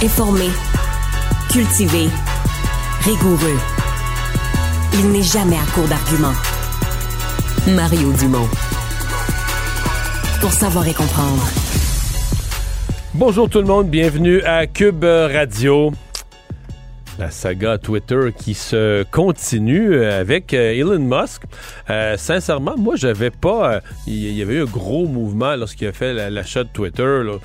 Informé, cultivé, rigoureux. Il n'est jamais à court d'arguments. Mario Dumont. Pour savoir et comprendre. Bonjour tout le monde, bienvenue à Cube Radio. La saga Twitter qui se continue avec euh, Elon Musk. Euh, sincèrement, moi, j'avais pas. euh, Il y avait eu un gros mouvement lorsqu'il a fait la- l'achat de Twitter, là,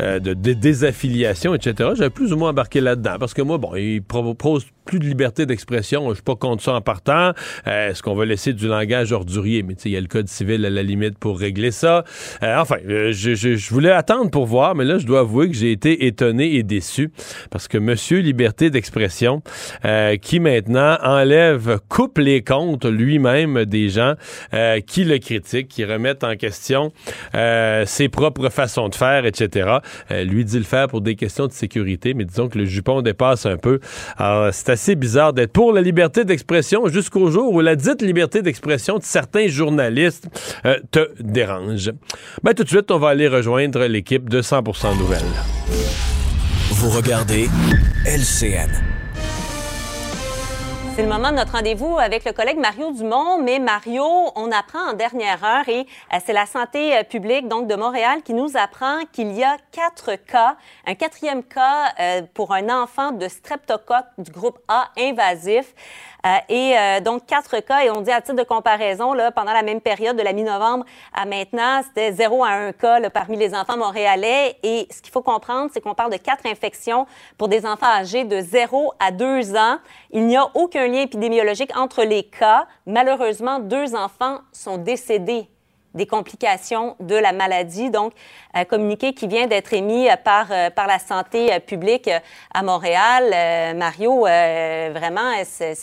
euh, de désaffiliation, etc. J'avais plus ou moins embarqué là-dedans parce que moi, bon, il propose plus de liberté d'expression. Je suis pas contre ça en partant. Euh, Est-ce qu'on va laisser du langage ordurier? Mais il y a le code civil à la limite pour régler ça. Euh, enfin, euh, je, je- je voulais attendre pour voir, mais là, je dois avouer que j'ai été étonné et déçu parce que Monsieur Liberté d'expression, euh, qui maintenant enlève, coupe les comptes lui-même des gens euh, qui le critiquent, qui remettent en question ses propres façons de faire, etc. Lui dit le faire pour des questions de sécurité, mais disons que le jupon dépasse un peu. Alors, c'est bizarre d'être pour la liberté d'expression jusqu'au jour où la dite liberté d'expression de certains journalistes euh, te dérange. Ben, tout de suite, on va aller rejoindre l'équipe de 100% Nouvelles. Vous regardez LCN. C'est le moment de notre rendez-vous avec le collègue Mario Dumont. Mais Mario, on apprend en dernière heure et euh, c'est la santé euh, publique donc de Montréal qui nous apprend qu'il y a quatre cas, un quatrième cas euh, pour un enfant de streptocoque du groupe A invasif. Euh, et euh, donc quatre cas, et on dit à titre de comparaison, là, pendant la même période de la mi-novembre à maintenant, c'était 0 à 1 cas là, parmi les enfants montréalais. Et ce qu'il faut comprendre, c'est qu'on parle de quatre infections pour des enfants âgés de 0 à 2 ans. Il n'y a aucun lien épidémiologique entre les cas. Malheureusement, deux enfants sont décédés des complications de la maladie. Donc, un communiqué qui vient d'être émis euh, par, euh, par la santé euh, publique à Montréal. Mario, vraiment, c'est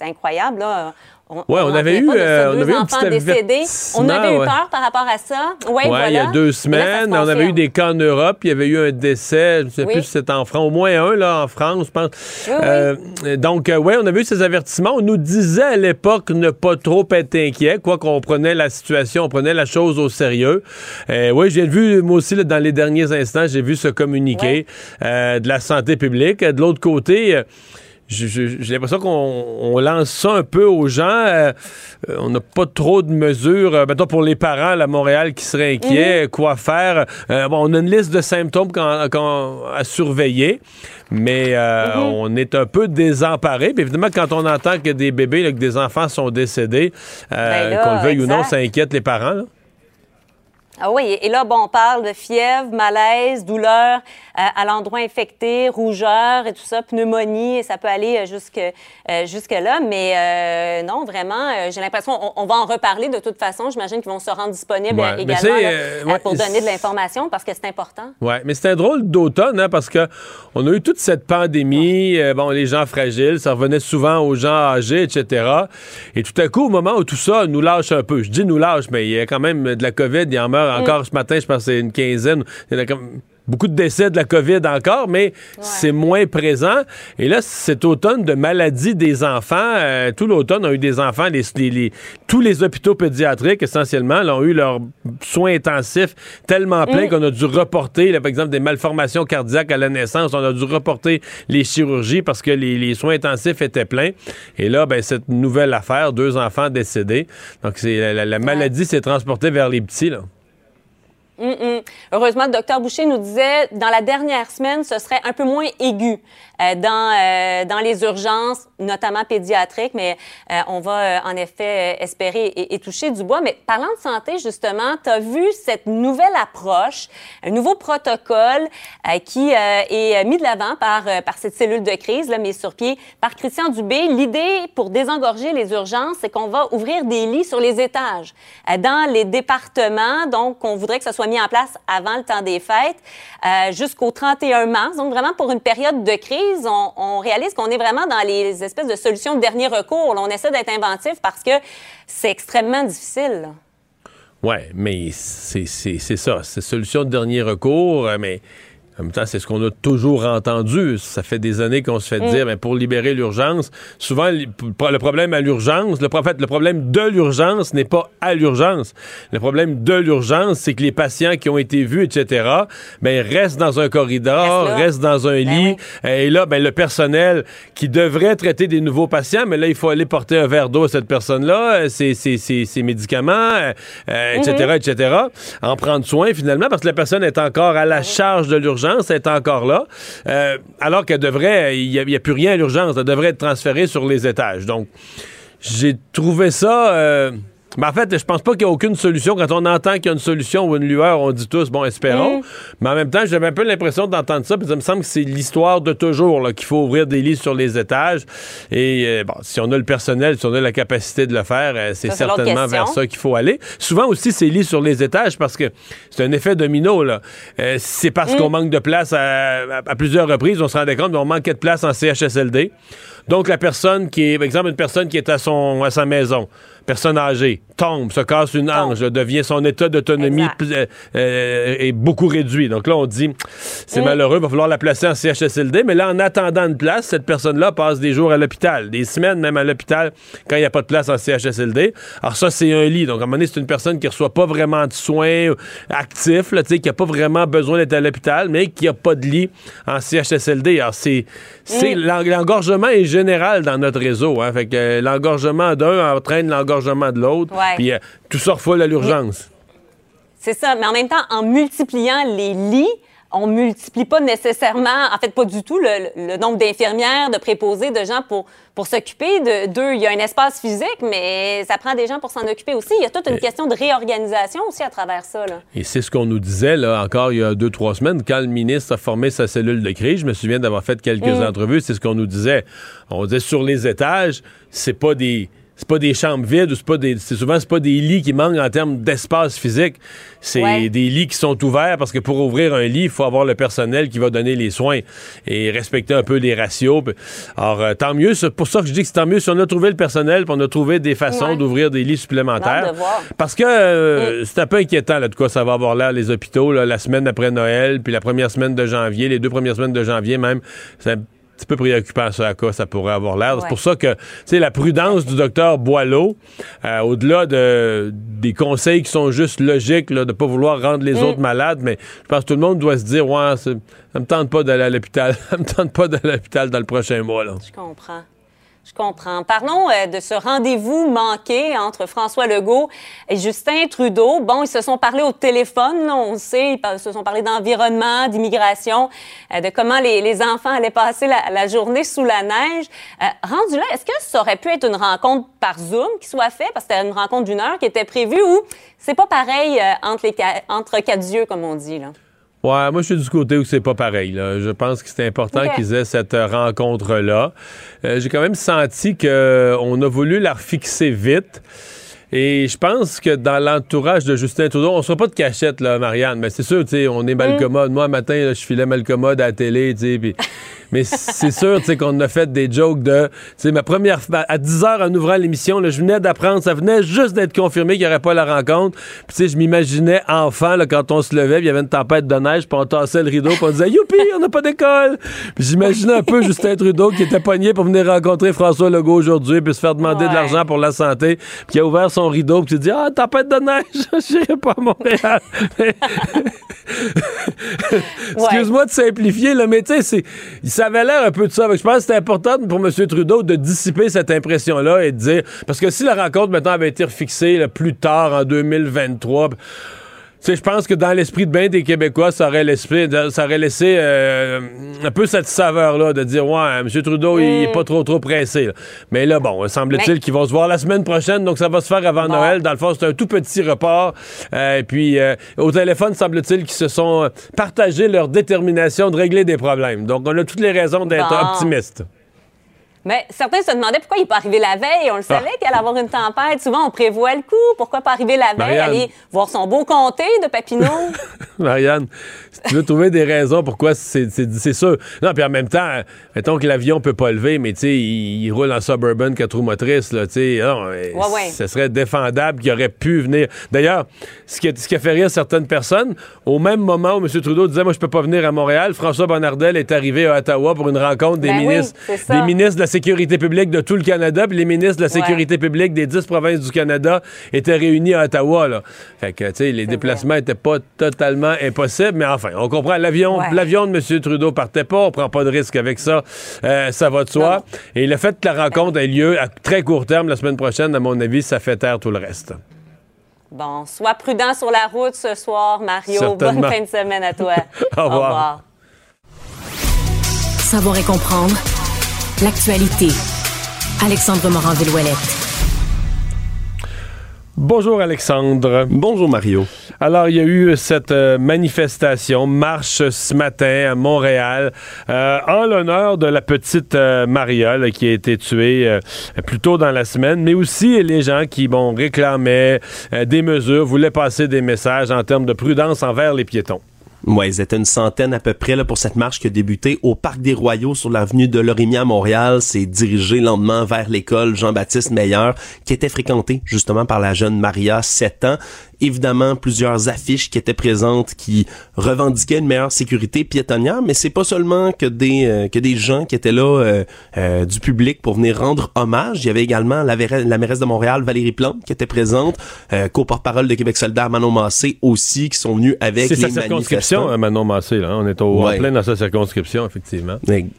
incroyable. Là. On, Ouais, on avait eu, euh, on avait eu un petit décédés. On avait eu ouais. peur par rapport à ça. Ouais, Ouais, voilà. il y a deux là, semaines, on avait eu des cas en Europe, il y avait eu un décès, je ne sais Oui. plus si c'était en France, au moins un là en France, je pense. Oui, oui. Euh, donc, euh, ouais, on avait eu ces avertissements. On nous disait à l'époque ne pas trop être inquiet, quoi qu'on prenait la situation, on prenait la chose au sérieux. Euh, oui, j'ai vu, moi aussi, là, dans les derniers instants, j'ai vu ce communiqué euh, de la santé publique. De l'autre côté, j'ai l'impression qu'on on lance ça un peu aux gens. Euh, euh, on n'a pas trop de mesures. Euh, mettons pour les parents là, à Montréal qui seraient inquiets, quoi faire. Euh, bon, on a une liste de symptômes à surveiller, mais euh, on est un peu désemparé. Évidemment, quand on entend que des bébés, là, que des enfants sont décédés, Ben qu'on le veuille ou non, ça inquiète les parents. là. Ah oui, et là, bon, on parle de fièvre, malaise, douleur euh, à l'endroit infecté, rougeur et tout ça, pneumonie, et ça peut aller euh, jusque, euh, jusque-là. Mais euh, non, vraiment, j'ai l'impression, on, on va en reparler de toute façon. J'imagine qu'ils vont se rendre disponibles Ouais, mais également là, ouais, pour donner de l'information parce que c'est important. Ouais, mais c'est un drôle d'automne, hein, parce que on a eu toute cette pandémie, bon, les gens fragiles, ça revenait souvent aux gens âgés, etc. Et tout à coup, au moment où tout ça nous lâche un peu, je dis nous lâche, mais il y a quand même de la COVID, il en meurt encore ce matin, je pense que c'est une quinzaine, il y en a comme beaucoup de décès de la COVID encore, mais c'est moins présent. Et là, cet automne de maladie des enfants, euh, tout l'automne, on a eu des enfants, les, les- les- tous les hôpitaux pédiatriques, essentiellement, là, ont eu leurs soins intensifs tellement pleins qu'on a dû reporter, là, par exemple, des malformations cardiaques à la naissance, on a dû reporter les chirurgies parce que les, les soins intensifs étaient pleins. Et là, ben, cette nouvelle affaire, deux enfants décédés. Donc, c'est la, la- la maladie s'est transportée vers les petits, là. Heureusement, le docteur Boucher nous disait dans la dernière semaine, ce serait un peu moins aigu dans, euh, dans les urgences, notamment pédiatriques, mais euh, on va euh, en effet euh, espérer et, et toucher du bois. Mais parlant de santé, justement, tu as vu cette nouvelle approche, un nouveau protocole euh, qui euh, est mis de l'avant par, euh, par cette cellule de crise, là, mise sur pied par Christian Dubé. L'idée pour désengorger les urgences, c'est qu'on va ouvrir des lits sur les étages euh, dans les départements. Donc, on voudrait que ça soit mis en place avant le temps des fêtes euh, jusqu'au 31 mars. Donc, vraiment pour une période de crise, on, réalise qu'on est vraiment dans les espèces de solutions de dernier recours. On essaie d'être inventif parce que c'est extrêmement difficile. Ouais, mais c'est ça. C'est solution de dernier recours, euh, mais en même temps, c'est ce qu'on a toujours entendu. Ça fait des années qu'on se fait dire, ben, pour libérer l'urgence, souvent, le problème à l'urgence, le, pro- en fait, le problème de l'urgence n'est pas à l'urgence. Le problème de l'urgence, c'est que les patients qui ont été vus, etc., ben, restent dans un corridor, Restent dans un Ben lit. oui. Et là, ben, le personnel qui devrait traiter des nouveaux patients, mais là, il faut aller porter un verre d'eau à cette personne-là, euh, ses, ses- ses- ses médicaments, euh, euh, etc., etc., en prendre soin finalement, parce que la personne est encore à la charge de l'urgence, elle est encore là, euh, alors qu'elle devrait, il n'y a plus rien à l'urgence, elle devrait être transférée sur les étages. Donc, j'ai trouvé ça... euh, mais en fait, je pense pas qu'il y a aucune solution. Quand on entend qu'il y a une solution ou une lueur, on dit tous, bon, espérons. Mais en même temps, j'avais un peu l'impression d'entendre ça, puis ça me semble que c'est l'histoire de toujours, qu'il faut ouvrir des lits sur les étages. Et euh, bon, si on a le personnel, si on a la capacité de le faire, euh, c'est certainement vers ça qu'il faut aller. Souvent aussi, c'est lits sur les étages parce que c'est un effet domino, là. Euh, c'est parce qu'on manque de place à, à- à plusieurs reprises, on se rendait compte qu'on manquait de place en CHSLD. Donc, la personne qui est, par exemple, une personne qui est à, son, à sa maison, personne âgée, tombe, se casse une hanche, devient son état d'autonomie euh, euh, est beaucoup réduit. Donc là, on dit, c'est Mm. malheureux, il va falloir la placer en CHSLD, mais là, en attendant une place, cette personne-là passe des jours à l'hôpital, des semaines même à l'hôpital, quand il n'y a pas de place en CHSLD. Alors ça, c'est un lit. Donc, à un moment donné, c'est une personne qui ne reçoit pas vraiment de soins actifs, là, tu sais, qui n'a pas vraiment besoin d'être à l'hôpital, mais qui n'a pas de lit en CHSLD. Alors, c'est, c'est l'en- l'engorgement est général dans notre réseau. Hein, fait que euh, l'engorgement d'un entraîne l'engorgement de l'autre. Ouais. Puis euh, tout ça refoule à l'urgence. C'est ça, mais en même temps, en multipliant les lits, on multiplie pas nécessairement, en fait pas du tout, le, le nombre d'infirmières, de préposés, de gens pour, pour s'occuper de d'eux. Il y a un espace physique, mais ça prend des gens pour s'en occuper aussi. Il y a toute une question de réorganisation aussi à travers ça. Là. Et c'est ce qu'on nous disait là encore il y a deux, trois semaines, quand le ministre a formé sa cellule de crise. Je me souviens d'avoir fait quelques Mm. entrevues, c'est ce qu'on nous disait. On disait sur les étages, c'est pas des. C'est pas des chambres vides ou c'est pas des. C'est souvent c'est pas des lits qui manquent en termes d'espace physique. C'est Ouais. des lits qui sont ouverts parce que pour ouvrir un lit, il faut avoir le personnel qui va donner les soins et respecter un peu les ratios. Alors, euh, tant mieux. C'est pour ça que je dis que c'est tant mieux si on a trouvé le personnel puis on a trouvé des façons Ouais. d'ouvrir des lits supplémentaires. Parce que euh, c'est un peu inquiétant là, de quoi ça va avoir l'air les hôpitaux là, la semaine après Noël, puis la première semaine de janvier, les deux premières semaines de janvier même. C'est un petit peu préoccupant ça à quoi ça pourrait avoir l'air. C'est pour ça que tu sais la prudence du docteur Boileau, euh, au-delà de des conseils qui sont juste logiques là, de pas vouloir rendre les autres malades, mais je pense que tout le monde doit se dire ouais, ça me tente pas d'aller à l'hôpital, ça me tente pas d'aller à l'hôpital dans le prochain mois là. Je comprends. Je comprends. Parlons euh, de ce rendez-vous manqué entre François Legault et Justin Trudeau. Bon, ils se sont parlé au téléphone, on le sait, ils se sont parlé d'environnement, d'immigration, euh, de comment les, les enfants allaient passer la, la journée sous la neige. Euh, rendu là, est-ce que ça aurait pu être une rencontre par Zoom qui soit faite, parce que c'était une rencontre d'une heure qui était prévue, ou c'est pas pareil euh, entre, les, entre quatre yeux, comme on dit, là? Ouais, moi je suis du côté où c'est pas pareil. là. Je pense que c'est important qu'ils aient cette euh, rencontre-là. Euh, J'ai quand même senti qu'on a voulu la refixer vite. Et je pense que dans l'entourage de Justin Trudeau, on ne sera pas de cachette, là, Marianne, mais c'est sûr, tu sais, on est mal commode. Moi, un matin, là, je filais mal commode à la télé, tu sais, puis- Mais c'est sûr, tu sais, qu'on a fait des jokes de, tu ma première, à 10 heures en ouvrant l'émission, je venais d'apprendre, ça venait juste d'être confirmé qu'il n'y aurait pas la rencontre. Puis, tu sais, je m'imaginais enfant, là, quand on se levait, il y avait une tempête de neige, puis on tassait le rideau, puis on disait, youpi, on n'a pas d'école. Puis j'imaginais un peu Justin Trudeau qui était pogné pour venir rencontrer François Legault aujourd'hui, puis se faire demander de l'argent pour la santé, puis qui a ouvert son rideau, puis qui dit, ah, tempête de neige, je n'irai pas à Montréal. Excuse-moi de simplifier, là, mais tu sais, c'est- ça avait l'air un peu de ça. Je pense que c'était important pour M. Trudeau de dissiper cette impression-là et de dire. Parce que si la rencontre, maintenant, avait été refixée là, plus tard, en 2023, Tu sais, je pense que dans l'esprit de bain des Québécois, ça aurait, l'esprit, ça aurait laissé euh, un peu cette saveur-là de dire Ouais, M. Trudeau, il est pas trop trop pressé. là. Mais là, bon, semble-t-il Mais- qu'ils vont se voir la semaine prochaine, donc ça va se faire avant Bon. Noël. Dans le fond, c'est un tout petit report. Euh, et puis, euh, au téléphone, semble-t-il qu'ils se sont euh, partagés leur détermination de régler des problèmes. Donc, on a toutes les raisons d'être Bon. optimistes. Mais certains se demandaient pourquoi il n'est pas arrivé la veille. On le savait qu'il allait avoir une tempête. Souvent, on prévoit le coup. Pourquoi pas arriver la veille, Marianne. aller voir son beau comté de Papineau? Marianne, si tu veux trouver des raisons pourquoi c'est sûr. Non, puis en même temps, mettons que l'avion peut pas lever, mais tu sais, il, il roule en suburban quatre roues motrices, là, tu sais. non, Ouais, ouais. Ce serait défendable qu'il aurait pu venir. D'ailleurs, ce qui, a, ce qui a fait rire certaines personnes, au même moment où M. Trudeau disait, moi, je peux pas venir à Montréal, François Bonnardel est arrivé à Ottawa pour une rencontre des Ben ministres, des ministres de la sécurité publique de tout le Canada, puis les ministres de la sécurité publique des dix provinces du Canada étaient réunis à Ottawa, là. Fait que, tu sais, les déplacements étaient pas totalement impossibles, mais enfin, on comprend. L'avion, Ouais. l'avion de M. Trudeau partait pas, on prend pas de risque avec ça. Euh, ça va de soi. Et le fait que la rencontre ait lieu à très court terme la semaine prochaine, à mon avis, ça fait taire tout le reste. Bon, sois prudent sur la route ce soir, Mario. Bonne fin de semaine à toi. Au revoir. Savoir et comprendre l'actualité. Alexandre Morin-Villouellette. Bonjour Alexandre. Bonjour Mario. Alors, il y a eu cette euh, manifestation, marche ce matin à Montréal, euh, en l'honneur de la petite euh, Maria là, qui a été tuée euh, plus tôt dans la semaine, mais aussi les gens qui bon, réclamaient euh, des mesures, voulaient passer des messages en termes de prudence envers les piétons. Ouais, ils étaient une centaine à peu près là, pour cette marche qui a débuté au Parc des Royaux sur l'avenue de Lorimier à Montréal. C'est dirigé lentement vers l'école Jean-Baptiste Meilleur, qui était fréquentée justement par la jeune Maria, 7 ans. Évidemment, plusieurs affiches qui étaient présentes qui revendiquaient une meilleure sécurité piétonnière, mais c'est pas seulement que des euh, que des gens qui étaient là euh, euh, du public pour venir rendre hommage. Il y avait également la, la mairesse de Montréal, Valérie Plante, qui était présente, euh, co-porte-parole de Québec solidaire, Manon Massé aussi, qui sont venus avec C'est les sa circonscription, manifestants. hein, Manon Massé. Là. On est au, en plein dans sa circonscription, effectivement.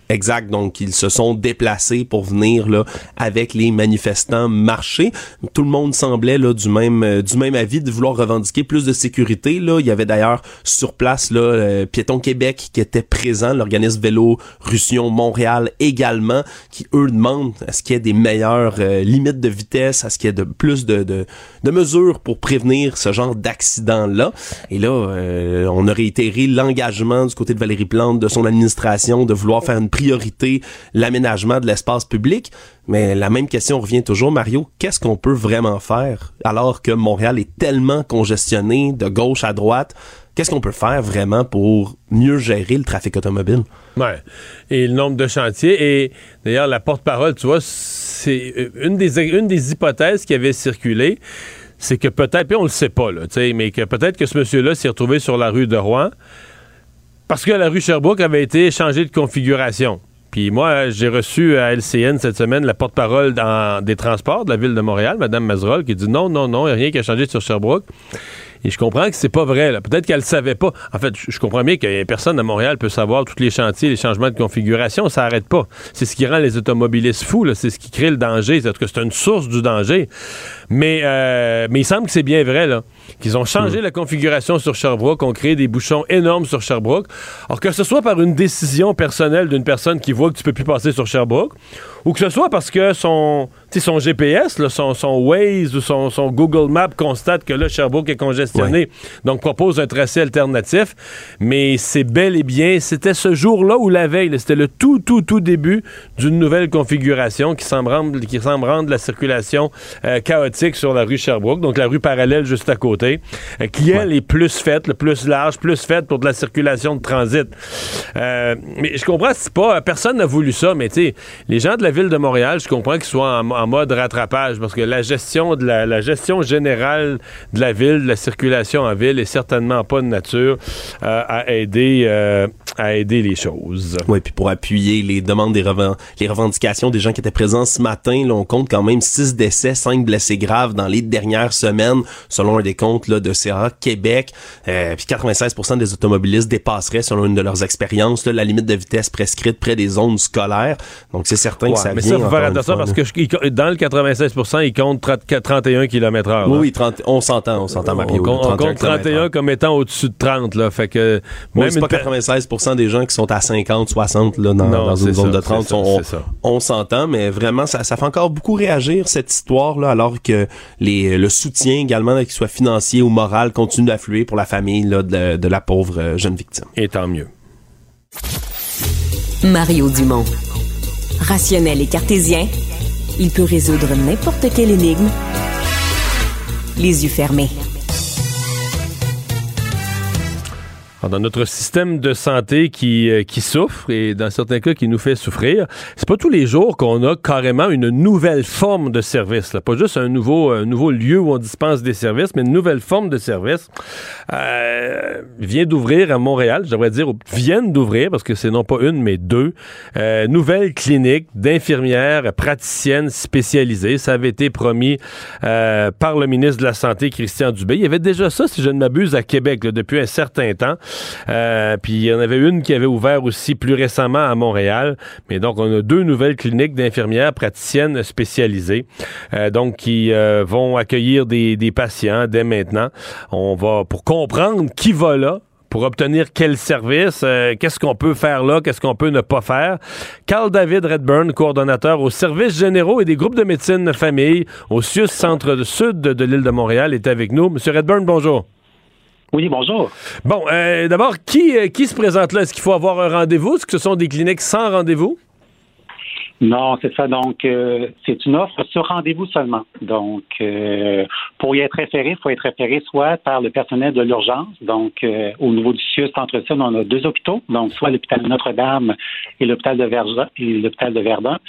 Exact. Donc, ils se sont déplacés pour venir là avec les manifestants marcher. Tout le monde semblait là du même euh, du même avis de vouloir revendiquer plus de sécurité. Là, il y avait d'ailleurs sur place là euh, Piéton Québec qui était présent, l'organisme Vélo Russion Montréal également, qui eux demandent à ce qu'il y ait des meilleures euh, limites de vitesse, à ce qu'il y ait de plus de, mesures pour prévenir ce genre d'accident là. Et là, euh, on a réitéré l'engagement du côté de Valérie Plante, de son administration, de vouloir faire une priorité l'aménagement de l'espace public. Mais la même question revient toujours, Mario. Qu'est-ce qu'on peut vraiment faire alors que Montréal est tellement congestionné de gauche à droite? Qu'est-ce qu'on peut faire vraiment pour mieux gérer le trafic automobile? Ouais. Et le nombre de chantiers. Et d'ailleurs, la porte-parole, tu vois, c'est euh, une des, une des hypothèses qui avait circulé, c'est que peut-être, puis on le sait pas, là, mais que peut-être que ce monsieur-là s'est retrouvé sur la rue de Rouen parce que la rue Sherbrooke avait été changée de configuration. Puis moi, j'ai reçu à LCN cette semaine la porte-parole des transports de la ville de Montréal, Mme Mazerol, qui dit non, non, non, il n'y a rien qui a changé sur Sherbrooke. Et je comprends que c'est pas vrai. Peut-être qu'elle le savait pas. En fait, je comprends bien que personne à Montréal peut savoir tous les chantiers, les changements de configuration. Ça arrête pas. C'est ce qui rend les automobilistes fous. C'est ce qui crée le danger. C'est une source du danger. Mais, euh, mais il semble que c'est bien vrai là, qu'ils ont changé la configuration sur Sherbrooke, ont créé des bouchons énormes sur Sherbrooke. Alors que ce soit par une décision personnelle d'une personne qui voit que tu peux plus passer sur Sherbrooke, ou que ce soit parce que son, son GPS, là, son, son Waze ou son, son Google Maps constate que là, Sherbrooke est congestionné, donc propose un tracé alternatif. Mais c'est bel et bien, c'était ce jour-là ou la veille, c'était le tout, tout, tout début d'une nouvelle configuration qui semble rendre, qui semble rendre la circulation euh, chaotique sur la rue Sherbrooke, donc la rue parallèle juste à côté, euh, qui, elle, est plus faite, le plus large, plus faite pour de la circulation de transit. Euh, mais je comprends, c'est pas, personne n'a voulu ça, mais tu sais, les gens de la ville de Montréal, je comprends qu'ils soient en, en mode rattrapage, parce que la gestion de la, la gestion générale de la ville, de la circulation en ville, est certainement pas de nature euh, à aider euh, à aider les choses. Oui, puis pour appuyer les demandes des reven- les revendications des gens qui étaient présents ce matin, là, on compte quand même 6 décès, 5 blessés graves dans les dernières semaines, selon un des comptes là, de CA Québec. Euh, puis 96% des automobilistes dépasseraient, selon une de leurs expériences, là, la limite de vitesse prescrite près des zones scolaires. Donc c'est certain Ouais, que ça mais vient. ça, faut faire attention parce là. que je- dans le 96 il compte 30 31 km heure. Oui, là. oui, 30 on s'entend, on s'entend, Mario. on, compte- on compte 31 comme étant au-dessus de 30, là. Fait que, Oui, même c'est pas une per- 96% des gens qui sont à 50, 60 là, dans, Non, dans une zone ça, de 30. c'est ça, on on s'entend, mais vraiment, ça, ça fait encore beaucoup réagir cette histoire-là, alors que les, le soutien également, qu'il soit financier ou moral, continue d'affluer pour la famille là, de, de la pauvre euh, jeune victime. Et tant mieux. Mario Dumont. Rationnel et cartésien, il peut résoudre n'importe quelle énigme les yeux fermés. Dans notre système de santé qui, euh, qui souffre et dans certains cas qui nous fait souffrir, c'est pas tous les jours qu'on a carrément une nouvelle forme de service. Là. Pas juste un nouveau, un nouveau lieu où on dispense des services, mais une nouvelle forme de service. Euh, vient d'ouvrir à Montréal, je devrais dire, viennent d'ouvrir, parce que c'est non pas une, mais deux, euh, nouvelles cliniques d'infirmières praticiennes spécialisées. Ça avait été promis euh, par le ministre de la Santé, Christian Dubé. Il y avait déjà ça, si je ne m'abuse, à Québec là, depuis un certain temps. Euh, puis il y en avait une qui avait ouvert aussi plus récemment à Montréal. Mais donc, on a deux nouvelles cliniques d'infirmières praticiennes spécialisées, euh, donc qui euh, vont accueillir des, patients dès maintenant. On va, pour comprendre qui va là, pour obtenir quel service, euh, qu'est-ce qu'on peut faire là, qu'est-ce qu'on peut ne pas faire. Carl David Redburn, coordonnateur aux services généraux et des groupes de médecine famille au CIUS Centre-Sud de l'île de Montréal, est avec nous. Monsieur Redburn, bonjour. Oui, bonjour. Bon, euh, d'abord, qui, euh, qui se présente là? Est-ce qu'il faut avoir un rendez-vous? Est-ce que ce sont des cliniques sans rendez-vous? Non, c'est ça. Donc, euh, c'est une offre sur rendez-vous seulement. Donc, euh, pour y être référé, il faut être référé soit par le personnel de l'urgence. Donc, euh, au niveau du CIUS Centre-Sud, on a deux hôpitaux. Donc, soit l'hôpital Notre-Dame et l'hôpital de Verdun. Et l'hôpital de Verdun.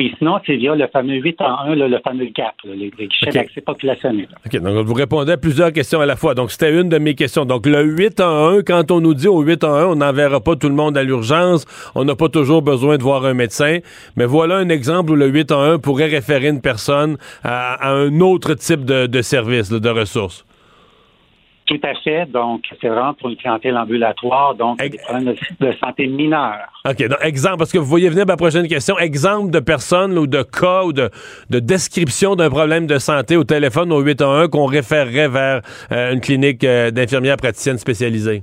Et sinon, c'est via le fameux 8 en 1, là, le fameux GAP, là, les, les guichets d'accès populationnel. OK, donc vous répondez à plusieurs questions à la fois. Donc, c'était une de mes questions. Donc, le 8 en 1, quand on nous dit au 8 en 1, on n'enverra pas tout le monde à l'urgence, on n'a pas toujours besoin de voir un médecin, mais voilà un exemple où le 8 en 1 pourrait référer une personne à, à un autre type de, de service, de ressources. Tout à fait. Donc, c'est vraiment pour une clientèle ambulatoire. Donc, des problèmes de, de santé mineurs. OK, donc exemple, parce que vous voyez venir ma prochaine question, exemple de personnes ou de cas ou de, de description d'un problème de santé au téléphone au 811 qu'on référerait vers euh, une clinique euh, d'infirmières praticiennes spécialisées.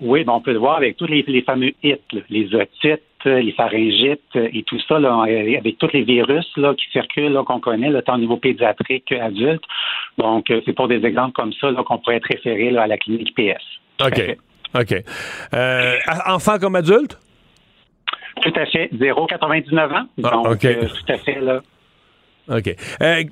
Oui, ben on peut le voir avec tous les, les fameux hits, là, les otites, les pharyngites et tout ça, là, euh, avec tous les virus là, qui circulent, qu'on connaît, là, tant au niveau pédiatrique adulte. Donc, euh, c'est pour des exemples comme ça qu'on pourrait être référé à la clinique PS. OK. OK. Euh, enfant comme adulte? Tout à fait. 0,99 ans. Ah, Donc, euh, tout à fait, là. OK. Euh,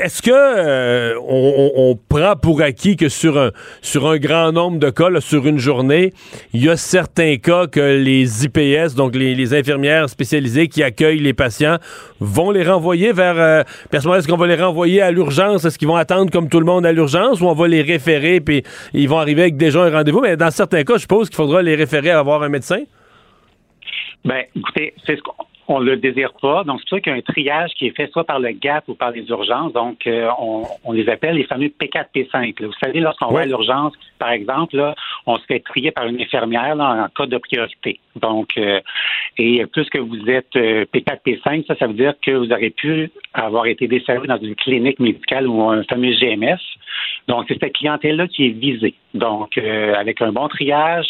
Est-ce que euh, on, prend pour acquis que sur un sur un grand nombre de cas, sur une journée, il y a certains cas que les IPS, donc les, infirmières spécialisées qui accueillent les patients, vont les renvoyer vers. Euh, est-ce qu'on va les renvoyer à l'urgence? Est-ce qu'ils vont attendre comme tout le monde à l'urgence ou on va les référer puis ils vont arriver avec déjà un rendez-vous? Mais dans certains cas, je suppose qu'il faudra les référer à avoir un médecin? Ben, écoutez, c'est ce qu'on on le désire pas. Donc, c'est pour ça qu'il y a un triage qui est fait soit par le GAP ou par les urgences. Donc, euh, on, on les appelle les fameux P4, P5. là. Vous savez, lorsqu'on va à l'urgence, par exemple, là, on se fait trier par une infirmière là, en cas de priorité. Donc, euh, et puisque vous êtes euh, P4, P5, ça, ça veut dire que vous aurez pu avoir été desservi dans une clinique médicale ou un fameux GMS. Donc, c'est cette clientèle-là qui est visée. Donc, euh, avec un bon triage,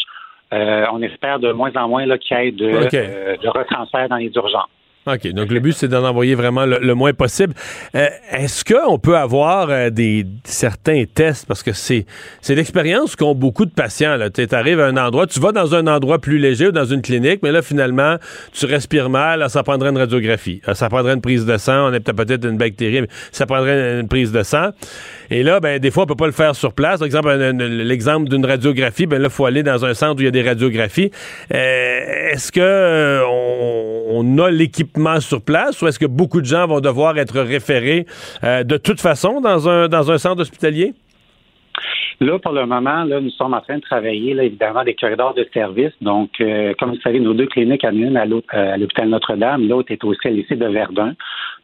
euh, on espère de moins en moins qu'il y ait de, OK. euh, de retransfert dans les urgences. OK. Donc, le but, c'est d'en envoyer vraiment le, le moins possible. Euh, Est-ce qu'on peut avoir euh, des certains tests? Parce que c'est c'est l'expérience qu'ont beaucoup de patients. Tu arrives à un endroit, tu vas dans un endroit plus léger ou dans une clinique, mais là, finalement, tu respires mal, là, ça prendrait une radiographie. Ça prendrait une prise de sang. On a peut-être peut-être une bactérie, mais ça prendrait une prise de sang. Et là, ben, des fois, on peut pas le faire sur place. Par exemple, l'exemple d'une radiographie, ben là, faut aller dans un centre où il y a des radiographies. Euh, est-ce que euh, on, on a l'équipement sur place ou est-ce que beaucoup de gens vont devoir être référés euh, de toute façon dans un, dans un centre hospitalier? Là, pour le moment, là, nous sommes en train de travailler, là, évidemment, des corridors de service. Donc, euh, comme vous savez, nos deux cliniques, en une à euh, l'hôpital Notre-Dame, l'autre est aussi à de Verdun.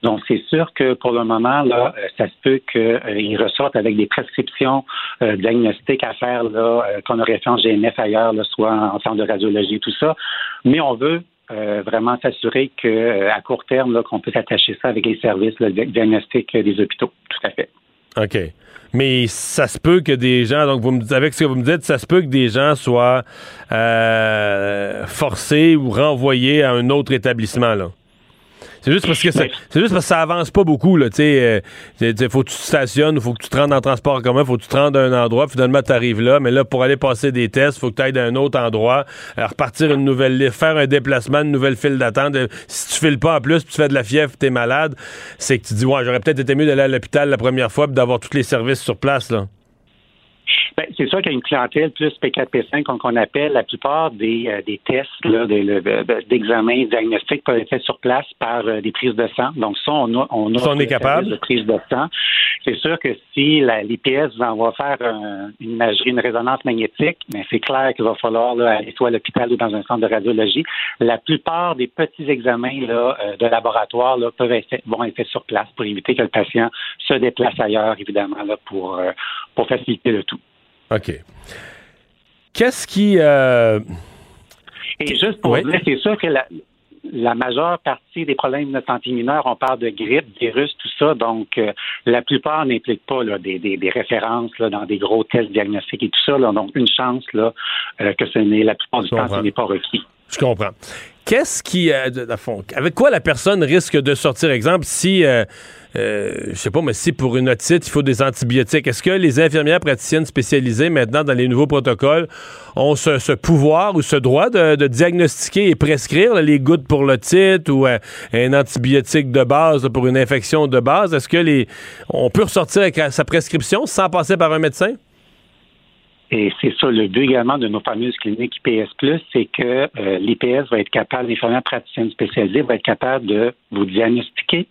Donc, c'est sûr que pour le moment, là, euh, ça se peut qu'ils ressortent avec des prescriptions euh, diagnostiques à faire, là, euh, qu'on aurait fait en GNF ailleurs, là, soit en centre de radiologie, tout ça. Mais on veut euh, vraiment s'assurer que euh, à court terme, qu'on puisse attacher ça avec les services là, di- diagnostiques euh, des hôpitaux. Tout à fait. OK. Mais ça se peut que des gens, donc vous me avec ce que vous me dites, ça se peut que des gens soient euh, forcés ou renvoyés à un autre établissement, là. C'est juste parce que c'est c'est juste parce que ça avance pas beaucoup là, tu sais, euh, faut que tu te stationnes, faut que tu te rendes en transport commun, faut que tu te rendes à un endroit, finalement tu arrives là, mais là pour aller passer des tests, faut que tu ailles à un autre endroit, euh, repartir une nouvelle faire un déplacement, une nouvelle file d'attente. Euh, Si tu files pas en plus, puis tu fais de la fièvre, tu es malade, c'est que tu dis ouais, j'aurais peut-être été mieux d'aller à l'hôpital la première fois puis d'avoir tous les services sur place là. Ben, c'est sûr qu'il y a une clientèle plus P4P5 qu'on qu'on appelle. La plupart des, euh, des tests là, de- diagnostiques peuvent être faits sur place par euh, des prises de sang. Donc ça, on a, on a Ça, on est le capable. de prise de sang. C'est sûr que si la- l'IPS vous envoie faire un- une imagerie, une résonance magnétique, mais c'est clair qu'il va falloir là, aller soit à l'hôpital ou dans un centre de radiologie. La plupart des petits examens là, euh, de laboratoire là, peuvent être faits- vont être faits sur place pour éviter que le patient se déplace ailleurs, évidemment, là, pour, euh, pour faciliter le tout. OK. Qu'est-ce qui euh, Et juste pour Oui. dire, c'est sûr que la, la majeure partie des problèmes de santé mineure, on parle de grippe, virus, tout ça. Donc, euh, la plupart n'impliquent pas là, des, des, des références là, dans des gros tests diagnostiques et tout ça. Là. Donc, une chance là, euh, que ce n'est la plupart du temps, ce n'est pas requis. Je comprends. Qu'est-ce qui, euh, avec quoi la personne risque de sortir? Exemple, si, euh, euh, je sais pas, mais si pour une otite, il faut des antibiotiques, est-ce que les infirmières praticiennes spécialisées, maintenant, dans les nouveaux protocoles, ont ce, pouvoir ou ce droit de, diagnostiquer et prescrire les gouttes pour l'otite ou euh, un antibiotique de base pour une infection de base? Est-ce que les, on peut ressortir avec sa prescription sans passer par un médecin? Et c'est ça le but également de nos fameuses cliniques IPS+, c'est que euh, l'IPS va être capable, l'infirmière praticienne spécialisée va être capable de vous diagnostiquer,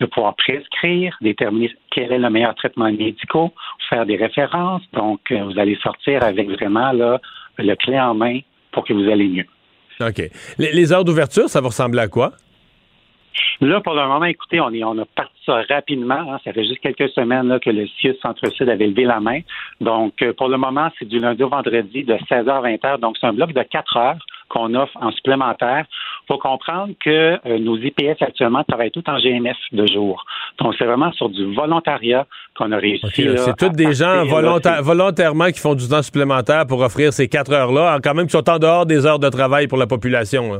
de pouvoir prescrire, déterminer quel est le meilleur traitement médical, faire des références. Donc, euh, vous allez sortir avec vraiment là, le clé en main pour que vous allez mieux. OK. Les, les heures d'ouverture, ça va ressembler à quoi? Là, pour le moment, écoutez, on, est, on a parti ça rapidement. hein. Ça fait juste quelques semaines là, que le CIUS Centre-Sud avait levé la main. Donc, euh, pour le moment, c'est du lundi au vendredi de 16h à 20h. Donc, c'est un bloc de 4 heures qu'on offre en supplémentaire. Il faut comprendre que euh, nos IPS actuellement travaillent tout en GNF de jour. Donc, c'est vraiment sur du volontariat qu'on a réussi. OK, là, c'est tous des gens là, volontairement qui font du temps supplémentaire pour offrir ces quatre heures-là, quand même qui sont en dehors des heures de travail pour la population. là.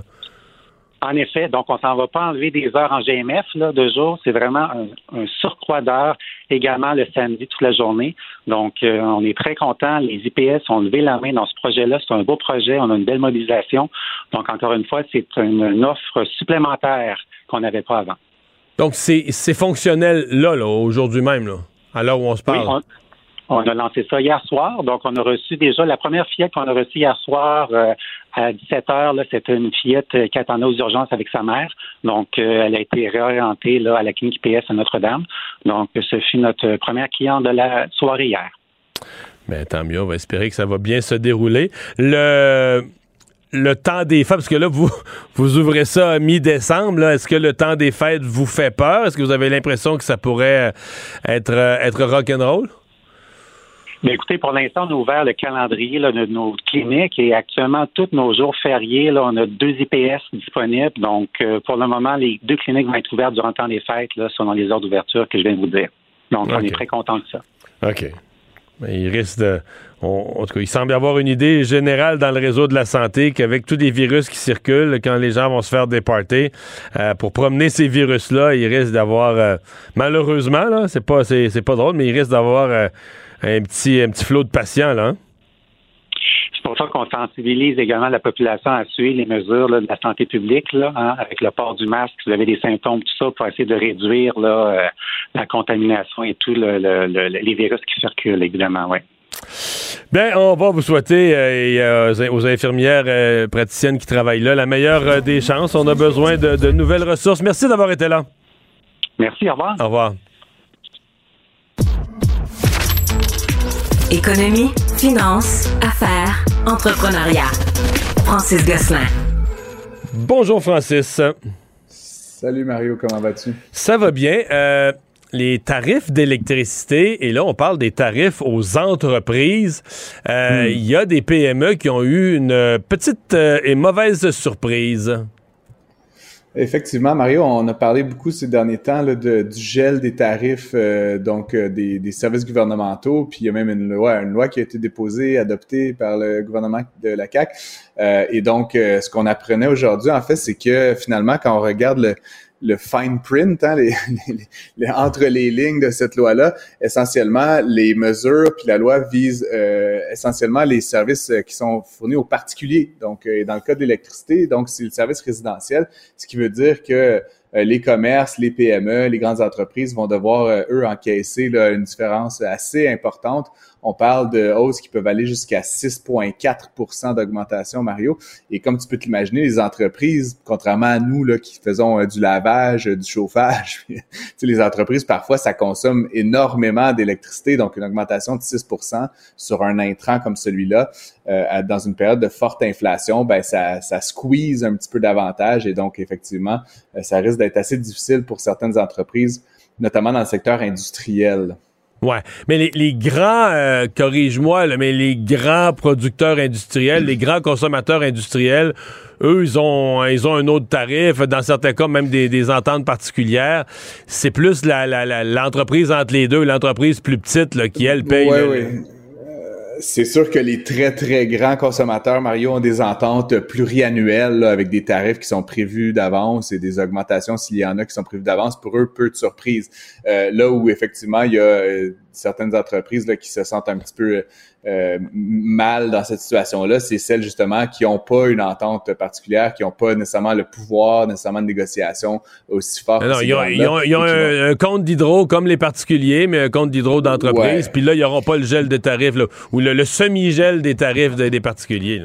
En effet, donc on s'en va pas enlever des heures en GMF là, de jour. C'est vraiment un, un surcroît d'heures également le samedi toute la journée. Donc, euh, on est très contents. Les IPS ont levé la main dans ce projet-là. C'est un beau projet. On a une belle mobilisation. Donc, encore une fois, c'est une, une offre supplémentaire qu'on n'avait pas avant. Donc, c'est fonctionnel là, là aujourd'hui même, là, à l'heure où on se Oui, parle. on, on a lancé ça hier soir. Donc, on a reçu déjà la première fillette qu'on a reçue hier soir euh, à 17 heures. Là, c'était une fillette euh, qui attendait aux urgences avec sa mère. Donc, euh, elle a été réorientée à la clinique IPS à Notre-Dame. Donc, ce fut notre première cliente de la soirée hier. Mais tant mieux, on va espérer que ça va bien se dérouler. Le, le temps des fêtes, parce que là, vous, vous ouvrez ça à mi-décembre, est-ce que le temps des fêtes vous fait peur? Est-ce que vous avez l'impression que ça pourrait être, être rock'n'roll? Mais écoutez, pour l'instant, on a ouvert le calendrier là, de nos cliniques et actuellement, tous nos jours fériés, là, on a deux IPS disponibles. Donc, euh, pour le moment, les deux cliniques vont être ouvertes durant le temps des fêtes, là, selon les heures d'ouverture que je viens de vous dire. Donc, on est très contents de ça. OK. Mais il risque de. on- en tout cas, il semble y avoir une idée générale dans le réseau de la santé qu'avec tous les virus qui circulent, quand les gens vont se faire des parties, euh, pour promener ces virus-là, il risque d'avoir. euh, malheureusement, là, c'est pas, c'est, pas drôle, mais il risque d'avoir un petit, un petit flot de patients, là. hein? C'est pour ça qu'on sensibilise également la population à suivre les mesures là, de la santé publique, là, hein, avec le port du masque, si vous avez des symptômes, tout ça, pour essayer de réduire là, euh, la contamination et tous le, le- le- les virus qui circulent, évidemment, oui. Bien, on va vous souhaiter euh, et, euh, aux infirmières praticiennes qui travaillent là la meilleure des chances. On a besoin de, de nouvelles ressources. Merci d'avoir été là. Merci, au revoir. Au revoir. Économie, finance, affaires, entrepreneuriat. Francis Gosselin. Bonjour Francis. Salut Mario, comment vas-tu? Ça va bien. Euh, les tarifs d'électricité, et là on parle des tarifs aux entreprises. Euh, Il y a des PME qui ont eu une petite euh, et mauvaise surprise. Effectivement, Mario, on a parlé beaucoup ces derniers temps du gel des tarifs euh, donc euh, des, services gouvernementaux, puis il y a même une loi, une loi qui a été déposée, adoptée par le gouvernement de la CAC. Euh, et donc, ce qu'on apprenait aujourd'hui, en fait, c'est que finalement, quand on regarde le, le fine print, hein, les, les, entre les lignes de cette loi-là, essentiellement, les mesures puis la loi vise euh, essentiellement les services euh, qui sont fournis aux particuliers. Donc, euh, dans le cas de l'électricité, donc c'est le service résidentiel, ce qui veut dire que les commerces, les PME, les grandes entreprises vont devoir, eux, encaisser une différence assez importante on parle de hausses qui peuvent aller jusqu'à 6,4% d'augmentation, Mario. Et comme tu peux t'imaginer, les entreprises, contrairement à nous qui faisons euh, du lavage, euh, du chauffage, les entreprises, parfois, ça consomme énormément d'électricité. Donc, une augmentation de 6% sur un intrant comme celui-là, euh, dans une période de forte inflation, ben ça, ça squeeze un petit peu davantage. Et donc, effectivement, ça risque d'être assez difficile pour certaines entreprises, notamment dans le secteur industriel. Ouais, mais les, les grands, euh, corrige-moi, mais les grands producteurs industriels, les grands consommateurs industriels, eux, ils ont, ils ont un autre tarif, dans certains cas même des, des ententes particulières. C'est plus l'entreprise la, la, entre les deux, l'entreprise plus petite là, qui, elle, paye. Ouais, ouais c'est sûr que les très, très grands consommateurs, Mario, ont des ententes pluriannuelles avec des tarifs qui sont prévus d'avance et des augmentations s'il y en a qui sont prévues d'avance. Pour eux, peu de surprises. Euh, là où, effectivement, il y a euh, certaines entreprises qui se sentent un petit peu euh, mal dans cette situation-là, c'est celles justement qui n'ont pas une entente particulière, qui n'ont pas nécessairement le pouvoir nécessairement de négociation aussi fort. Non, ils ont, un, compte d'hydro comme les particuliers, mais un compte d'hydro d'entreprise. Puis là, ils n'auront pas le gel de tarifs là, ou le, semi-gel des tarifs des particuliers.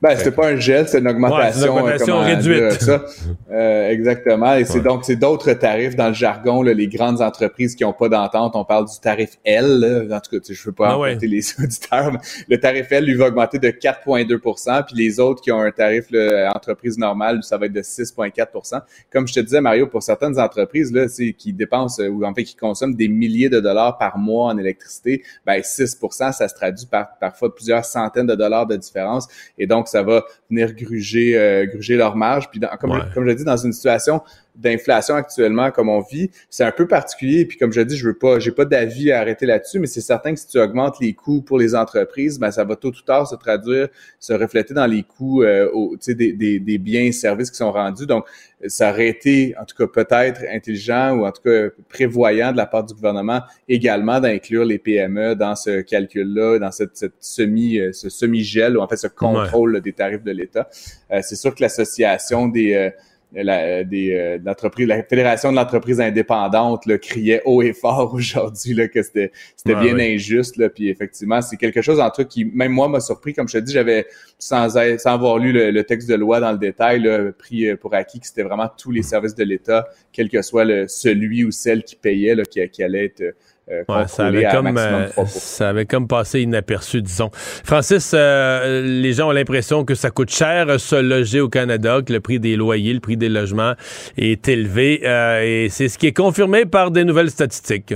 Ben, c'était pas un gel, c'est une augmentation, une augmentation réduite. ça. Euh, exactement. Et c'est donc c'est d'autres tarifs dans le jargon, là, les grandes entreprises qui n'ont pas d'entente. On parle du tarif L. Là. En tout cas, je veux pas ah les auditeurs, mais le tarif L lui va augmenter de 4,2% puis les autres qui ont un tarif là, entreprise normale, ça va être de 6,4% Comme je te disais, Mario, pour certaines entreprises là, qui dépensent ou en fait qui consomment des milliers de dollars par mois en électricité, ben 6% ça se traduit par parfois plusieurs centaines de dollars de différence. Et donc ça va venir gruger, euh, gruger leur marge. Puis comme, comme je l'ai dit, dans une situation d'inflation actuellement comme on vit, c'est un peu particulier. Puis comme je dis, je veux pas, j'ai pas d'avis à arrêter là-dessus, mais c'est certain que si tu augmentes les coûts pour les entreprises, ben ça va tôt ou tard se traduire, se refléter dans les coûts euh, des, des, des, biens et services qui sont rendus. Donc, ça aurait été, en tout cas, peut-être intelligent ou en tout cas prévoyant de la part du gouvernement également d'inclure les PME dans ce calcul-là, dans cette, cette semi, euh, ce semi-gel ou en fait ce contrôle des tarifs de l'État. Euh, c'est sûr que l'association des euh, la, des, euh, la Fédération de l'entreprise indépendante là, criait haut et fort aujourd'hui là, que c'était c'était bien injuste. Là, puis effectivement, c'est quelque chose en tout qui, même moi, m'a surpris. Comme je te dis, j'avais, sans, sans avoir lu le, texte de loi dans le détail, là, pris euh, pour acquis que c'était vraiment tous les services de l'État, quel que soit le, celui ou celle qui payait, là, qui, qui allait être euh, ça, avait comme, euh, ça avait comme passé inaperçu, disons. Francis, euh, les gens ont l'impression que ça coûte cher se loger au Canada, que le prix des loyers, le prix des logements est élevé. et c'est ce qui est confirmé par des nouvelles statistiques.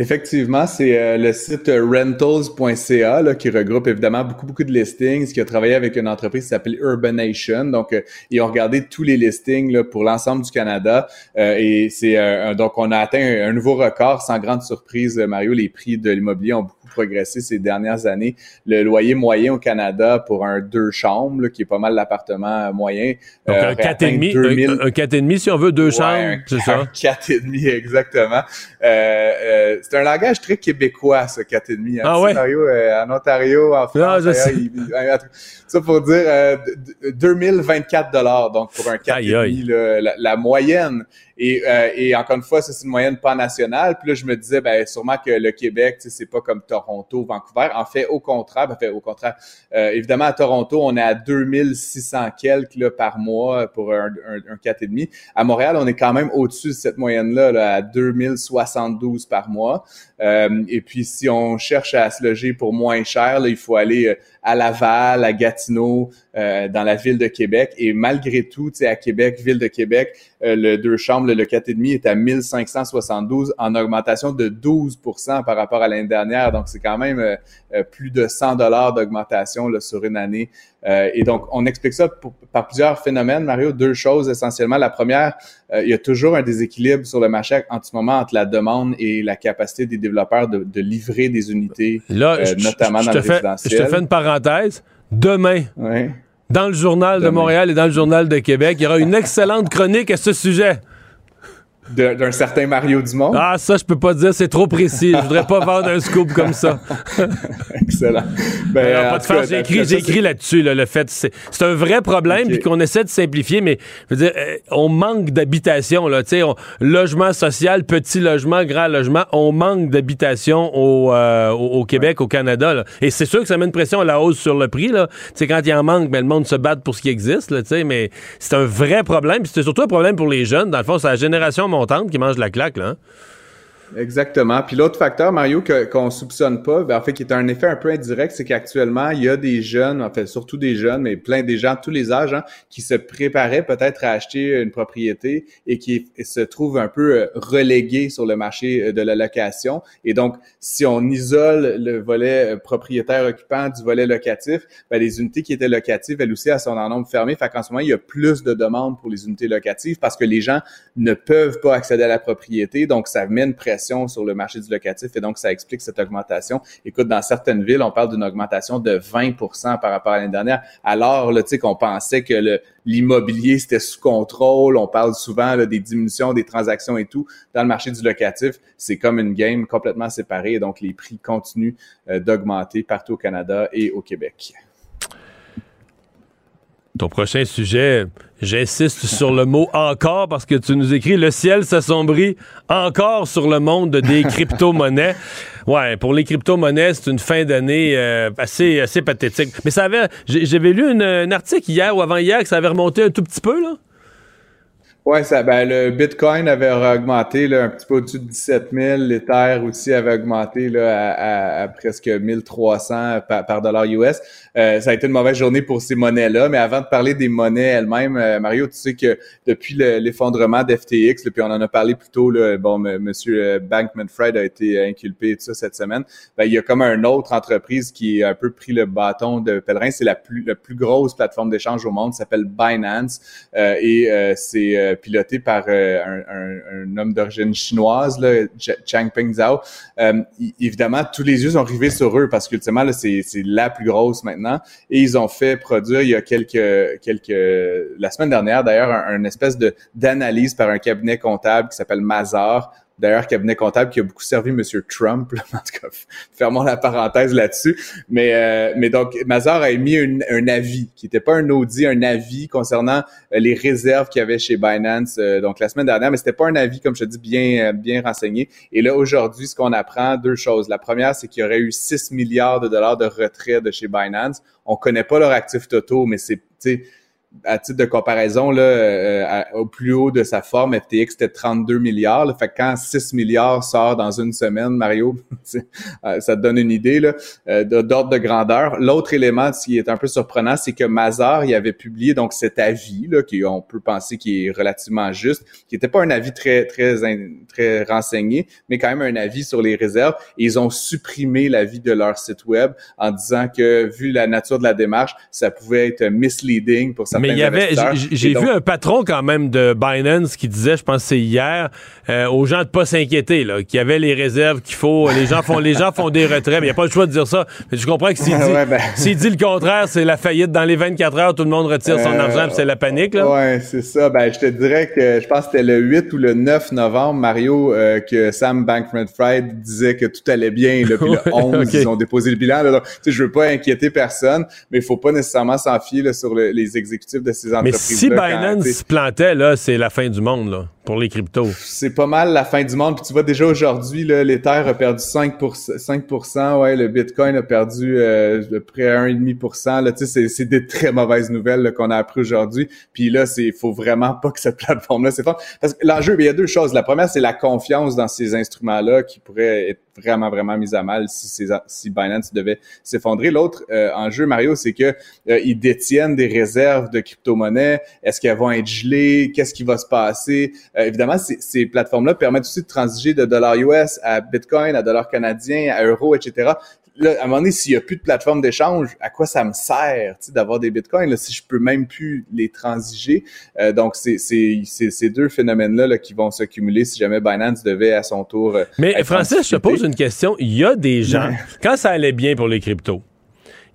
Effectivement, c'est euh, le site rentals.ca qui regroupe évidemment beaucoup beaucoup de listings, qui a travaillé avec une entreprise qui s'appelle Urbanation. Donc, euh, ils ont regardé tous les listings pour l'ensemble du Canada euh, et c'est donc on a atteint un, nouveau record sans grande surprise. Mario, les prix de l'immobilier ont beaucoup progressé ces dernières années. Le loyer moyen au Canada pour un deux chambres, qui est pas mal l'appartement moyen, donc un 4,5 un, 4,5 si on veut deux chambres, c'est ça? Un 4,5 exactement. Euh, c'est un langage très québécois, ce 4,5. Hein. Ah ouais? Euh, en Ontario, en France. ça pour dire euh, 2024 dollars, donc pour un 4,5, la, la, moyenne. Et, euh, et encore une fois, c'est une moyenne pas nationale. Puis là, je me disais, ben sûrement que le Québec, c'est pas comme Toronto Toronto, Vancouver. En fait, au contraire, en fait, au contraire, euh, évidemment, à Toronto, on est à 2600 quelques par mois pour un, un, un 4,5. À Montréal, on est quand même au-dessus de cette moyenne-là, là, à 2072 par mois. Euh, et puis, si on cherche à se loger pour moins cher, il faut aller euh, à Laval, à Gatineau, euh, dans la ville de Québec. Et malgré tout, tu sais, à Québec, ville de Québec, euh, le deux chambres, le 4,5 est à 1572 en augmentation de 12% par rapport à l'année dernière. Donc, c'est quand même euh, plus de 100 dollars d'augmentation sur une année. Et donc, on explique ça par plusieurs phénomènes, Mario. Deux choses essentiellement. La première, il y a toujours un déséquilibre sur le marché en ce moment entre la demande et la capacité des développeurs de, de livrer des unités, Là, notamment dans le résidentiel. Je te fais une parenthèse. Demain, dans le journal de Montréal et dans le journal de Québec, il y aura une excellente chronique à ce sujet d'un certain Mario Dumont. Ah, ça, je peux pas dire, c'est trop précis. Je voudrais pas vendre un scoop comme ça. Excellent. Ben, pas de j'ai écrit, là-dessus, là, le fait, c'est un vrai problème, puis qu'on essaie de simplifier, mais je veux dire, euh, on manque d'habitation, là, tu sais, logement social, petit logement, grand logement, on manque d'habitation au, euh, au, Québec, au Canada, là. Et c'est sûr que ça met une pression à la hausse sur le prix, là. Tu sais, quand il y en manque, ben, le monde se bat pour ce qui existe, là, tu sais, mais c'est un vrai problème, puis c'est surtout un problème pour les jeunes. Dans le fond, c'est la génération montante qui mange la claque, là. Hein? Exactement. Puis l'autre facteur, Mario, qu'on soupçonne pas, ben, en fait, qui est un effet un peu indirect, c'est qu'actuellement, il y a des jeunes, en fait, surtout des jeunes, mais plein des gens de tous les âges, hein, qui se préparaient peut-être à acheter une propriété et qui se trouvent un peu euh, relégués sur le marché euh, de la location. Et donc, si on isole le volet euh, propriétaire occupant du volet locatif, ben, les unités qui étaient locatives, elles aussi, elles sont en nombre fermé. Fait qu'en ce moment, il y a plus de demandes pour les unités locatives parce que les gens ne peuvent pas accéder à la propriété. Donc, ça met une sur le marché du locatif et donc ça explique cette augmentation. Écoute, dans certaines villes, on parle d'une augmentation de 20% par rapport à l'année dernière, alors là, tu sais qu'on pensait que l'immobilier c'était sous contrôle. On parle souvent des diminutions des transactions et tout. Dans le marché du locatif, c'est comme une game complètement séparée. Donc les prix continuent euh, d'augmenter partout au Canada et au Québec. Ton prochain sujet, j'insiste sur le mot encore parce que tu nous écris le ciel s'assombrit encore sur le monde des crypto-monnaies. Ouais, pour les crypto-monnaies, c'est une fin d'année euh, assez, assez pathétique. Mais ça avait, j'avais lu un article hier ou avant-hier que ça avait remonté un tout petit peu, là. Oui, ça, ben, le Bitcoin avait augmenté là, un petit peu au-dessus de 17 000. L'Ether aussi avait augmenté là, à, à, presque 1300 par, par dollar US. Euh, ça a été une mauvaise journée pour ces monnaies-là. Mais avant de parler des monnaies elles-mêmes, euh, Mario, tu sais que depuis l'effondrement d'FTX, puis on en a parlé plus tôt, là, bon, Monsieur euh, Bankman-Fried a été inculpé tout ça cette semaine. Ben, il y a comme une autre entreprise qui a un peu pris le bâton de pèlerin. C'est la plus, la plus grosse plateforme d'échange au monde, s'appelle Binance. et c'est piloté par euh, un, un, homme d'origine chinoise, là, Changpeng Zhao. Euh, évidemment, tous les yeux sont rivés sur eux parce qu'ultimement, c'est la plus grosse maintenant. Et ils ont fait produire il y a quelques, quelques la semaine dernière d'ailleurs, un, espèce d'analyse par un cabinet comptable qui s'appelle Mazar d'ailleurs cabinet comptable qui a beaucoup servi M. Trump. En tout cas, fermons la parenthèse là-dessus. Mais, euh, donc, Mazar a émis un, avis, qui n'était pas un audit, un avis concernant euh, les réserves qu'il y avait chez Binance euh, donc la semaine dernière, mais c'était pas un avis, comme je te dis, bien, bien renseigné. Et là, aujourd'hui, ce qu'on apprend, deux choses. La première, c'est qu'il y aurait eu 6 milliards de dollars de retrait de chez Binance. On connaît pas leurs actifs totaux, mais c'est à titre de comparaison, là, euh, au plus haut de sa forme, FTX était 32 milliards. Là, fait que quand 6 milliards sort dans une semaine, Mario, euh, ça te donne une idée euh, d'ordre de grandeur. L'autre élément qui est un peu surprenant, c'est que Mazar il avait publié donc cet avis là, qui on peut penser qui est relativement juste, qui n'était pas un avis très très très renseigné, mais quand même un avis sur les réserves. Ils ont supprimé l'avis de leur site web en disant que vu la nature de la démarche, ça pouvait être misleading pour ça mais il y avait, j'ai vu un patron quand même de Binance qui disait, je pense que c'est hier, euh, aux gens de pas s'inquiéter, là, qu'il y avait les réserves qu'il faut, les gens font, les gens font des retraits, mais il n'y a pas le choix de dire ça. Mais je comprends que s'il dit, ben. dit, le contraire, c'est la faillite dans les 24 heures, tout le monde retire son euh, argent, c'est la panique, là. Ouais, c'est ça. Ben, je te dirais que je pense que c'était le 8 ou le 9 novembre, Mario, euh, que Sam Bankman-Fried disait que tout allait bien, là, puis le 11, ils ont déposé le bilan. Là, donc, je veux pas inquiéter personne, mais il faut pas nécessairement s'en fier sur les exécutifs de ces entreprises. Mais si Binance se plantait, là, c'est la fin du monde, là, pour les cryptos. C'est pas mal la fin du monde. Puis tu vois, déjà aujourd'hui, l'Ether a perdu 5%, 5% ouais, le Bitcoin a perdu euh, près à 1,5%. Là, tu sais, c'est des très mauvaises nouvelles qu'on a appris aujourd'hui. Puis là, c'est faut vraiment pas que cette plateforme-là s'effondre. Parce que l'enjeu, il y a deux choses. La première, c'est la confiance dans ces instruments-là qui pourrait être vraiment, vraiment mise à mal si, si Binance devait s'effondrer. L'autre euh, enjeu, Mario, c'est que euh, ils détiennent des réserves de crypto-monnaies. Est-ce qu'elles vont être gelées? Qu'est-ce qui va se passer? Euh, évidemment, ces plateformes-là permettent aussi de transiger de dollars US à Bitcoin, à dollars canadiens, à euros, etc là, à un moment donné, s'il n'y a plus de plateforme d'échange, à quoi ça me sert d'avoir des bitcoins là, si je peux même plus les transiger? Euh, donc, c'est ces deux phénomènes-là là, qui vont s'accumuler si jamais Binance devait à son tour. Euh, Mais Francis, je te pose une question. Il y a des gens, quand ça allait bien pour les cryptos,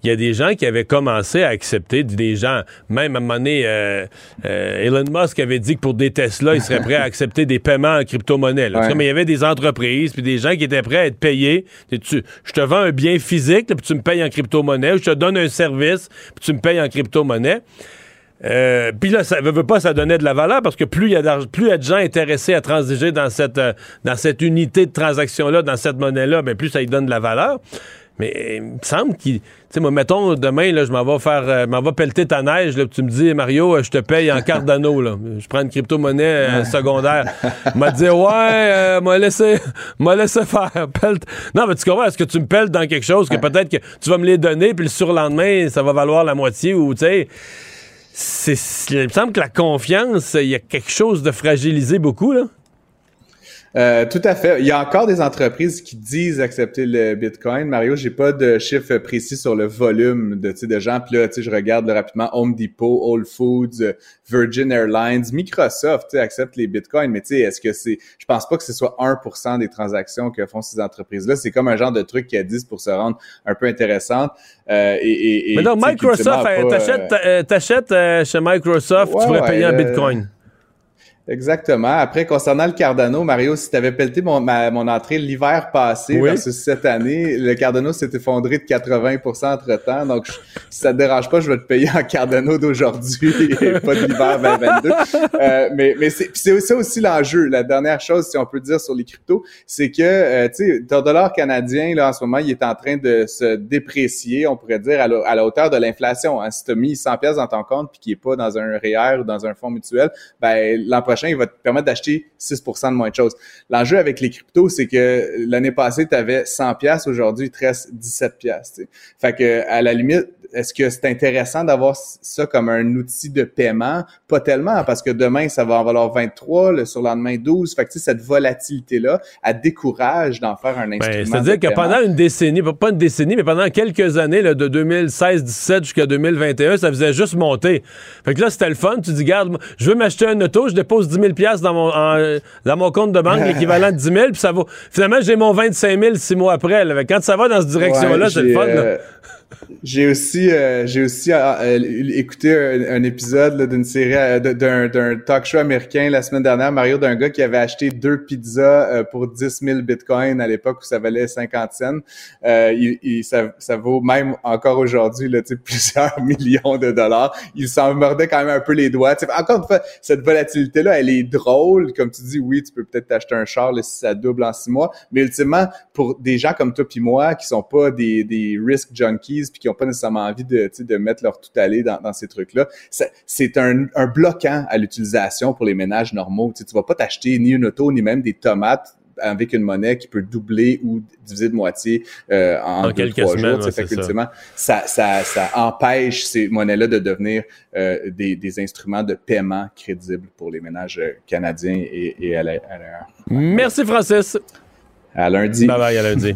il y a des gens qui avaient commencé à accepter, des gens, même à un moment donné, euh, euh, Elon Musk avait dit que pour des Tesla, il serait prêt à accepter des paiements en crypto-monnaie. Mais il y avait des entreprises, puis des gens qui étaient prêts à être payés. Tu, je te vends un bien physique, puis tu me payes en crypto-monnaie, ou je te donne un service, puis tu me payes en crypto-monnaie. Euh, puis là, ça veut, veut pas, ça donnait de la valeur parce que plus il y a plus y a de gens intéressés à transiger dans cette dans cette unité de transaction là, dans cette monnaie là, ben plus ça y donne de la valeur. Mais il me semble qu'il. Tu sais, moi, mettons, demain, là, je m'en vais faire. Euh, m'en vais pelleter ta neige, là, tu me dis, Mario, euh, je te paye en carte d'anneau, là. Je prends une crypto-monnaie euh, secondaire. m'a dit, ouais, m'a laissé, m'a laissé faire. Non, mais tu comprends, est-ce que tu me pelles dans quelque chose que peut-être que tu vas me les donner, puis le surlendemain, ça va valoir la moitié, ou, tu sais. Il me semble que la confiance, il y a quelque chose de fragilisé beaucoup, là. Euh, tout à fait. Il y a encore des entreprises qui disent accepter le Bitcoin. Mario, j'ai pas de chiffre précis sur le volume de, de gens. Puis là, je regarde rapidement Home Depot, Whole Foods, Virgin Airlines, Microsoft accepte les Bitcoins. Mais tu sais, est-ce que c'est... Je pense pas que ce soit 1% des transactions que font ces entreprises-là. C'est comme un genre de truc qui a 10 pour se rendre un peu intéressante. Euh, et, et, Mais donc, Microsoft, euh, t'achètes, chez Microsoft, tu pourrais payer en Bitcoin. Exactement. Après, concernant le Cardano, Mario, si tu avais pelleté mon, mon entrée l'hiver passé versus cette année, le Cardano s'est effondré de 80% entre-temps. Donc, si ça te dérange pas, je vais te payer en Cardano d'aujourd'hui et pas de l'hiver 2022. Euh, mais mais c'est ça aussi l'enjeu. La dernière chose, si on peut dire sur les cryptos, c'est que, euh, tu sais, ton dollar canadien, là, en ce moment, il est en train de se déprécier, on pourrait dire, à la, hauteur de l'inflation. Hein. Si tu as mis 100 pièces dans ton compte puis qu'il est pas dans un REER ou dans un fonds mutuel, ben l'emploi il va te permettre d'acheter 6% de moins de choses. L'enjeu avec les cryptos, c'est que l'année passée, tu avais 100 pièces, aujourd'hui, il te reste 17 pièces. Fait que à la limite, est-ce que c'est intéressant d'avoir ça comme un outil de paiement? Pas tellement, parce que demain, ça va en valoir 23, le surlendemain 12. Fait que, cette volatilité-là, elle décourage d'en faire un ben, instrument. C'est-à-dire que pendant une décennie, pas une décennie, mais pendant quelques années, là, de 2016-17 jusqu'à 2021, ça faisait juste monter. Fait que là, c'était le fun. Tu dis, garde, je veux m'acheter un auto, je dépose 10 000 dans mon, dans mon compte de banque équivalent de 10 000, puis ça vaut. Finalement, j'ai mon 25 000 six mois après. Quand ça va dans cette direction-là, c'est le fun. Euh, j'ai aussi, euh, j'ai aussi euh, euh, écouté un, épisode d'une série, d'un, d'un talk show américain la semaine dernière, Mario, d'un gars qui avait acheté deux pizzas pour 10 000 bitcoins à l'époque où ça valait 50 cents. il, ça, ça, vaut même encore aujourd'hui là, plusieurs millions de dollars. Il s'en mordait quand même un peu les doigts. encore une fois, cette volatilité-là, elle est drôle. Comme tu dis, oui, tu peux peut-être t'acheter un char si ça double en six mois, mais ultimement, pour des gens comme toi puis moi qui sont pas des, des risk junkies, puis qui n'ont pas nécessairement envie de, de mettre leur tout aller dans, dans ces trucs-là. C'est un, un bloquant à l'utilisation pour les ménages normaux. Tu ne vas pas t'acheter ni une auto, ni même des tomates avec une monnaie qui peut doubler ou diviser de moitié euh, en, quelques trois jours. effectivement, ça. Ça, ça, empêche ces monnaies-là de devenir euh, des, des, instruments de paiement crédibles pour les ménages euh, canadiens et, et à l'air. Merci Francis. À lundi. Bye bye, à lundi.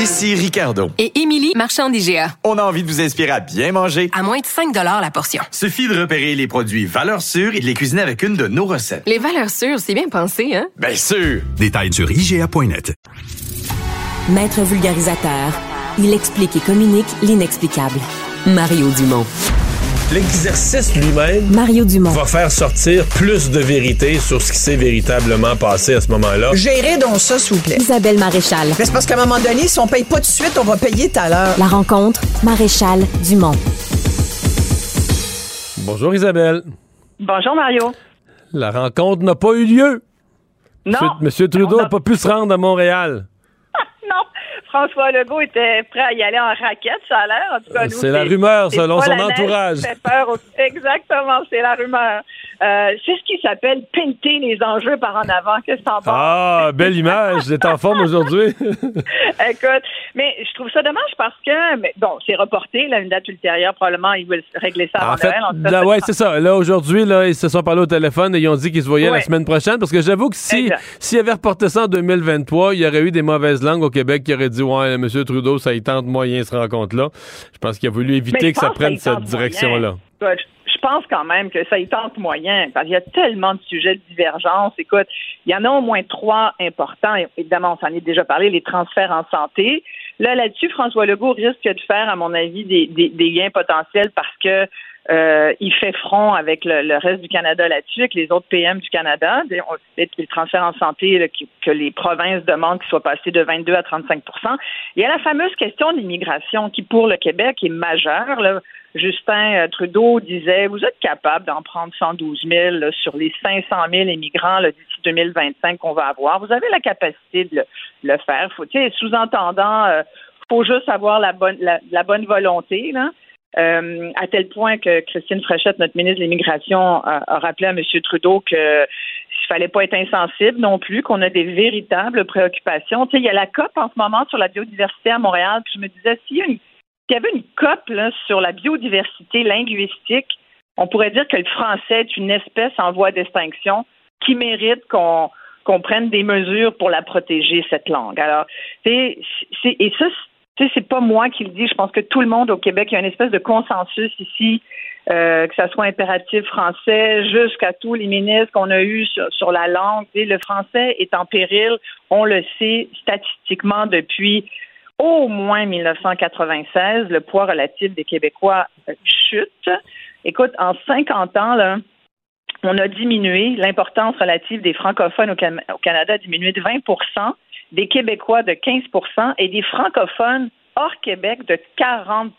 Ici Ricardo. Et Émilie, marchand d'IGA. On a envie de vous inspirer à bien manger. À moins de 5 la portion. Suffit de repérer les produits valeurs sûres et de les cuisiner avec une de nos recettes. Les valeurs sûres, c'est bien pensé, hein? Bien sûr! Détails sur IGA.net. Maître vulgarisateur, il explique et communique l'inexplicable. Mario Dumont. L'exercice lui-même Mario Dumont. va faire sortir plus de vérité sur ce qui s'est véritablement passé à ce moment-là. Gérez donc ça, s'il vous plaît. Isabelle Maréchal. Mais c'est parce qu'à un moment donné, si on paye pas tout de suite, on va payer tout à l'heure. La rencontre, Maréchal Dumont. Bonjour Isabelle. Bonjour Mario. La rencontre n'a pas eu lieu. Non. Monsieur, Monsieur Trudeau n'a pas pu se rendre à Montréal. François Legault était prêt à y aller en raquette, ça a l'air. En tout cas, nous, C'est la rumeur, selon son entourage. peur au- Exactement, c'est la rumeur. Euh, c'est ce qui s'appelle pinter les enjeux par en avant. Qu'est-ce que t'en penses? Ah, belle image. Vous êtes en forme aujourd'hui. Écoute, mais je trouve ça dommage parce que, mais bon, c'est reporté, là, une date ultérieure, probablement, ils veulent régler ça avant En fait, Noël. Là, ouais, c'est ça. Là, aujourd'hui, là, ils se sont parlé au téléphone et ils ont dit qu'ils se voyaient la semaine prochaine. Parce que j'avoue que si, s'ils avaient reporté ça en 2023, il y aurait eu des mauvaises langues au Québec qui auraient dit, ouais, M. Trudeau, ça y tente moyen, se rencontre-là. Je pense qu'il a voulu éviter que ça prenne que cette direction-là. Je pense quand même que ça y tente moyen, parce qu'il y a tellement de sujets de divergence. Écoute, il y en a au moins trois importants. Évidemment, on s'en est déjà parlé, les transferts en santé. Là, là-dessus, François Legault risque de faire, à mon avis, des, des- des gains potentiels parce que euh, il fait front avec le, le reste du Canada là-dessus, avec les autres PM du Canada. Les, transferts en santé là, qui- que les provinces demandent qu'ils soient passés de 22 à 35% Il y a la fameuse question de l'immigration qui, pour le Québec, est majeure. là. Justin euh, Trudeau disait, vous êtes capable d'en prendre 112 000 là, sur les 500 000 immigrants d'ici 2025 qu'on va avoir. Vous avez la capacité de le, faire. Faut, sous-entendant, euh, faut juste avoir la bonne, la, bonne volonté. Euh, à tel point que Christine Fréchette, notre ministre de l'Immigration, a, rappelé à M. Trudeau que il fallait pas être insensible non plus, qu'on a des véritables préoccupations. Il y a la COP en ce moment sur la biodiversité à Montréal, je me disais, s'il y, a une- s'il y avait une COP là, sur la biodiversité linguistique, on pourrait dire que le français est une espèce en voie d'extinction qui mérite qu'on prenne des mesures pour la protéger, cette langue. Alors, c'est, et ça, c'est pas moi qui le dis. Je pense que tout le monde au Québec, il y a une espèce de consensus ici, euh, que ça soit impératif français, jusqu'à tous les ministres qu'on a eus sur, la langue. Le français est en péril, on le sait statistiquement depuis au moins 1996. Le poids relatif des Québécois euh, chute. Écoute, en 50 ans, là, on a diminué l'importance relative des francophones au, Canada a diminué de 20% des Québécois de 15% et des francophones hors Québec de 40%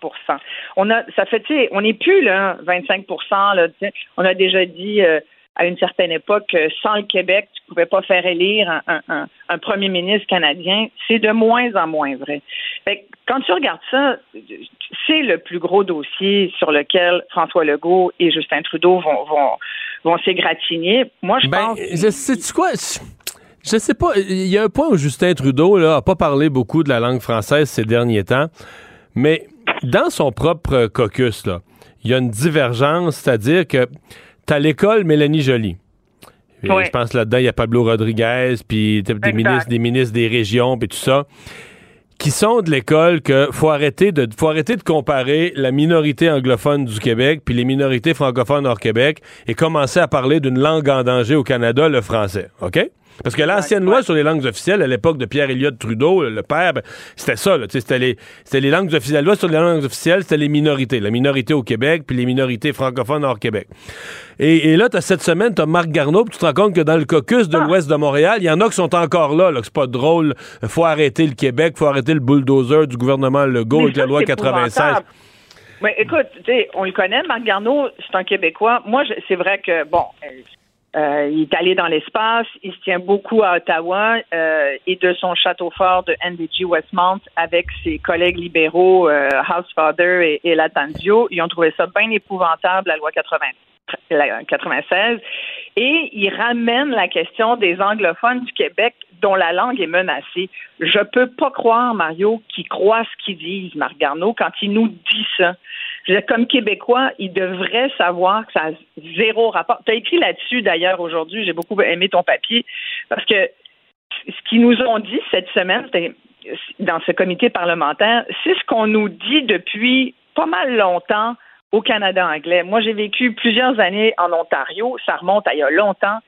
On a, ça fait, on n'est plus là, 25 là. On a déjà dit euh, à une certaine époque que sans le Québec, tu pouvais pas faire élire un, un- un- un premier ministre canadien. C'est de moins en moins vrai. Fait que quand tu regardes ça, c'est le plus gros dossier sur lequel François Legault et Justin Trudeau vont, vont, vont s'égratigner. Moi, je Ben, pense. je sais quoi? Je sais pas. Il y a un point où Justin Trudeau là, a pas parlé beaucoup de la langue française ces derniers temps, mais dans son propre caucus, là, il y a une divergence, c'est-à-dire que tu as l'école Mélanie Ouais. Je pense là-dedans, il y a Pablo Rodriguez, puis t'as des ministres, des ministres des régions, puis tout ça, qui sont de l'école que faut arrêter de faut arrêter de comparer la minorité anglophone du Québec puis les minorités francophones hors Québec et commencer à parler d'une langue en danger au Canada, le français. OK? Parce que l'ancienne loi sur les langues officielles, à l'époque de Pierre Elliott Trudeau, le père, ben, c'était ça. C'était les, langues officielles. La loi sur les langues officielles, c'était les minorités. La minorité au Québec, puis les minorités francophones hors Québec. Et, et là, as, cette semaine, tu as Marc Garneau, puis tu te rends compte que dans le caucus de l'ouest de Montréal, il y en a qui sont encore là, là c'est pas drôle. faut arrêter le Québec, faut arrêter le bulldozer du gouvernement Legault avec la loi c'est 96. épouvantable. Mais écoute, on le connaît, Marc Garneau, c'est un Québécois. Moi, c'est vrai que, bon, euh, il est allé dans l'espace, il se tient beaucoup à Ottawa euh, et de son château fort de NDG Westmount avec ses collègues libéraux, euh, Housefather et, et Latanzio. Ils ont trouvé ça bien épouvantable, la loi 80 la 96. Et il ramène la question des anglophones du Québec dont la langue est menacée. Je peux pas croire, Mario, qu'il croit ce qu'ils disent, Marc Garneau, quand il nous dit ça. Je veux dire, comme Québécois, il devrait savoir que ça a zéro rapport. Tu as écrit là-dessus, d'ailleurs, aujourd'hui. J'ai beaucoup aimé ton papier parce que ce qu'ils nous ont dit cette semaine, dans ce comité parlementaire, c'est ce qu'on nous dit depuis pas mal longtemps au Canada anglais. Moi, j'ai vécu plusieurs années en Ontario. Ça remonte à il y a longtemps.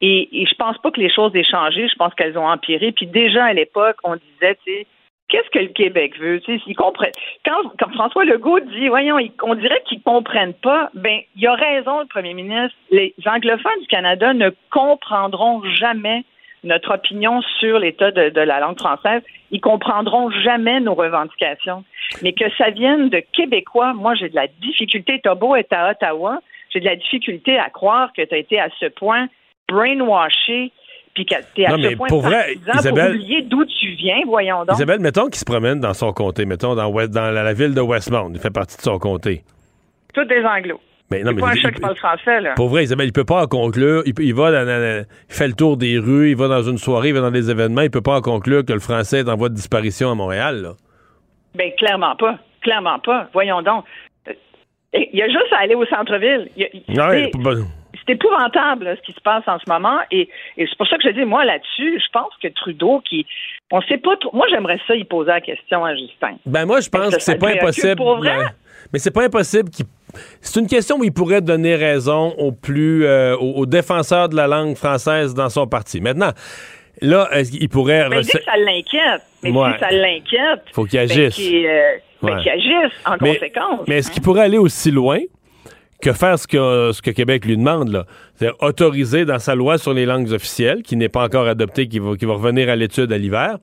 Et, et je pense pas que les choses aient changé. Je pense qu'elles ont empiré. Puis déjà à l'époque, on disait, tu sais, qu'est-ce que le Québec veut? Quand, François Legault dit, voyons, on dirait qu'ils comprennent pas, ben, il a raison, le premier ministre. Les anglophones du Canada ne comprendront jamais notre opinion sur l'état de, la langue française. Ils comprendront jamais nos revendications. Mais que ça vienne de Québécois, moi, j'ai de la difficulté. Beau être à Ottawa, j'ai de la difficulté à croire que tu as été à ce point brainwashé puis que t'es à ce point pour vrai, Isabelle, pour oublier d'où tu viens, voyons donc. Isabelle, mettons qu'il se promène dans son comté, mettons dans, dans la, ville de Westmount, il fait partie de son comté. Tous des anglos. Mais non, mais pas un chat qui parle français, là. Pour vrai, Isabelle, il peut pas en conclure. Il, va il fait le tour des rues, il va dans une soirée, il va dans des événements, il peut pas en conclure que le français est en voie de disparition à Montréal, là. Ben, clairement pas. Clairement pas. Voyons donc. Euh, il y a juste à aller au centre-ville. C'est épouvantable ce qui se passe en ce moment et, c'est pour ça que je dis moi là-dessus, je pense que Trudeau qui on sait pas trop moi j'aimerais ça y poser la question à Justin. Ben moi je pense que c'est pas impossible. Mais c'est pas impossible qu'il c'est une question où il pourrait donner raison aux plus euh, aux, défenseurs de la langue française dans son parti. Maintenant, là, il pourrait. Mais que ça l'inquiète. Mais si ça l'inquiète, faut qu'il ben, agisse. Euh, ben, qu'il agisse en conséquence. Mais est-ce qu'il pourrait aller aussi loin? Que faire ce que, ce que Québec lui demande, là? C'est-à-dire autoriser dans sa loi sur les langues officielles, qui n'est pas encore adoptée, qui va, qui va revenir à l'étude à l'hiver,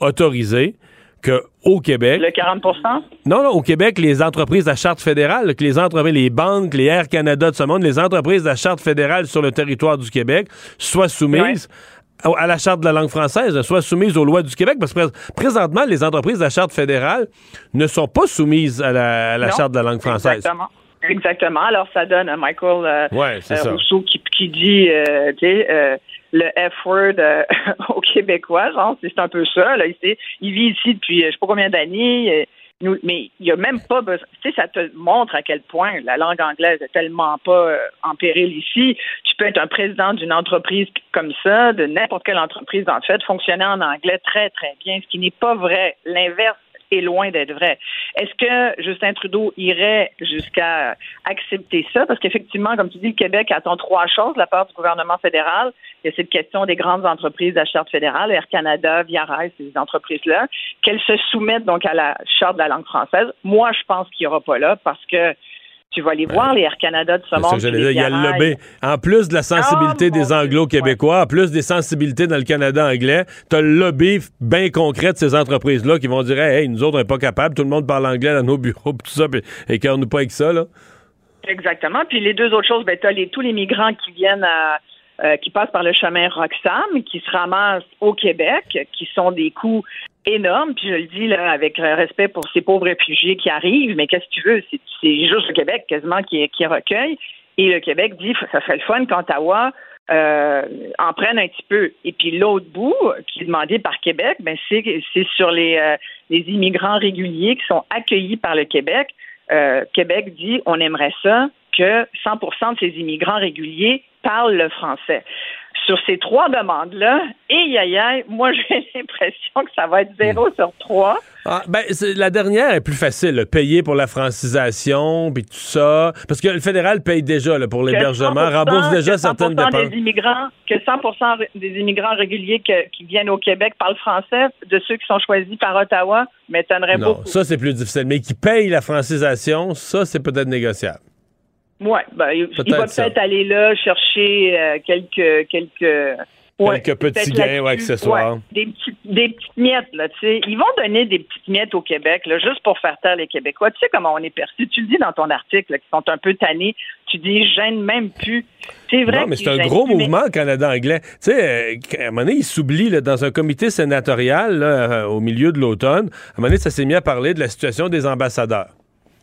autoriser que au Québec. Le 40 Non, non, au Québec, les entreprises à charte fédérale, que les entreprises, les banques, les Air Canada de ce monde, les entreprises à charte fédérale sur le territoire du Québec soient soumises à la charte de la langue française, soient soumises aux lois du Québec, parce que présentement, les entreprises à charte fédérale ne sont pas soumises à la, charte de la langue française. Exactement. Exactement. Alors, ça donne à Michael euh, euh, Rousseau qui, qui dit, euh, sais, le F-word euh, aux Québécois, genre, c'est un peu ça. Là, il, il vit ici depuis euh, je sais pas combien d'années. Euh, nous, mais il n'y a même pas besoin. Tu sais, ça te montre à quel point la langue anglaise est tellement pas en péril ici. Tu peux être un président d'une entreprise comme ça, de n'importe quelle entreprise, en fait, fonctionner en anglais très, très bien, ce qui n'est pas vrai. L'inverse est loin d'être vrai. Est-ce que Justin Trudeau irait jusqu'à accepter ça? Parce qu'effectivement, comme tu dis, le Québec attend trois choses de la part du gouvernement fédéral. Il y a cette question des grandes entreprises à charte fédérale, Air Canada, Via Rail, ces entreprises-là, qu'elles se soumettent donc à la charte de la langue française. Moi, je pense qu'il n'y aura pas là parce que tu vas aller voir les Air Canada de ce monde. il y a le lobby. En plus de la sensibilité oh, des Anglo-Québécois, en plus des sensibilités dans le Canada anglais, tu as le lobby bien concret de ces entreprises-là qui vont dire Hey, nous autres, on n'est pas capables, tout le monde parle anglais dans nos bureaux, tout ça, et qu'on nous pas avec ça. Là. Exactement. Puis les deux autres choses, ben, tu as tous les migrants qui viennent à. Euh, qui passent par le chemin Roxham, qui se ramassent au Québec, qui sont des coûts énorme, puis je le dis là avec respect pour ces pauvres réfugiés qui arrivent, mais qu'est-ce que tu veux? C'est juste le Québec quasiment qui, qui recueille. Et le Québec dit ça serait le fun qu'Ottawa euh, en prenne un petit peu. Et puis l'autre bout, qui est demandé par Québec, ben c'est sur les, euh, les immigrants réguliers qui sont accueillis par le Québec. Euh, Québec dit on aimerait ça que 100% de ces immigrants réguliers parlent le français sur ces trois demandes-là, et yaya, moi j'ai l'impression que ça va être zéro sur trois. Ah, ben, la dernière est plus facile, payer pour la francisation, puis tout ça. Parce que le fédéral paye déjà pour l'hébergement, rembourse déjà certaines dépenses. Des immigrants, que 100 des immigrants réguliers qui viennent au Québec parlent français, de ceux qui sont choisis par Ottawa, m'étonnerait beaucoup. Non, ça c'est plus difficile. Mais qui payent la francisation, ça c'est peut-être négociable. Oui, ben, il, va peut-être aller là chercher euh, quelques quelques quelques petits gains ou accessoires. des, petites, des petites miettes, là, tu sais. Ils vont donner des petites miettes au Québec, là, juste pour faire taire les Québécois. Tu sais comment on est perçu? Tu le dis dans ton article, qui sont un peu tannés. Tu dis, je gêne même plus. C'est vrai. Non, mais c'est un gros mouvement, Canada anglais. Tu sais, euh, à un moment donné, il s'oublie, dans un comité sénatorial, euh, au milieu de l'automne, à un moment donné, ça s'est mis à parler de la situation des ambassadeurs.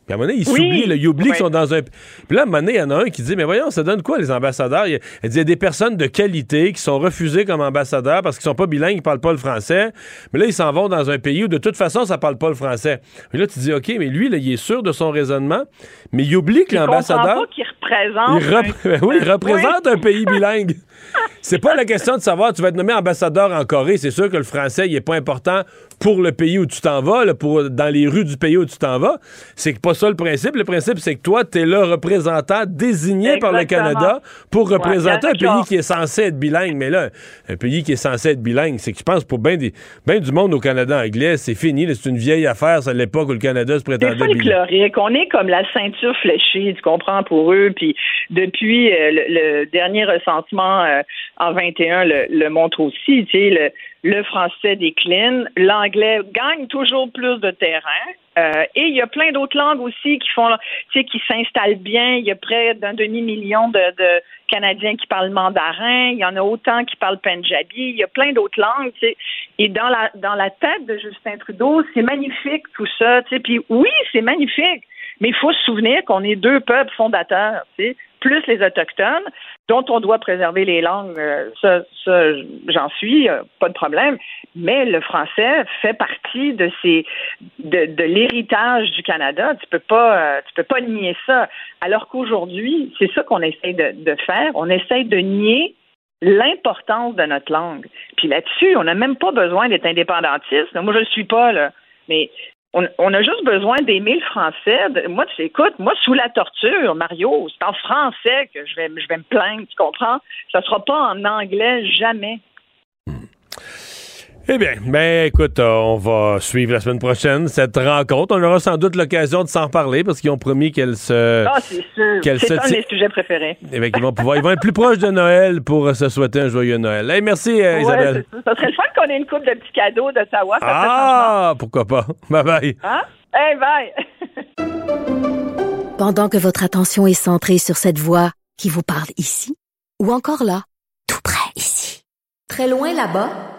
Puis à un moment donné, ils s'oublient, ils oublient qu'ils sont dans un. Puis là, à un moment donné, il y en a un qui dit Mais voyons, ça donne quoi les ambassadeurs? Il, dit, il y a des personnes de qualité qui sont refusées comme ambassadeurs parce qu'ils sont pas bilingues, ils parlent pas le français. Mais là, ils s'en vont dans un pays où de toute façon, ça parle pas le français. Mais là, tu dis OK, mais lui, là, il est sûr de son raisonnement, mais il oublie que l'ambassadeur. qu'il représente. Il oui, il représente un pays bilingue. C'est pas la question de savoir, tu vas être nommé ambassadeur en Corée. C'est sûr que le français, il est pas important pour le pays où tu t'en vas, là, pour, dans les rues du pays où tu t'en vas. C'est pas ça le principe. Le principe, c'est que toi, tu es le représentant désigné par le Canada pour représenter un pays qui est censé être bilingue. Mais là, un pays qui est censé être bilingue, c'est que je pense pour bien ben du monde au Canada anglais, c'est fini. C'est une vieille affaire, c'est l'époque où le Canada se prétendait bilingue. On est comme la ceinture fléchée, tu comprends, pour eux. Puis depuis euh, le, dernier recensement euh, en 21 le, le montre aussi, tu sais, le, le français décline, l'anglais gagne toujours plus de terrain. Euh, et il y a plein d'autres langues aussi qui font, tu sais, qui s'installent bien. Il y a près d'un demi-million de, Canadiens qui parlent mandarin. Il y en a autant qui parlent punjabi. Il y a plein d'autres langues, tu sais. Et dans la dans la tête de Justin Trudeau, c'est magnifique tout ça, tu sais. Puis oui, c'est magnifique. Mais il faut se souvenir qu'on est deux peuples fondateurs, tu sais, plus les Autochtones, dont on doit préserver les langues, euh, ça, ça j'en suis, euh, pas de problème. Mais le français fait partie de ces de, de l'héritage du Canada. Tu peux pas euh, tu peux pas nier ça. Alors qu'aujourd'hui, c'est ça qu'on essaie de, faire. On essaie de nier l'importance de notre langue. Puis là-dessus, on n'a même pas besoin d'être indépendantiste. Moi, je ne suis pas là. Mais on, a juste besoin d'aimer le français. Moi, tu écoutes, moi, sous la torture, Mario, c'est en français que je vais, me plaindre, tu comprends? Ça sera pas en anglais, jamais. Eh bien, ben écoute, euh, on va suivre la semaine prochaine cette rencontre. On aura sans doute l'occasion de s'en parler parce qu'ils ont promis qu'elle se. Ah, c'est sûr. c'est un de mes sujets préférés. Eh bien, ils vont pouvoir, ils vont être plus proches de Noël pour se souhaiter un joyeux Noël. Hey, merci, euh, Isabelle. Ça. ça. serait le fun qu'on ait une coupe de petits cadeaux d'Ottawa. Ah, pourquoi pas. Bye bye. Hein? Hey, bye. Pendant que votre attention est centrée sur cette voix qui vous parle ici, ou encore là, tout près ici, très loin là-bas,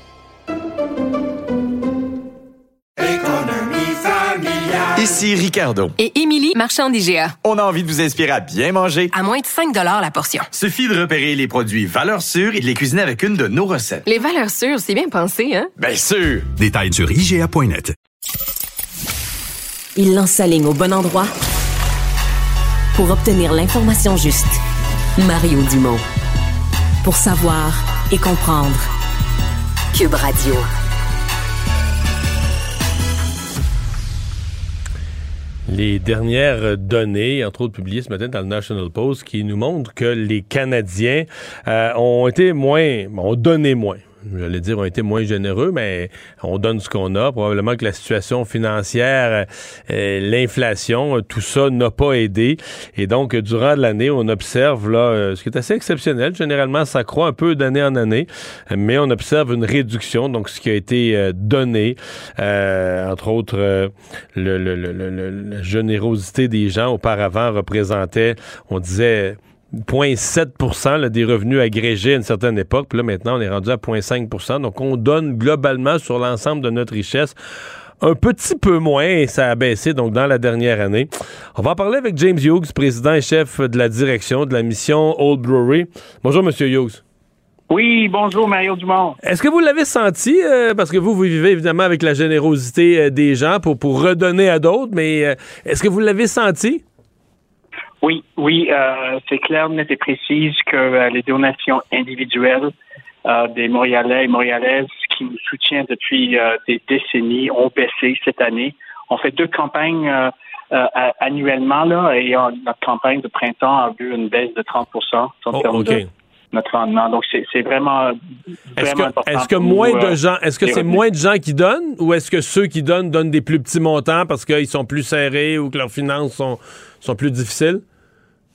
Ici Ricardo. Et Émilie, marchand d'IGA. On a envie de vous inspirer à bien manger. À moins de 5 la portion. Suffit de repérer les produits valeurs sûres et de les cuisiner avec une de nos recettes. Les valeurs sûres, c'est bien pensé, hein? Bien sûr! Détails sur IGA.net. Il lance sa ligne au bon endroit pour obtenir l'information juste. Mario Dumont. Pour savoir et comprendre. Cube Radio. Les dernières données, entre autres publiées ce matin dans le National Post, qui nous montrent que les Canadiens euh, ont été moins, ont donné moins j'allais dire, ont été moins généreux, mais on donne ce qu'on a. Probablement que la situation financière, euh, l'inflation, tout ça n'a pas aidé. Et donc, durant l'année, on observe là, euh, ce qui est assez exceptionnel. Généralement, ça croît un peu d'année en année, mais on observe une réduction. Donc, ce qui a été euh, donné, entre autres, le, la générosité des gens auparavant représentait, on disait 0,7 des revenus agrégés à une certaine époque. Puis là, maintenant, on est rendu à 0,5% Donc, on donne globalement sur l'ensemble de notre richesse un petit peu moins et ça a baissé donc dans la dernière année. On va en parler avec James Hughes, président et chef de la direction de la mission Old Brewery. Bonjour, Monsieur Hughes. Oui, bonjour Mario Dumont. Est-ce que vous l'avez senti, euh, parce que vous, vous vivez évidemment avec la générosité euh, des gens pour, pour redonner à d'autres, mais euh, est-ce que vous l'avez senti? Oui, oui, euh, c'est clair, net et précise que euh, les donations individuelles euh, des Montréalais et Montréalaises qui nous soutiennent depuis des décennies ont baissé cette année. On fait deux campagnes annuellement là, et notre campagne de printemps a vu une baisse de 30 en termes de notre rendement. Donc c'est vraiment, est-ce que, important. Est-ce que moins de gens, est-ce que c'est moins de gens qui donnent ou est-ce que ceux qui donnent donnent des plus petits montants parce qu'ils sont plus serrés ou que leurs finances sont, sont plus difficiles?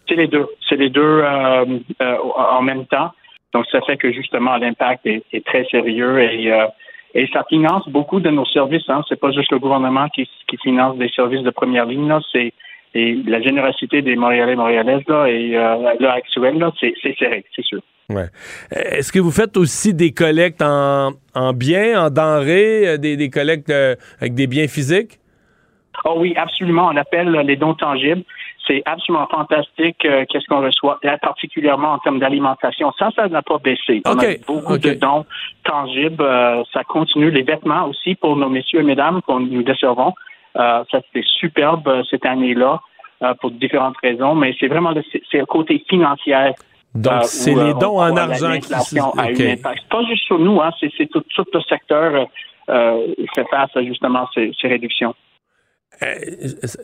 C'est les deux. C'est les deux euh, euh, en même temps. Donc, ça fait que justement, l'impact est, très sérieux et, euh, et ça finance beaucoup de nos services. Hein. C'est pas juste le gouvernement qui, qui finance des services de première ligne. Là. C'est et la générosité des Montréalais et Montréalaises là, et actuelle, là, c'est, serré, c'est sûr. Ouais. Est-ce que vous faites aussi des collectes en, en biens, en denrées, des, des collectes avec des biens physiques? Oh oui, absolument. On appelle les dons tangibles. C'est absolument fantastique euh, qu'est-ce qu'on reçoit, particulièrement en termes d'alimentation. Ça, ça n'a pas baissé. On a beaucoup de dons tangibles. Euh, ça continue. Les vêtements aussi pour nos messieurs et mesdames qu'on nous desservons. Euh, ça, c'était superbe cette année-là pour différentes raisons, mais c'est vraiment le, c'est le côté financier donc, c'est les dons en argent qui okay. Pas juste sur nous, hein, c'est tout, tout, le secteur euh, fait face à justement ces, ces réductions. Euh,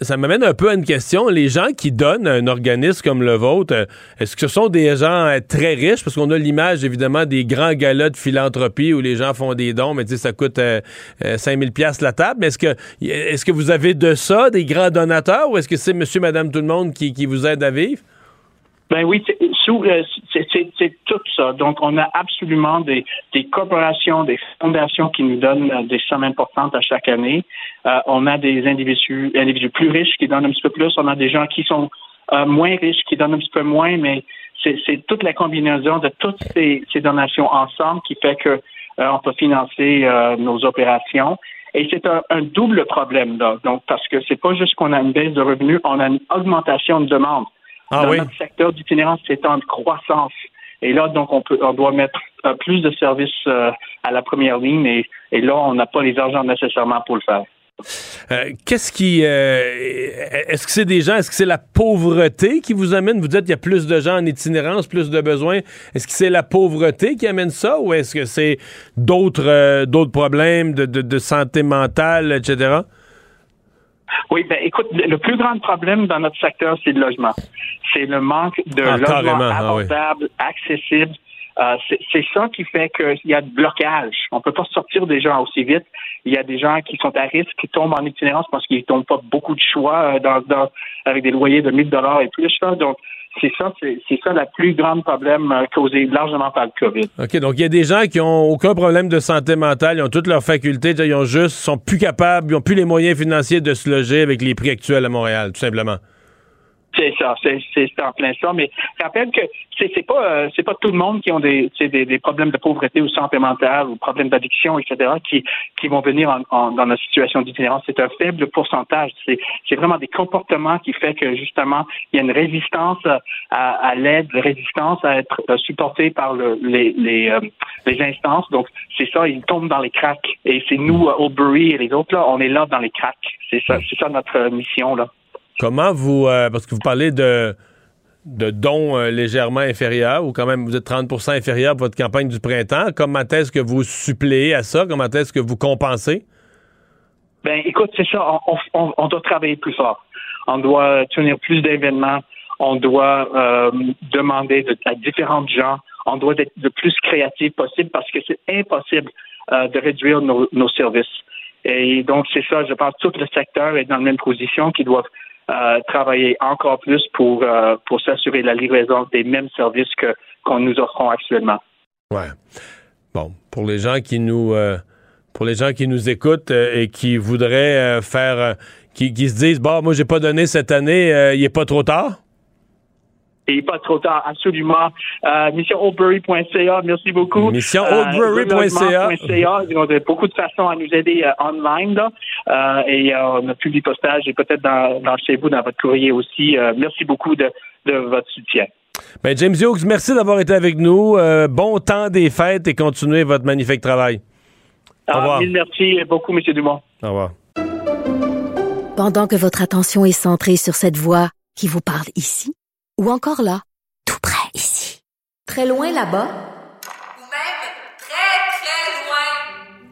ça m'amène un peu à une question. Les gens qui donnent un organisme comme le vôtre, euh, est-ce que ce sont des gens euh, très riches? Parce qu'on a l'image, évidemment, des grands galas de philanthropie où les gens font des dons, mais tu sais, ça coûte 5000 pièces la table. Mais est-ce que, est-ce que vous avez de ça, des grands donateurs, ou est-ce que c'est monsieur, madame, tout le monde qui, qui vous aide à vivre? Ben oui, euh, c'est tout ça. Donc, on a absolument des, des, corporations, des fondations qui nous donnent euh, des sommes importantes à chaque année. Euh, on a des individus, individus plus riches qui donnent un petit peu plus. On a des gens qui sont moins riches qui donnent un petit peu moins, mais c'est toute la combinaison de toutes ces, ces donations ensemble qui fait que on peut financer nos opérations. Et c'est un, un, double problème là. Donc, parce que c'est pas juste qu'on a une baisse de revenus, on a une augmentation de demande. Ah Dans notre secteur d'itinérance, c'est en croissance. Et là, donc, on, peut, on doit mettre euh, plus de services euh, à la première ligne et, et là, on n'a pas les argents nécessairement pour le faire. Euh, qu'est-ce qui. est-ce que c'est des gens, est-ce que c'est la pauvreté qui vous amène? Vous dites qu'il y a plus de gens en itinérance, plus de besoins. Est-ce que c'est la pauvreté qui amène ça ou est-ce que c'est d'autres, d'autres problèmes de, de, de, santé mentale, etc.? Oui, ben écoute, le plus grand problème dans notre secteur, c'est le logement. C'est le manque de ah, logements ah abordables, accessibles. Euh, c'est ça qui fait qu'il y a de blocage. On peut pas sortir des gens aussi vite. Il y a des gens qui sont à risque, qui tombent en itinérance parce qu'ils n'ont pas beaucoup de choix euh, dans, dans, avec des loyers de 1000 dollars et plus. Là. Donc, c'est ça, c'est ça le plus grand problème euh, causé largement par le COVID. OK, donc il y a des gens qui ont aucun problème de santé mentale, ils ont toutes leurs facultés, ils ont juste, sont plus capables, ils ont plus les moyens financiers de se loger avec les prix actuels à Montréal, tout simplement. C'est ça, c'est en plein ça. Mais rappelle que c'est pas euh, c'est pas tout le monde qui ont des, des, des problèmes de pauvreté ou santé mentale ou problèmes d'addiction, etc. qui qui vont venir en, dans la situation d'itinérance. C'est un faible pourcentage. C'est vraiment des comportements qui fait que justement il y a une résistance à, à l'aide, résistance à être euh, supporté par le, les les, euh, les instances. Donc c'est ça, ils tombent dans les cracks. Et c'est nous, Oldbury et les autres là, on est là dans les cracks. C'est ça, c'est ça notre mission là. Comment vous, euh, parce que vous parlez de, dons euh, légèrement inférieurs, ou quand même vous êtes 30% inférieur pour votre campagne du printemps, comment est-ce que vous suppléez à ça? Comment est-ce que vous compensez? Ben, écoute, c'est ça, on, doit travailler plus fort. On doit tenir plus d'événements. On doit euh, demander à différents gens. On doit être le plus créatif possible parce que c'est impossible de réduire nos, services. Et donc, c'est ça, je pense que tout le secteur est dans la même position, qui doivent travailler encore plus pour, euh, pour s'assurer la livraison des mêmes services que qu'on nous offrons actuellement. Ouais. Bon, pour les gens qui nous euh, pour les gens qui nous écoutent euh, et qui voudraient faire qui, qui, se disent bon moi j'ai pas donné cette année, il est pas trop tard? Et pas trop tard, absolument. Euh, missionoldbury.ca, merci beaucoup. Missionoldbury.ca. Euh, ils ont beaucoup de façons à nous aider euh, online. Là. Euh, et euh, on des postages et peut-être dans, dans, chez vous, dans votre courrier aussi. merci beaucoup de, de votre soutien. Ben James Hughes, merci d'avoir été avec nous. bon temps des fêtes et continuez votre magnifique travail. Au ah, revoir. merci beaucoup, M. Dumont. Au revoir. Pendant que votre attention est centrée sur cette voix qui vous parle ici, ou encore là, tout près ici, très loin là-bas, ou même très, très loin,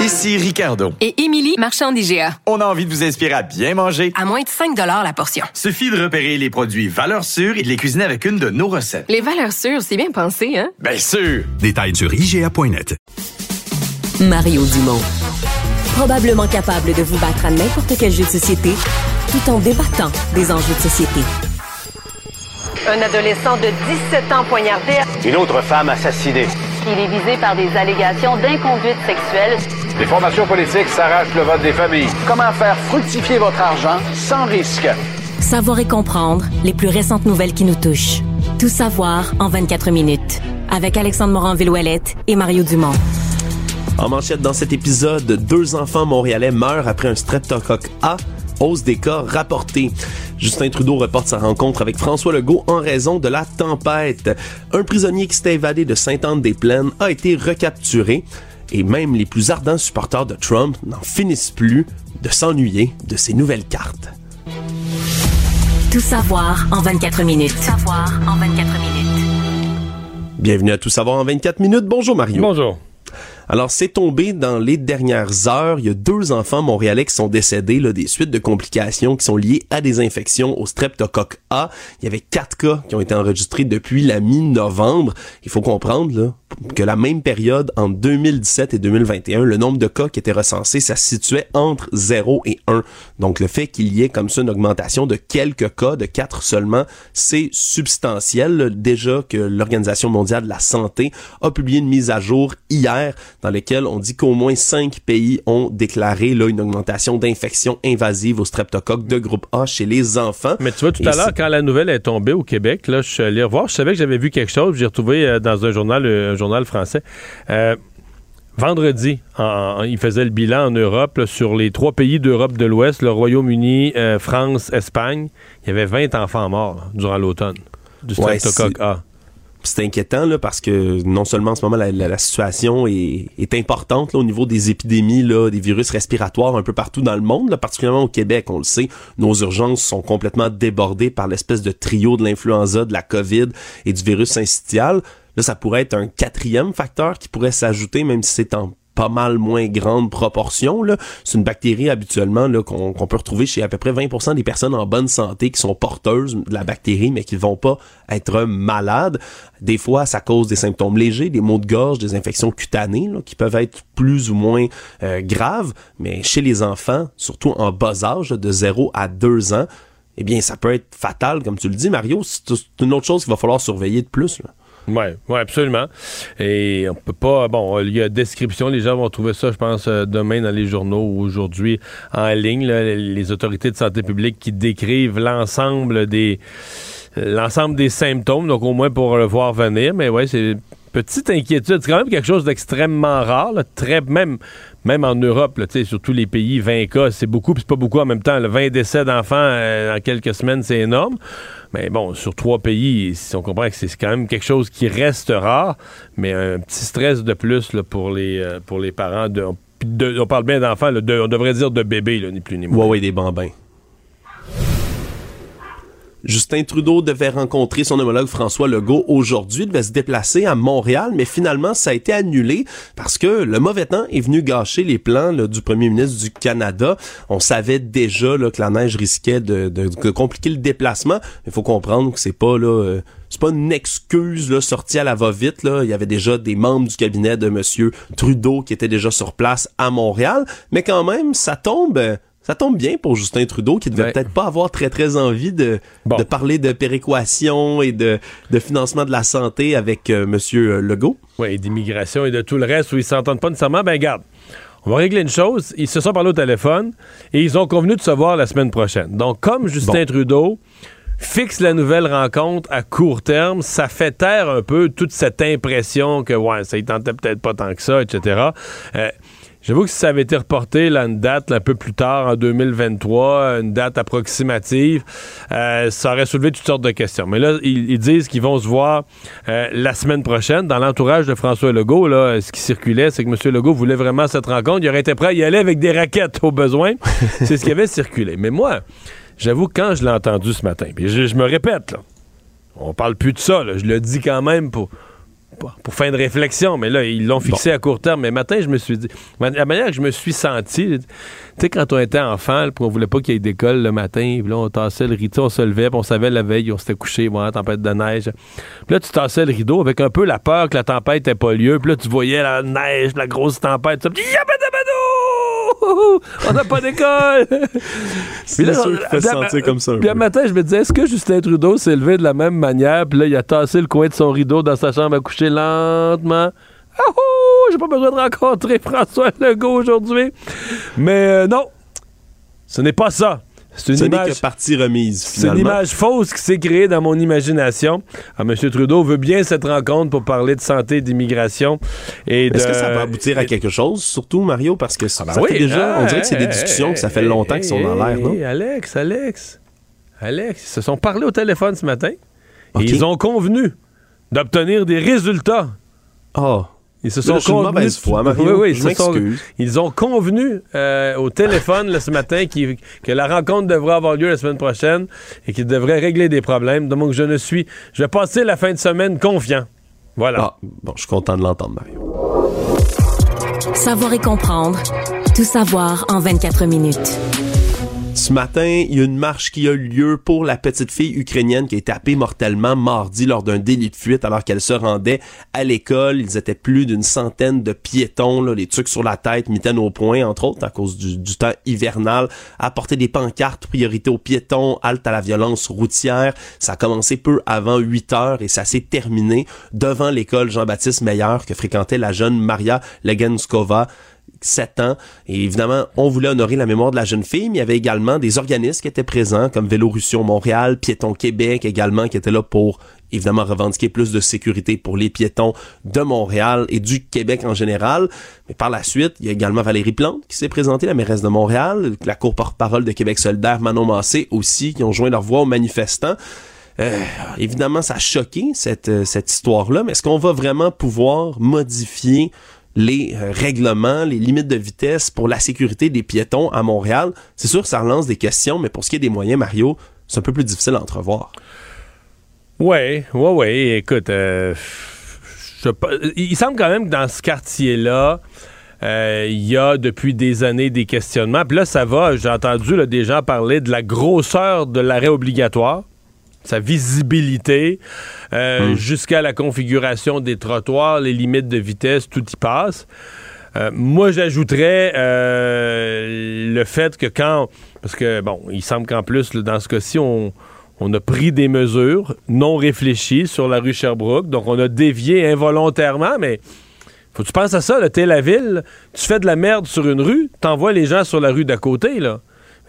Ici Ricardo. Et Émilie, marchand d'IGA. On a envie de vous inspirer à bien manger. À moins de 5 la portion. Suffit de repérer les produits valeurs sûres et de les cuisiner avec une de nos recettes. Les valeurs sûres, c'est bien pensé, hein? Bien sûr! Détails sur IGA.net. Mario Dumont. Probablement capable de vous battre à n'importe quel jeu de société tout en débattant des enjeux de société. Un adolescent de 17 ans poignardé. Une autre femme assassinée. Il est visé par des allégations d'inconduite sexuelle. Les formations politiques s'arrachent le vote des familles. Comment faire fructifier votre argent sans risque? Savoir et comprendre les plus récentes nouvelles qui nous touchent. Tout savoir en 24 minutes. Avec Alexandre Morin-Villouellette et Mario Dumont. En manchette dans cet épisode, deux enfants montréalais meurent après un streptocoque A. Hausse des cas rapportés. Justin Trudeau reporte sa rencontre avec François Legault en raison de la tempête. Un prisonnier qui s'était évadé de Sainte-Anne-des-Plaines a été recapturé. Et même les plus ardents supporters de Trump n'en finissent plus de s'ennuyer de ces nouvelles cartes. Tout savoir en 24 minutes. Tout savoir en 24 minutes. Bienvenue à Tout savoir en 24 minutes. Bonjour Mario. Bonjour. Alors, c'est tombé dans les dernières heures. Il y a deux enfants montréalais qui sont décédés là, des suites de complications qui sont liées à des infections au streptocoque A. Il y avait quatre cas qui ont été enregistrés depuis la mi-novembre. Il faut comprendre là, que la même période, en 2017 et 2021, le nombre de cas qui étaient recensés, ça se situait entre 0 et 1. Donc, le fait qu'il y ait comme ça une augmentation de quelques cas, de quatre seulement, c'est substantiel. Déjà que l'Organisation mondiale de la santé a publié une mise à jour hier dans lesquels on dit qu'au moins cinq pays ont déclaré là, une augmentation d'infections invasives au streptocoque de groupe A chez les enfants. Mais tu vois, tout à l'heure, quand la nouvelle est tombée au Québec, là, je suis allé revoir, je savais que j'avais vu quelque chose, j'ai retrouvé euh, dans un journal, euh, journal français. Euh, vendredi, il faisait le bilan en Europe sur les trois pays d'Europe de l'Ouest, le Royaume-Uni, France, Espagne. Il y avait 20 enfants morts durant l'automne du streptocoque A c'est inquiétant là, parce que non seulement en ce moment la, situation est, importante au niveau des épidémies là, des virus respiratoires un peu partout dans le monde, là, particulièrement au Québec, on le sait, nos urgences sont complètement débordées par l'espèce de trio de l'influenza, de la COVID et du virus syncytial. Là, ça pourrait être un quatrième facteur qui pourrait s'ajouter, même si c'est en pas mal moins grande proportion. C'est une bactérie habituellement qu'on, peut retrouver chez à peu près 20% des personnes en bonne santé qui sont porteuses de la bactérie, mais qui vont pas être malades. Des fois, ça cause des symptômes légers, des maux de gorge, des infections cutanées qui peuvent être plus ou moins euh, graves. Mais chez les enfants, surtout en bas âge, de 0 à 2 ans, eh bien, ça peut être fatal, comme tu le dis, Mario. C'est une autre chose qu'il va falloir surveiller de plus. Oui, ouais, absolument. Et on peut pas. Bon, il y a description, les gens vont trouver ça, je pense, euh, demain dans les journaux ou aujourd'hui en ligne. les autorités de santé publique qui décrivent l'ensemble des l'ensemble des symptômes, donc au moins pour le voir venir. Mais ouais, c'est petite inquiétude. C'est quand même quelque chose d'extrêmement rare, très même même en Europe, là, sur tous les pays, 20 cas, c'est beaucoup, puis c'est pas beaucoup en même temps. Le 20 décès d'enfants euh, en quelques semaines, c'est énorme. Mais bon, sur trois pays, on comprend que c'est quand même quelque chose qui reste rare, mais un petit stress de plus là, pour, les, euh, pour les parents. De, on parle bien d'enfants, on devrait dire de bébés, ni plus ni moins. Oui, oui, des bambins. Justin Trudeau devait rencontrer son homologue François Legault aujourd'hui, devait se déplacer à Montréal, mais finalement ça a été annulé parce que le mauvais temps est venu gâcher les plans du premier ministre du Canada. On savait déjà là, que la neige risquait de, compliquer le déplacement. Il faut comprendre que c'est pas là. Euh, c'est pas une excuse là, sortie à la va-vite. Là. Il y avait déjà des membres du cabinet de Monsieur Trudeau qui étaient déjà sur place à Montréal. Mais quand même, ça tombe ça tombe bien pour Justin Trudeau qui devait peut-être pas avoir très très envie de, de parler de péréquation et de, de financement de la santé avec euh, Monsieur euh, Legault. Oui, d'immigration et de tout le reste où ils s'entendent pas nécessairement. Ben garde, on va régler une chose. Ils se sont parlé au téléphone et ils ont convenu de se voir la semaine prochaine. Donc comme Justin Trudeau fixe la nouvelle rencontre à court terme, ça fait taire un peu toute cette impression que ouais, ça y tentait peut-être pas tant que ça, etc. Euh, J'avoue que si ça avait été reporté là, une date un peu plus tard, en 2023, une date approximative, euh, ça aurait soulevé toutes sortes de questions. Mais là, ils, disent qu'ils vont se voir euh, la semaine prochaine. Dans l'entourage de François Legault, là, ce qui circulait, c'est que M. Legault voulait vraiment cette rencontre. Il aurait été prêt à y aller avec des raquettes au besoin. c'est ce qui avait circulé. Mais moi, j'avoue, quand je l'ai entendu ce matin, puis je, me répète, là, on parle plus de ça, je le dis quand même pour pour fin de réflexion, mais là, ils l'ont fixé à court terme. Mais matin, je me suis dit, la manière que je me suis senti, tu sais, quand on était enfant, puis on voulait pas qu'il y ait d'école le matin, puis là, on tassait le rideau, on se levait, puis on savait la veille, on s'était couché, bon, tempête de neige. Puis là, tu tassais le rideau avec un peu la peur que la tempête n'ait pas lieu, puis là, tu voyais la neige, la grosse tempête, ça, on n'a pas d'école. C'est sûr qu'il fait sentir comme ça. Puis un matin, je me disais, est-ce que Justin Trudeau s'est levé de la même manière? Puis là, il a tassé le coin de son rideau dans sa chambre à coucher lentement, Ah, oh, j'ai pas besoin de rencontrer François Legault aujourd'hui. Mais euh, non, ce n'est pas ça. C'est une Ce image. que partie remise, C'est une image fausse qui s'est créée dans mon imagination. Ah, M. Trudeau veut bien cette rencontre pour parler de santé d'immigration. et Est-ce que ça va aboutir à quelque chose, surtout, Mario? Parce que ça Ben fait oui, déjà, on ah, dirait que c'est des hey, discussions hey, que ça fait hey, longtemps qu'ils sont dans l'air, non? Alex, Alex, Alex, ils se sont parlé au téléphone ce matin. Et ils ont convenu d'obtenir des résultats. Oh. Ils se sont convenus. mauvaise foi, Mario. Oui, oui, ils, Je sont- ils ont convenu euh, au téléphone là, ce matin que la rencontre devrait avoir lieu la semaine prochaine et qu'ils devraient régler des problèmes. Donc, je ne suis. Je vais passer la fin de semaine confiant. Voilà. Ah, bon, je suis content de l'entendre, Mario. Savoir et comprendre. Tout savoir en 24 minutes. Ce matin, il y a une marche qui a eu lieu pour la petite fille ukrainienne qui a été happée mortellement mardi lors d'un délit de fuite alors qu'elle se rendait à l'école. Ils étaient plus d'une centaine de piétons, là, les trucs sur la tête, mitaines au point, entre autres, à cause du, temps hivernal, à porter des pancartes, priorité aux piétons, halte à la violence routière. Ça a commencé peu avant 8 heures et ça s'est terminé devant l'école Jean-Baptiste Meilleur que fréquentait la jeune Maria Legenskova. 7 ans. Et évidemment, on voulait honorer la mémoire de la jeune fille, mais il y avait également des organismes qui étaient présents, comme Vélorussion Montréal, Piétons Québec également, qui étaient là pour évidemment revendiquer plus de sécurité pour les piétons de Montréal et du Québec en général. Mais par la suite, il y a également Valérie Plante qui s'est présentée, la mairesse de Montréal, la cour porte-parole de Québec solidaire, Manon Massé aussi, qui ont joint leur voix aux manifestants. Euh, évidemment, ça a choqué cette, euh, cette histoire-là, mais est-ce qu'on va vraiment pouvoir modifier les euh, règlements, les limites de vitesse pour la sécurité des piétons à Montréal? C'est sûr ça relance des questions, mais pour ce qui est des moyens, Mario, c'est un peu plus difficile à entrevoir. Ouais, ouais, ouais. Écoute, euh, je- il semble quand même que dans ce quartier-là, euh, il y a depuis des années des questionnements. Puis là, ça va. J'ai entendu des gens parler de la grosseur de l'arrêt obligatoire, sa visibilité, euh, jusqu'à la configuration des trottoirs, les limites de vitesse, tout y passe. Euh, moi, j'ajouterais euh, le fait que quand. Parce que, bon, il semble qu'en plus, là, dans ce cas-ci, on, on a pris des mesures non réfléchies sur la rue Sherbrooke. Donc, on a dévié involontairement, mais. Faut que tu penses à ça, là, t'es la ville, tu fais de la merde sur une rue, t'envoies les gens sur la rue d'à côté, là.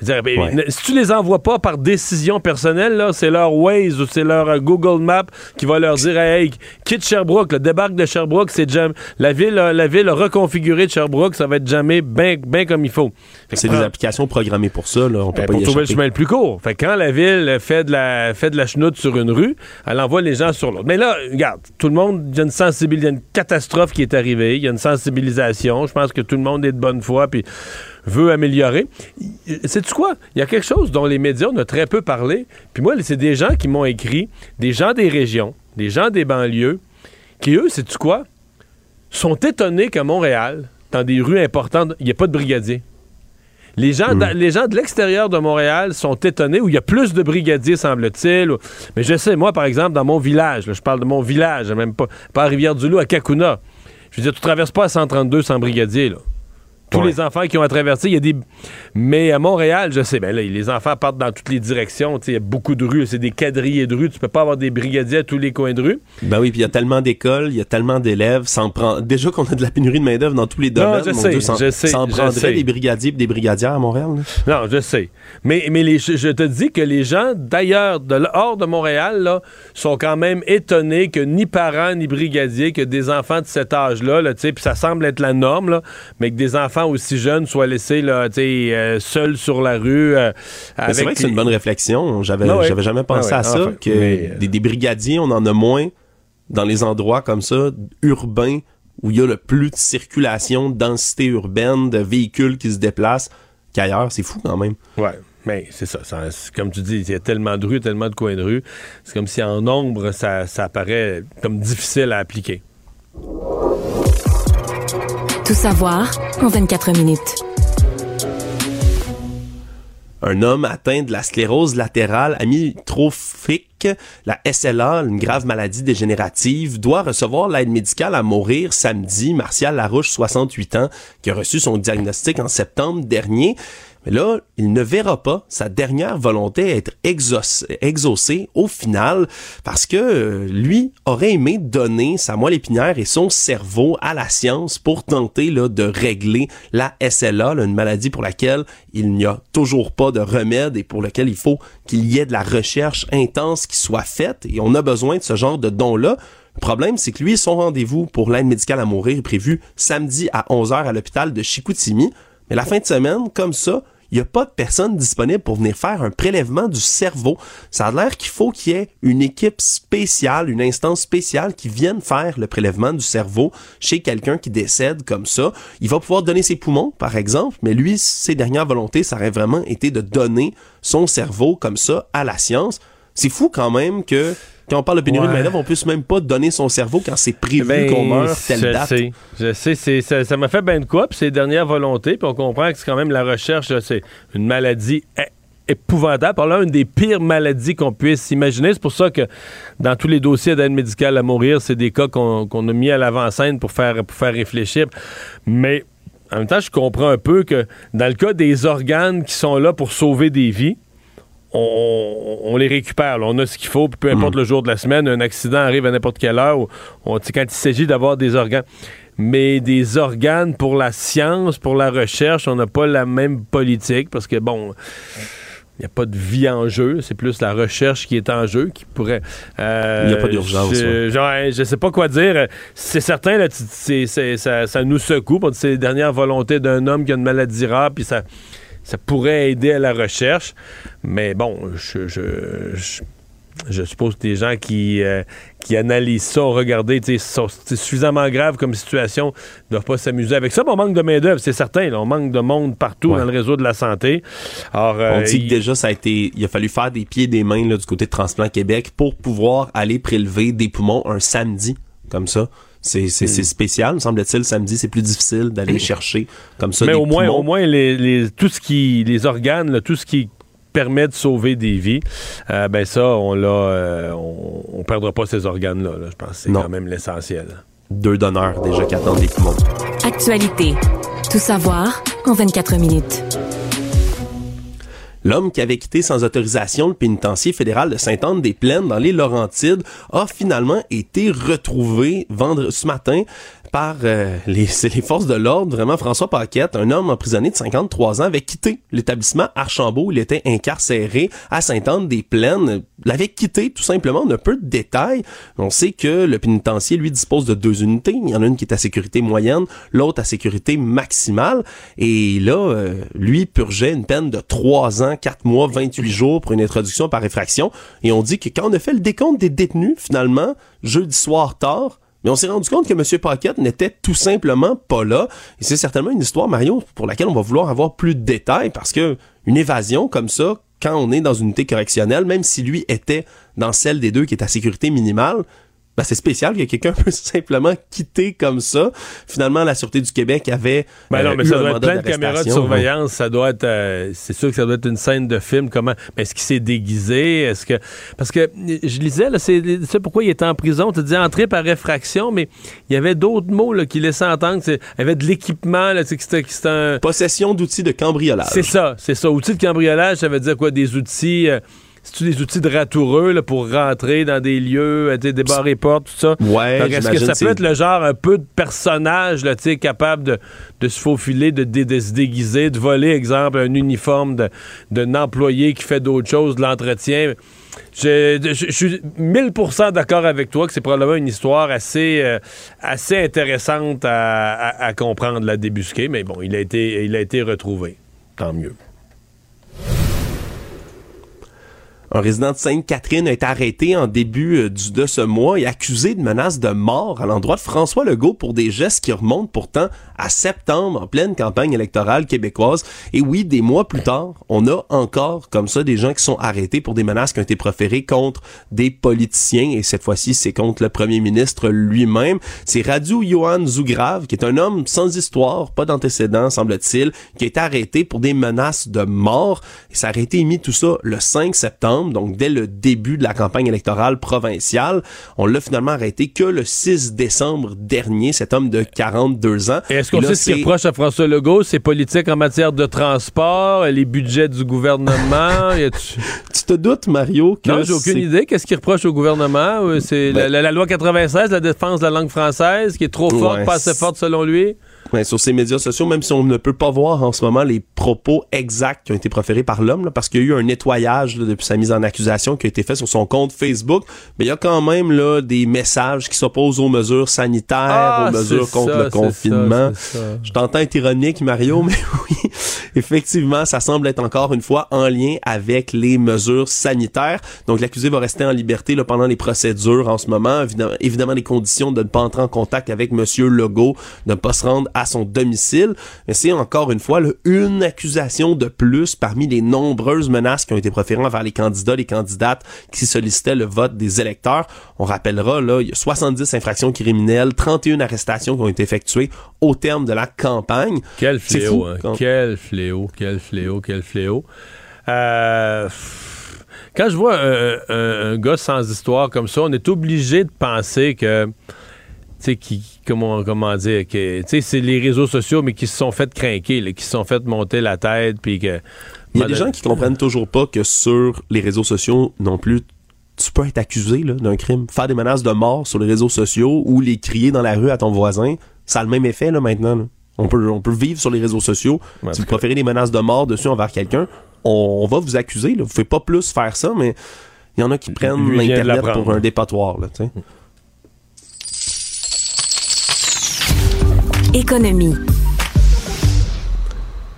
Dire, ben, Ouais. Si tu les envoies pas par décision personnelle, là, c'est leur Waze ou c'est leur euh, Google Maps qui va leur dire hey, quitte Sherbrooke, le débarque de Sherbrooke, c'est jam- la ville, a- la ville a reconfiguré de Sherbrooke, ça va être jamais bien ben comme il faut. Fait que C'est des applications programmées pour ça, là. On peut ben, pas pour y trouver le chemin le plus court. Fait que quand la ville fait de la, fait de la chenoute sur une rue, elle envoie les gens sur l'autre. Mais là, regarde, tout le monde, il y a une sensibilisation, il y a une catastrophe qui est arrivée, il y a une sensibilisation. Je pense que tout le monde est de bonne foi puis veut améliorer. Sais-tu quoi? Il y a quelque chose dont les médias, on a très peu parlé. Puis moi, c'est des gens qui m'ont écrit, des gens des régions, des gens des banlieues, qui eux, sais-tu quoi? Sont étonnés qu'à Montréal, dans des rues importantes, il n'y ait pas de brigadiers. Les gens, Hmm. les gens de l'extérieur de Montréal sont étonnés, où il y a plus de brigadiers, semble-t-il. Mais je sais, moi, par exemple, dans mon village, là, je parle de mon village, même pas, pas à Rivière-du-Loup, à Kakuna. Je veux dire, tu traverses pas à 132 sans brigadier, là. Tous les enfants qui ont à traverser, il y a des. Mais à Montréal, je sais, ben là, les enfants partent dans toutes les directions. Il y a beaucoup de rues, c'est des quadrillés de rues. Tu peux pas avoir des brigadiers à tous les coins de rue. Ben oui, puis il y a tellement d'écoles, il y a tellement d'élèves, prend... Déjà qu'on a de la pénurie de main-d'œuvre dans tous les Non, domaines, je mon sais, Dieu, je sais, je sais. des brigadiers et des brigadières à Montréal. là? Non, je sais. Mais, mais les, je je te dis que les gens d'ailleurs, de hors de Montréal, là, sont quand même étonnés que ni parents ni brigadiers, que des enfants de cet âge-là, là, tu sais, puis ça semble être la norme, là, mais que des enfants aussi jeunes soient laissés là, euh, seuls sur la rue. euh, C'est vrai que c'est une bonne réflexion. J'avais, Ah ouais. jamais pensé Ah ouais, à ça, enfin, que mais, des, des brigadiers, on en a moins dans les endroits comme ça, urbains, où il y a le plus de circulation, de densité urbaine, de véhicules qui se déplacent, qu'ailleurs. C'est fou quand même. Ouais. Mais c'est ça, ça- comme tu dis, il y a tellement de rues, tellement de coins de rue. C'est comme si en nombre, ça, ça paraît comme difficile à appliquer. Tout savoir en 24 minutes. Un homme atteint de la sclérose latérale amyotrophique. La SLA, une grave maladie dégénérative, doit recevoir l'aide médicale à mourir samedi. Martial Larouche, 68 ans, qui a reçu son diagnostic en septembre dernier. Mais là, il ne verra pas sa dernière volonté être exaucée, au final parce que euh, lui aurait aimé donner sa moelle épinière et son cerveau à la science pour tenter de régler la SLA, une maladie pour laquelle il n'y a toujours pas de remède et pour laquelle il faut qu'il y ait de la recherche intense qui soit faite et on a besoin de ce genre de don-là. Le problème, c'est que lui, son rendez-vous pour l'aide médicale à mourir est prévu samedi à 11h à l'hôpital de Chicoutimi. Mais la fin de semaine, comme ça, il n'y a pas de personne disponible pour venir faire un prélèvement du cerveau. Ça a l'air qu'il faut qu'il y ait une équipe spéciale, une instance spéciale qui vienne faire le prélèvement du cerveau chez quelqu'un qui décède comme ça. Il va pouvoir donner ses poumons, par exemple, mais lui, ses dernières volontés, ça aurait vraiment été de donner son cerveau comme ça à la science. C'est fou quand même que quand on parle de pénurie de main-d'œuvre, on puisse même pas donner son cerveau quand c'est prévu ben, qu'on meurt telle je date. Sais, je sais, ça m'a fait ben de quoi, puis ses dernières volontés, puis on comprend que c'est quand même la recherche, c'est une maladie épouvantable, par là, une des pires maladies qu'on puisse imaginer. C'est pour ça que dans tous les dossiers d'aide médicale à mourir, c'est des cas qu'on a mis à l'avant-scène pour faire, pour faire réfléchir. Mais en même temps, je comprends un peu que dans le cas des organes qui sont là pour sauver des vies, on, les récupère. On a ce qu'il faut, peu importe mm. le jour de la semaine, un accident arrive à n'importe quelle heure. quand il s'agit d'avoir des organes. Mais des organes pour la science, pour la recherche, on n'a pas la même politique parce que, bon, il n'y a pas de vie en jeu. C'est plus la recherche qui est en jeu qui pourrait. Euh, il n'y a pas d'urgence. Je, ne sais pas quoi dire. C'est certain, là, ça, ça, nous secoue. C'est les dernières volontés d'un homme qui a une maladie rare, puis ça ça pourrait aider à la recherche. Mais bon, je, je, suppose que des gens qui, euh, qui analysent ça ont regardé, c'est suffisamment grave comme situation, ne doivent pas s'amuser avec ça. on manque de main-d'œuvre, c'est certain. on manque de monde partout dans le réseau de la santé. Alors, on dit euh, que déjà, ça a été. Il a fallu faire des pieds et des mains là, du côté de Transplant Québec pour pouvoir aller prélever des poumons un samedi comme ça. C'est mm. spécial, semble-t-il. Samedi, c'est plus difficile d'aller mm. chercher comme ça. Mais au moins, au moins les, tout ce qui, les organes, tout ce qui permet de sauver des vies, euh, ben ça, on l'a, euh, on, perdra pas ces organes-là. je pense que c'est quand même l'essentiel. Deux donneurs déjà qui attendent des poumons. Actualité. Tout savoir en 24 minutes. L'homme qui avait quitté sans autorisation le pénitencier fédéral de Sainte-Anne-des-Plaines dans les Laurentides a finalement été retrouvé vendredi ce matin par euh, les, forces de l'ordre, vraiment François Paquette, un homme emprisonné de 53 ans, avait quitté l'établissement Archambault il était incarcéré à Sainte-Anne-des-Plaines, l'avait quitté tout simplement, on a peu de détails. On sait que le pénitencier, lui, dispose de deux unités. Il y en a une qui est à sécurité moyenne, l'autre à sécurité maximale. Et là, euh, lui purgeait une peine de 3 ans, 4 mois, 28 jours pour une introduction par effraction. Et on dit que quand on a fait le décompte des détenus, finalement, jeudi soir tard, mais on s'est rendu compte que M. Paquette n'était tout simplement pas là. Et c'est certainement une histoire, Mario, pour laquelle on va vouloir avoir plus de détails parce que une évasion comme ça, quand on est dans une unité correctionnelle, même si lui était dans celle des deux qui est à sécurité minimale, ben, c'est spécial que quelqu'un peut simplement quitter comme ça. Finalement, la Sûreté du Québec avait. Ben non, euh, mais ça doit être plein de caméras de surveillance. Ça doit être. Euh, c'est sûr que ça doit être une scène de film. Comment. est-ce qu'il s'est déguisé? Est-ce que. Parce que je lisais, là, c'est, pourquoi il était en prison? Tu dis entrée par réfraction, mais il y avait d'autres mots là, qui laissaient entendre. Il y avait de l'équipement, là, c'était, c'était un. Possession d'outils de cambriolage. C'est ça, c'est ça. Outils de cambriolage, ça veut dire quoi? Des outils. Euh, c'est-tu des outils de ratoureux là, pour rentrer dans des lieux, débarrer portes, tout ça? Ouais, Est-ce que ça peut être le genre un peu de personnage là, capable de, de se faufiler, de, de, se déguiser, de voler, exemple, un uniforme d'un employé qui fait d'autres choses, de l'entretien? Je, suis 1000% d'accord avec toi que c'est probablement une histoire assez, euh, assez intéressante à, à, comprendre, la débusquer, mais bon, il a été, il a été retrouvé. Tant mieux. Un résident de Sainte-Catherine a été arrêté en début euh, de ce mois et accusé de menace de mort à l'endroit de François Legault pour des gestes qui remontent pourtant à septembre, en pleine campagne électorale québécoise. Et oui, des mois plus tard, on a encore comme ça des gens qui sont arrêtés pour des menaces qui ont été proférées contre des politiciens. Et cette fois-ci, c'est contre le premier ministre lui-même. C'est Radu Johan Zougrave, qui est un homme sans histoire, pas d'antécédents, semble-t-il, qui a été arrêté pour des menaces de mort. Ça a été émis tout ça le 5 septembre donc dès le début de la campagne électorale provinciale. On l'a finalement arrêté que le 6 décembre dernier, cet homme de 42 ans. Est-ce qu'on sait ce qui reproche à François Legault, ses politiques en matière de transport, les budgets du gouvernement? tu... tu... te doutes, Mario? Que non, j'ai aucune idée. Qu'est-ce qu'il reproche au gouvernement? C'est ben... la, la, loi 96, la défense de la langue française, qui est trop forte, ouais, pas assez forte selon lui? Ouais, sur ces médias sociaux, même si on ne peut pas voir en ce moment les propos exacts qui ont été proférés par l'homme, parce qu'il y a eu un nettoyage là, depuis sa mise en accusation qui a été fait sur son compte Facebook, mais il y a quand même là des messages qui s'opposent aux mesures sanitaires, ah, aux mesures contre ça, le confinement. Ça, ça. Je t'entends être ironique, Mario, mais oui, effectivement, ça semble être encore une fois en lien avec les mesures sanitaires. Donc l'accusé va rester en liberté là, pendant les procédures en ce moment. Évidemment, évidemment, les conditions de ne pas entrer en contact avec Monsieur Legault, de ne pas se rendre à son domicile. Mais c'est encore une fois là, une accusation de plus parmi les nombreuses menaces qui ont été proférées envers les candidats, les candidates qui sollicitaient le vote des électeurs. On rappellera, là, il y a 70 infractions criminelles, 31 arrestations qui ont été effectuées au terme de la campagne. Quel fléau, hein? quand... quel fléau, quel fléau, quel fléau. Euh quand je vois un, un, un, gars sans histoire comme ça, on est obligé de penser que, sais, qui, comment, comment dire, que, c'est les réseaux sociaux, mais qui se sont fait craquer, qui se sont fait monter la tête, puis que. Il y a des gens qui comprennent toujours pas que sur les réseaux sociaux non plus, tu peux être accusé d'un crime. Faire des menaces de mort sur les réseaux sociaux ou les crier dans la rue à ton voisin, ça a le même effet là, maintenant. Là. On peut, on peut vivre sur les réseaux sociaux. Ouais, si vous préférez des menaces de mort dessus envers quelqu'un, on, on, va vous accuser. Là. Vous ne pouvez pas plus faire ça, mais il y en a qui prennent l'Internet pour un dépotoir. Là, t'sais. Économie.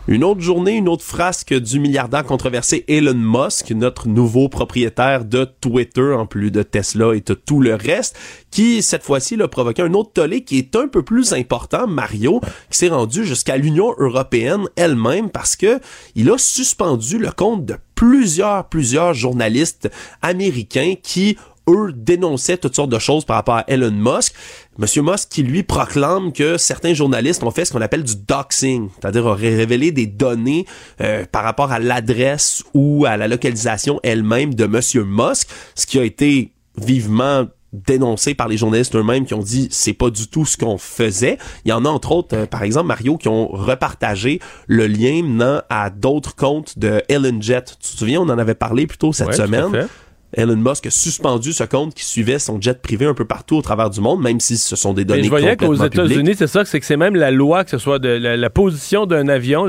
Une autre journée, une autre frasque du milliardaire controversé Elon Musk, notre nouveau propriétaire de Twitter, en plus de Tesla et de tout le reste, qui, cette fois-ci, a provoqué un autre tollé qui est un peu plus important, Mario, qui s'est rendu jusqu'à l'Union européenne elle-même parce que il a suspendu le compte de plusieurs, plusieurs journalistes américains qui eux dénonçaient toutes sortes de choses par rapport à Elon Musk. Monsieur Musk qui lui proclame que certains journalistes ont fait ce qu'on appelle du doxing, c'est-à-dire auraient révélé des données euh, par rapport à l'adresse ou à la localisation elle-même de Monsieur Musk, ce qui a été vivement dénoncé par les journalistes eux-mêmes qui ont dit c'est pas du tout ce qu'on faisait. Il y en a entre autres, euh, par exemple Mario, qui ont repartagé le lien menant à d'autres comptes de Ellen Jet. Tu te souviens, on en avait parlé plus tôt cette ouais, semaine. Elon Musk a suspendu ce compte qui suivait son jet privé un peu partout au travers du monde, même si ce sont des données Mais je voyais qu'aux États-Unis, c'est ça, c'est que c'est même la loi, que ce soit de la, la position d'un avion,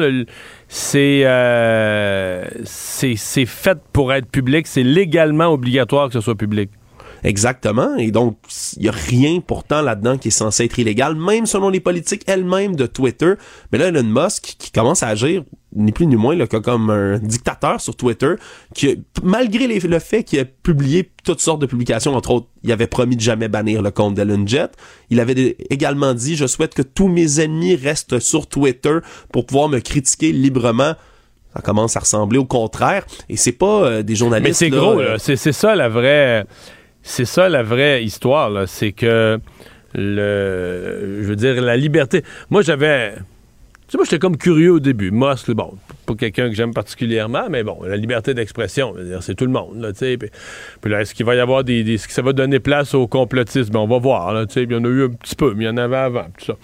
c'est euh, c'est fait pour être public, c'est légalement obligatoire que ce soit public. Exactement. Et donc, il y a rien pourtant là-dedans qui est censé être illégal, même selon les politiques elles-mêmes de Twitter. Mais là, Elon Musk, qui commence à agir ni plus ni moins là, comme un dictateur sur Twitter, qui, malgré les, le fait qu'il a publié toutes sortes de publications, entre autres, il avait promis de jamais bannir le compte d'Ellen Jet. Il avait également dit, je souhaite que tous mes ennemis restent sur Twitter pour pouvoir me critiquer librement ça commence à ressembler au contraire. Et c'est pas euh, des journalistes. Mais c'est gros, là. C'est, c'est ça la vraie. C'est ça la vraie histoire. C'est que le. Je veux dire, la liberté. Moi, j'avais. Tu sais, moi, j'étais comme curieux au début. Musk, bon, pas quelqu'un que j'aime particulièrement, mais bon, la liberté d'expression, c'est tout le monde, là, tu sais. Puis, là, est-ce qu'il va y avoir des, Est-ce que ça va donner place au complotisme? on va voir, là, tu sais. Il y en a eu un petit peu, mais il y en avait avant, tout ça.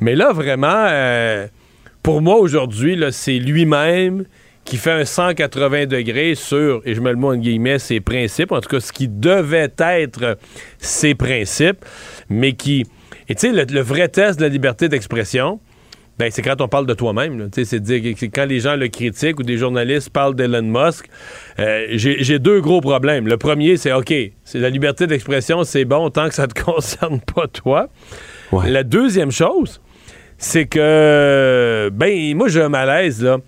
Mais là, vraiment, euh, pour moi, aujourd'hui, c'est lui-même qui fait un 180 degrés sur, et je me le mets en guillemets, ses principes, en tout cas ce qui devait être ses principes, mais qui... Et tu sais, le, le, vrai test de la liberté d'expression, ben, c'est quand on parle de toi-même. C'est dire que quand les gens le critiquent ou des journalistes parlent d'Elon Musk, euh, j'ai deux gros problèmes. Le premier, c'est OK, c'est la liberté d'expression, c'est bon tant que ça te concerne pas toi. Ouais. La deuxième chose, c'est que, ben, moi, j'ai un malaise, là.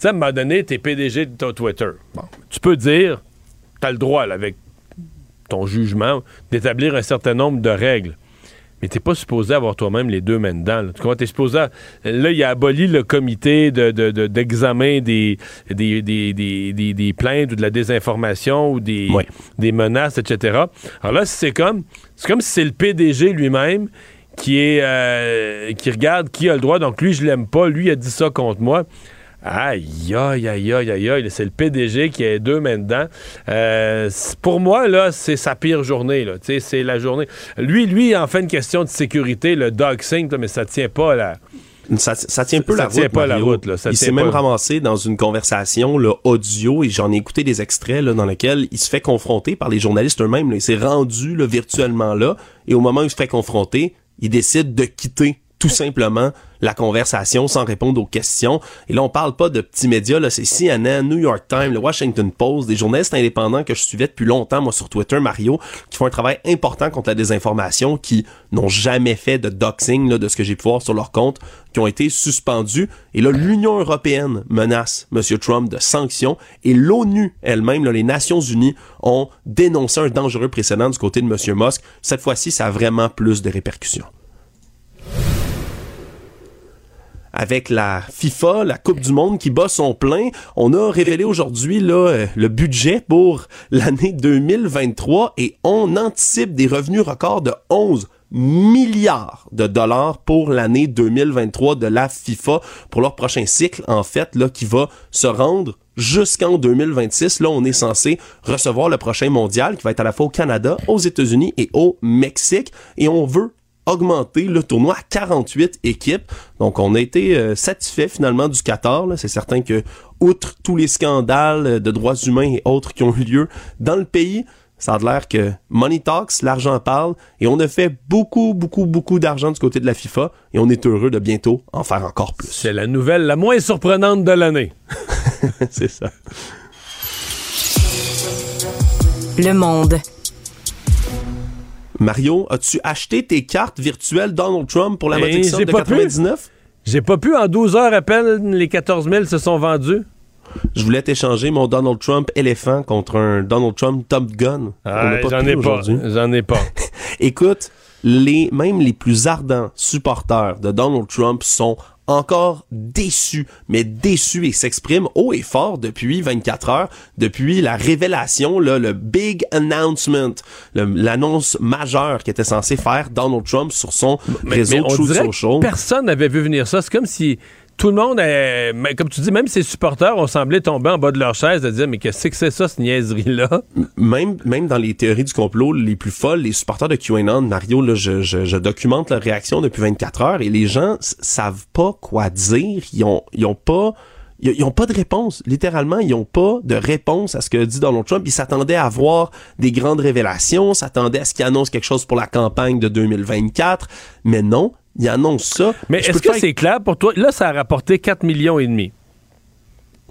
Tu sais, à un moment donné, t'es PDG de ton Twitter. Bon, tu peux dire, t'as le droit, là, avec ton jugement, d'établir un certain nombre de règles. Mais t'es pas supposé avoir toi-même les deux mains dedans. Là. Tu comprends? T'es supposé... À... Là, il a aboli le comité de, de, de, d'examen des, des, des, des, des, plaintes ou de la désinformation ou des, menaces, etc. Alors là, c'est comme... C'est comme si c'est le PDG lui-même qui est... Euh, qui regarde qui a le droit. Donc, lui, je l'aime pas. Lui, il a dit ça contre moi. Aïe, aïe, aïe, aïe, aïe, aïe. C'est le PDG qui a deux mains dedans. Euh, pour moi, là, c'est sa pire journée. Là. C'est la journée. Lui, lui, en fait une question de sécurité, le dog sync, mais ça tient pas là. Ça, ça, tient peu la route. Pas la route là. il s'est même ramassé dans une conversation là, audio et j'en ai écouté des extraits là, dans lesquels il se fait confronter par les journalistes eux-mêmes. Il s'est rendu virtuellement là et au moment où il se fait confronter, il décide de quitter tout simplement la conversation sans répondre aux questions. Et là, on parle pas de petits médias, là, c'est CNN, New York Times, le Washington Post, des journalistes indépendants que je suivais depuis longtemps, moi, sur Twitter, Mario, qui font un travail important contre la désinformation, qui n'ont jamais fait de doxing, là, de ce que j'ai pu voir sur leur compte, qui ont été suspendus. Et là, l'Union européenne menace M. Trump de sanctions et l'ONU elle-même, les Nations unies, ont dénoncé un dangereux précédent du côté de M. Musk. Cette fois-ci, ça a vraiment plus de répercussions. Avec la FIFA, la Coupe du Monde qui bat son plein. On a révélé aujourd'hui euh, le budget pour l'année 2023 et on anticipe des revenus records de 11 milliards de dollars pour l'année 2023 de la FIFA pour leur prochain cycle en fait qui va se rendre jusqu'en 2026. Là, on est censé recevoir le prochain mondial qui va être à la fois au Canada, aux États-Unis et au Mexique et on veut augmenté le tournoi à 48 équipes. Donc, on a été euh, satisfait finalement du Qatar. C'est certain que, outre tous les scandales de droits humains et autres qui ont eu lieu dans le pays, ça a l'air que money talks, l'argent parle, et on a fait beaucoup, beaucoup, beaucoup d'argent du côté de la FIFA, et on est heureux de bientôt en faire encore plus. C'est la nouvelle la moins surprenante de l'année. C'est ça. Le monde. Mario, as-tu acheté tes cartes virtuelles Donald Trump pour la modique somme de 99? J'ai pas pu. En 12 heures à peine, les 14 000 se sont vendus. Je voulais t'échanger mon Donald Trump éléphant contre un Donald Trump Top Gun. J'en ai pas. J'en ai pas. Écoute, les, même les plus ardents supporters de Donald Trump sont encore déçu, mais déçu et s'exprime haut et fort depuis 24 heures, depuis la révélation, là, le big announcement, l'annonce majeure qu'était censé faire Donald Trump sur son réseau mais Truth Social. Personne n'avait vu venir ça. C'est comme si tout le monde, est, comme tu dis, même ses supporters ont semblé tomber en bas de leur chaise de dire mais qu'est-ce que c'est ça, cette niaiserie-là? Même, même dans les théories du complot les plus folles, les supporters de QAnon, Mario, là, je, je, documente leur réaction depuis 24 heures et les gens savent pas quoi dire. Ils ont, ils ont pas ils n'ont pas de réponse. Littéralement, ils n'ont pas de réponse à ce que dit Donald Trump. Ils s'attendaient à voir des grandes révélations, s'attendaient à ce qu'il annonce quelque chose pour la campagne de 2024. Mais non, il annonce ça. Mais est-ce que c'est clair pour toi? Là, ça a rapporté 4 millions et demi.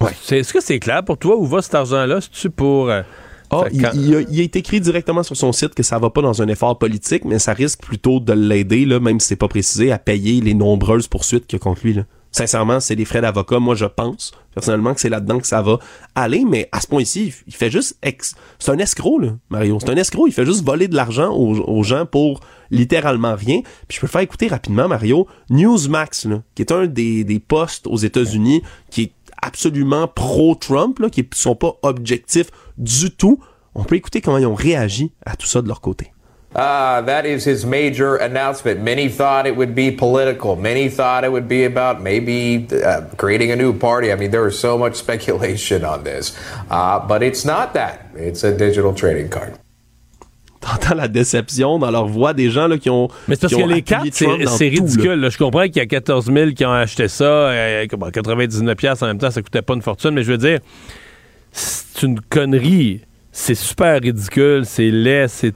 Ouais. Est-ce que c'est clair pour toi où va cet argent-là? C'est-tu pour... Euh, ah, il, il, a, il, écrit directement sur son site que ça va pas dans un effort politique, mais ça risque plutôt de l'aider, là, même si c'est pas précisé, à payer les nombreuses poursuites qu'il y a contre lui. Là. Sincèrement, c'est des frais d'avocat. Moi, je pense personnellement que c'est là-dedans que ça va aller, mais à ce point-ci, il fait juste... Ex... C'est un escroc, là, Mario. C'est un escroc. Il fait juste voler de l'argent aux, gens pour littéralement rien. Puis je peux faire écouter rapidement, Mario, Newsmax, là, qui est un des, des postes aux États-Unis qui est absolument pro-Trump, qui sont pas objectifs du tout. On peut écouter comment ils ont réagi à tout ça de leur côté. Uh, that is his major announcement. Many thought it would be political. Many thought it would be about maybe uh, creating a new party. I mean, there was so much speculation on this. Uh, but it's not that. It's a digital trading card. T'entends la déception dans leur voix des gens là, qui ont. Mais c'est parce que les cartes, c'est ridicule. Là. Je comprends qu'il y a 14 000 qui ont acheté ça. Euh, 99$ en même temps, ça coûtait pas une fortune. Mais je veux dire, c'est une connerie. C'est super ridicule. C'est laid. C'est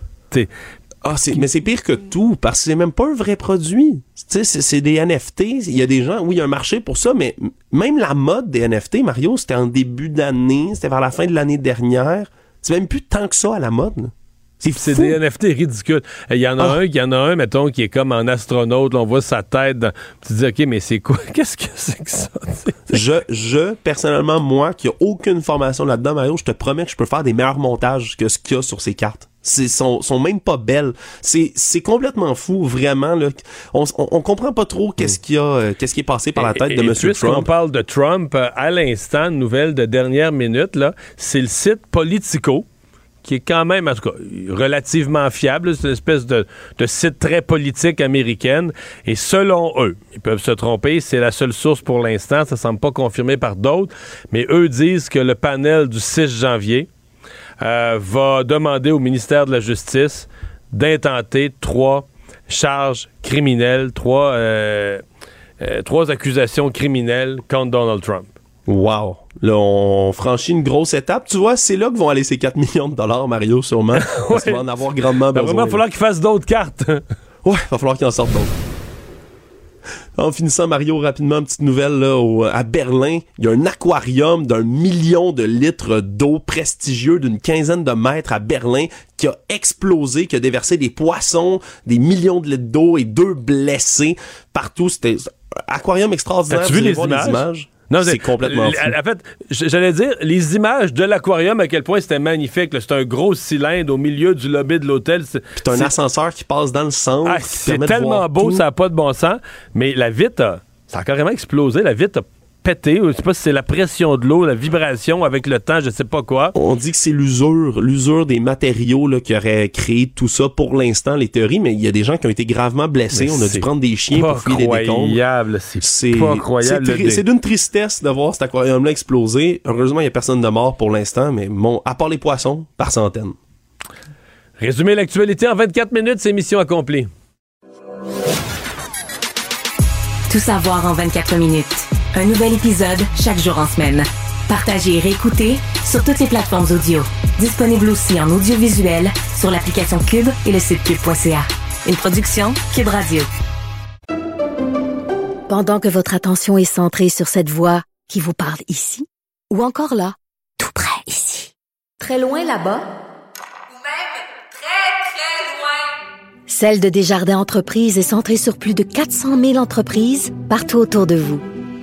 ah, mais c'est pire que tout, parce que c'est même pas un vrai produit. Tu sais, c'est des NFT. Il y a des gens, oui, il y a un marché pour ça, mais même la mode des NFT, Mario, c'était en début d'année, c'était vers la fin de l'année dernière. C'est même plus tant que ça à la mode. C'est des NFT ridicules. Il y en a ah. un, il y en a un, mettons, qui est comme en astronaute. on voit sa tête. Tu te dis, OK, mais c'est quoi? Qu'est-ce que c'est que ça? je, je, personnellement, moi, qui a aucune formation là-dedans, Mario, je te promets que je peux faire des meilleurs montages que ce qu'il y a sur ces cartes c'est sont, sont même pas belles. C'est c'est complètement fou vraiment là. On, on, comprend pas trop qu'est-ce qui a euh, qu'est-ce qui est passé par la tête de monsieur Trump. On parle de Trump euh, à l'instant, nouvelle de dernière minute là, c'est le site Politico qui est quand même, en tout cas, relativement fiable. C'est une espèce de, de site très politique américaine. Et selon eux, ils peuvent se tromper, c'est la seule source pour l'instant, ça semble pas confirmé par d'autres, mais eux disent que le panel du 6 janvier euh, va demander au ministère de la Justice d'intenter trois charges criminelles, trois, euh, euh, trois accusations criminelles contre Donald Trump. Wow. Là, on franchit une grosse étape. Tu vois, c'est là que vont aller ces 4 millions de dollars, Mario, sûrement. Parce qu'il va en avoir grandement besoin. vraiment, il va falloir qu'il fasse d'autres cartes. ouais, il va falloir qu'il en sorte d'autres. En finissant, Mario, rapidement, petite nouvelle là, au- à Berlin. Il y a un aquarium d'un million de litres d'eau prestigieux d'une quinzaine de mètres à Berlin qui a explosé, qui a déversé des poissons, des millions de litres d'eau et deux blessés partout. C'était un aquarium extraordinaire. As-tu Vous vu les images? C'est complètement fou. En fait, j'allais dire, les images de l'aquarium, à quel point c'était magnifique. C'est un gros cylindre au milieu du lobby de l'hôtel. Puis t'as un ascenseur qui passe dans le centre. Ah, c'est tellement beau, tout. ça n'a pas de bon sens. Mais la vitre, a, ça a carrément explosé. La vitre a pété. Je sais pas si c'est la pression de l'eau, la vibration avec le temps, je sais pas quoi. On dit que c'est l'usure, l'usure des matériaux là, qui aurait créé tout ça pour l'instant, les théories, mais il y a des gens qui ont été gravement blessés. Mais On a dû c'est prendre des chiens pour fouiller des décombres. c'est C'est pas croyable, c'est tri- d'une tristesse de voir cet aquarium-là exploser. Heureusement, il n'y a personne de mort pour l'instant, mais bon, à part les poissons, par centaines. Résumer l'actualité en 24 minutes, c'est mission accomplie. Tout savoir en 24 minutes. Un nouvel épisode chaque jour en semaine. Partagez et réécoutez sur toutes les plateformes audio. Disponible aussi en audiovisuel sur l'application Cube et le site cube.ca. Une production Cube Radio. Pendant que votre attention est centrée sur cette voix qui vous parle ici, ou encore là, tout près ici, très loin là-bas, Ou même très, très loin. Celle de Desjardins Entreprises est centrée sur plus de 400 000 entreprises partout autour de vous.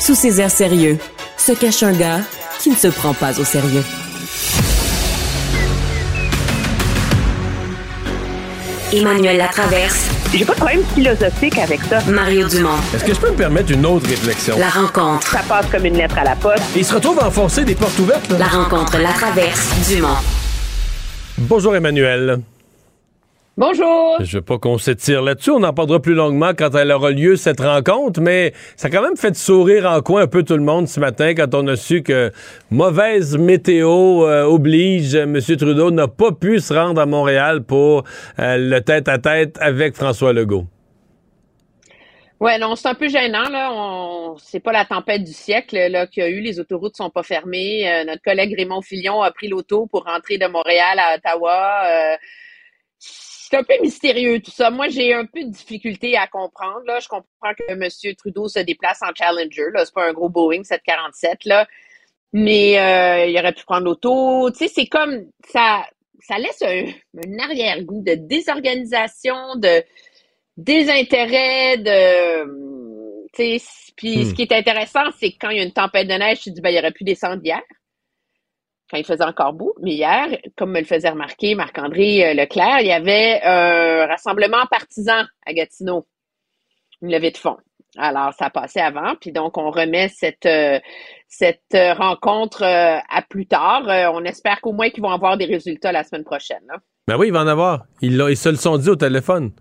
Sous ses airs sérieux, se cache un gars qui ne se prend pas au sérieux. Emmanuel Latraverse. J'ai pas de problème philosophique avec ça. Mario Dumont. Est-ce que je peux me permettre une autre réflexion? La rencontre. Ça passe comme une lettre à la poste. Il se retrouve à enfoncer des portes ouvertes, là. La rencontre Latraverse Dumont. Bonjour Emmanuel. Bonjour. Je veux pas qu'on s'étire là-dessus. On en parlera plus longuement quand elle aura lieu, cette rencontre, mais ça a quand même fait sourire en coin un peu tout le monde ce matin quand on a su que mauvaise météo euh, oblige. M. Trudeau n'a pas pu se rendre à Montréal pour euh, le tête-à-tête avec François Legault. Ouais, non, c'est un peu gênant, là. On... C'est pas la tempête du siècle, là, qu'il y a eu. Les autoroutes sont pas fermées. Euh, notre collègue Raymond Filion a pris l'auto pour rentrer de Montréal à Ottawa. Euh, C'est un peu mystérieux, tout ça. Moi, j'ai un peu de difficulté à comprendre, là. Je comprends que M. Trudeau se déplace en Challenger, là. C'est pas un gros Boeing 747, là. Mais euh, il aurait pu prendre l'auto. Tu sais, c'est comme... Ça, ça laisse un, un arrière-goût de désorganisation, de désintérêt, de. Tu sais, puis Hmm. ce qui est intéressant, c'est que quand il y a une tempête de neige, tu dis, ben, il aurait pu descendre hier, quand il faisait encore beau. Mais hier, comme me le faisait remarquer Marc-André euh, Leclerc, il y avait un rassemblement partisan à Gatineau, une levée de fonds. Alors, ça a passé avant, puis donc on remet cette, euh, cette euh, rencontre euh, à plus tard. Euh, on espère qu'au moins qu'ils vont avoir des résultats la semaine prochaine. là. Ben oui, il va en avoir. Ils, ils se le sont dit au téléphone.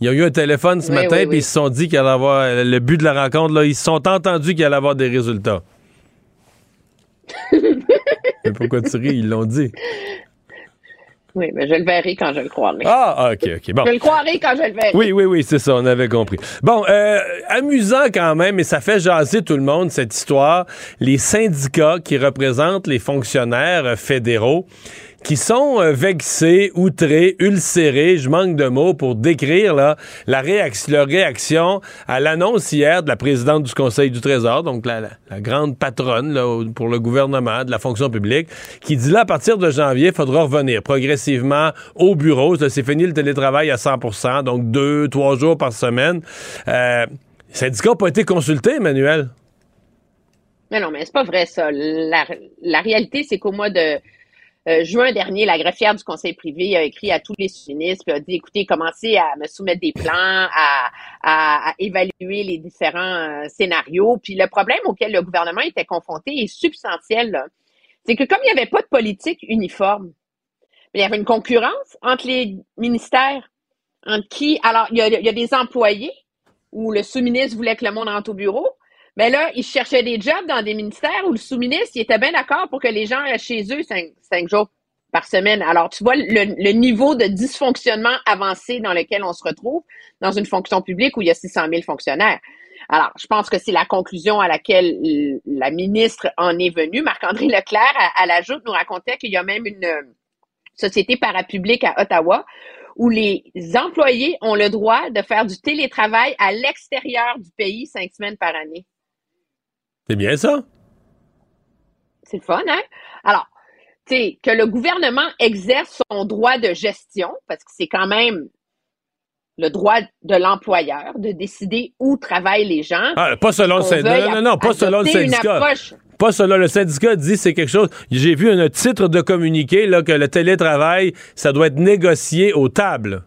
Il y a eu un téléphone ce Oui, matin, oui, puis oui. ils se sont dit qu'il allait avoir euh, le but de la rencontre. Là, ils se sont entendus qu'il allait avoir des résultats. Mais pourquoi tu ris? Ils l'ont dit. Oui, mais je le verrai quand je le croirai. Ah, ah, OK, OK. Bon. Je le croirai quand je le verrai. Oui, oui, oui, c'est ça, on avait compris. Bon, euh, amusant quand même, et ça fait jaser tout le monde, cette histoire. Les syndicats qui représentent les fonctionnaires fédéraux qui sont euh, vexés, outrés, ulcérés, je manque de mots pour décrire là, la leur réaction à l'annonce hier de la présidente du Conseil du Trésor, donc la, grande patronne là, pour le gouvernement de la fonction publique, qui dit là, à partir de janvier, il faudra revenir progressivement au bureau. C'est fini le télétravail à 100% donc deux, trois jours par semaine. Euh, les syndicats n'ont pas été consultés, Emmanuel. Mais non, mais c'est pas vrai, ça. La réalité, c'est qu'au mois de euh, juin dernier, la greffière du conseil privé a écrit à tous les ministres et a dit, écoutez, commencez à me soumettre des plans, à, à, évaluer les différents euh, scénarios. Puis le problème auquel le gouvernement était confronté est substantiel. C'est que comme il n'y avait pas de politique uniforme, il y avait une concurrence entre les ministères, entre qui, alors il y a, il y a des employés où le sous-ministre voulait que le monde rentre au bureau, mais là, ils cherchaient des jobs dans des ministères où le sous-ministre, était bien d'accord pour que les gens restent chez eux cinq, jours par semaine. Alors, tu vois le, niveau de dysfonctionnement avancé dans lequel on se retrouve dans une fonction publique où il y a 600 000 fonctionnaires. Alors, je pense que c'est la conclusion à laquelle la ministre en est venue. Marc-André Leclerc, à, à l'ajoute, nous racontait qu'il y a même une euh, société parapublique à Ottawa où les employés ont le droit de faire du télétravail à l'extérieur du pays cinq semaines par année. C'est bien ça. C'est fun, hein? Alors, tu sais, que le gouvernement exerce son droit de gestion, parce que c'est quand même le droit de l'employeur de décider où travaillent les gens. Ah, pas selon le syndicat. Non, non, non, pas selon le syndicat. Pas selon le syndicat dit c'est quelque chose. J'ai vu un titre de communiqué là, que le télétravail, ça doit être négocié aux tables.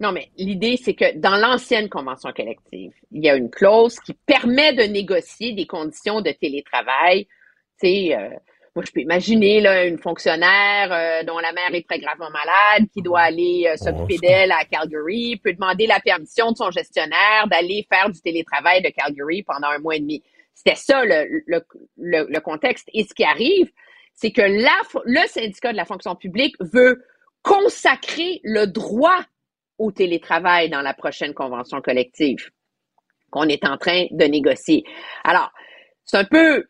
Non, mais l'idée, c'est que dans l'ancienne convention collective, il y a une clause qui permet de négocier des conditions de télétravail. Tu sais, euh, moi, je peux imaginer là, une fonctionnaire euh, dont la mère est très gravement malade, qui doit aller euh, s'occuper d'elle à Calgary, peut demander la permission de son gestionnaire d'aller faire du télétravail de Calgary pendant un mois et demi. C'était ça le, le, le, contexte. Et ce qui arrive, c'est que la, le syndicat de la fonction publique veut consacrer le droit au télétravail dans la prochaine convention collective qu'on est en train de négocier. Alors, c'est un peu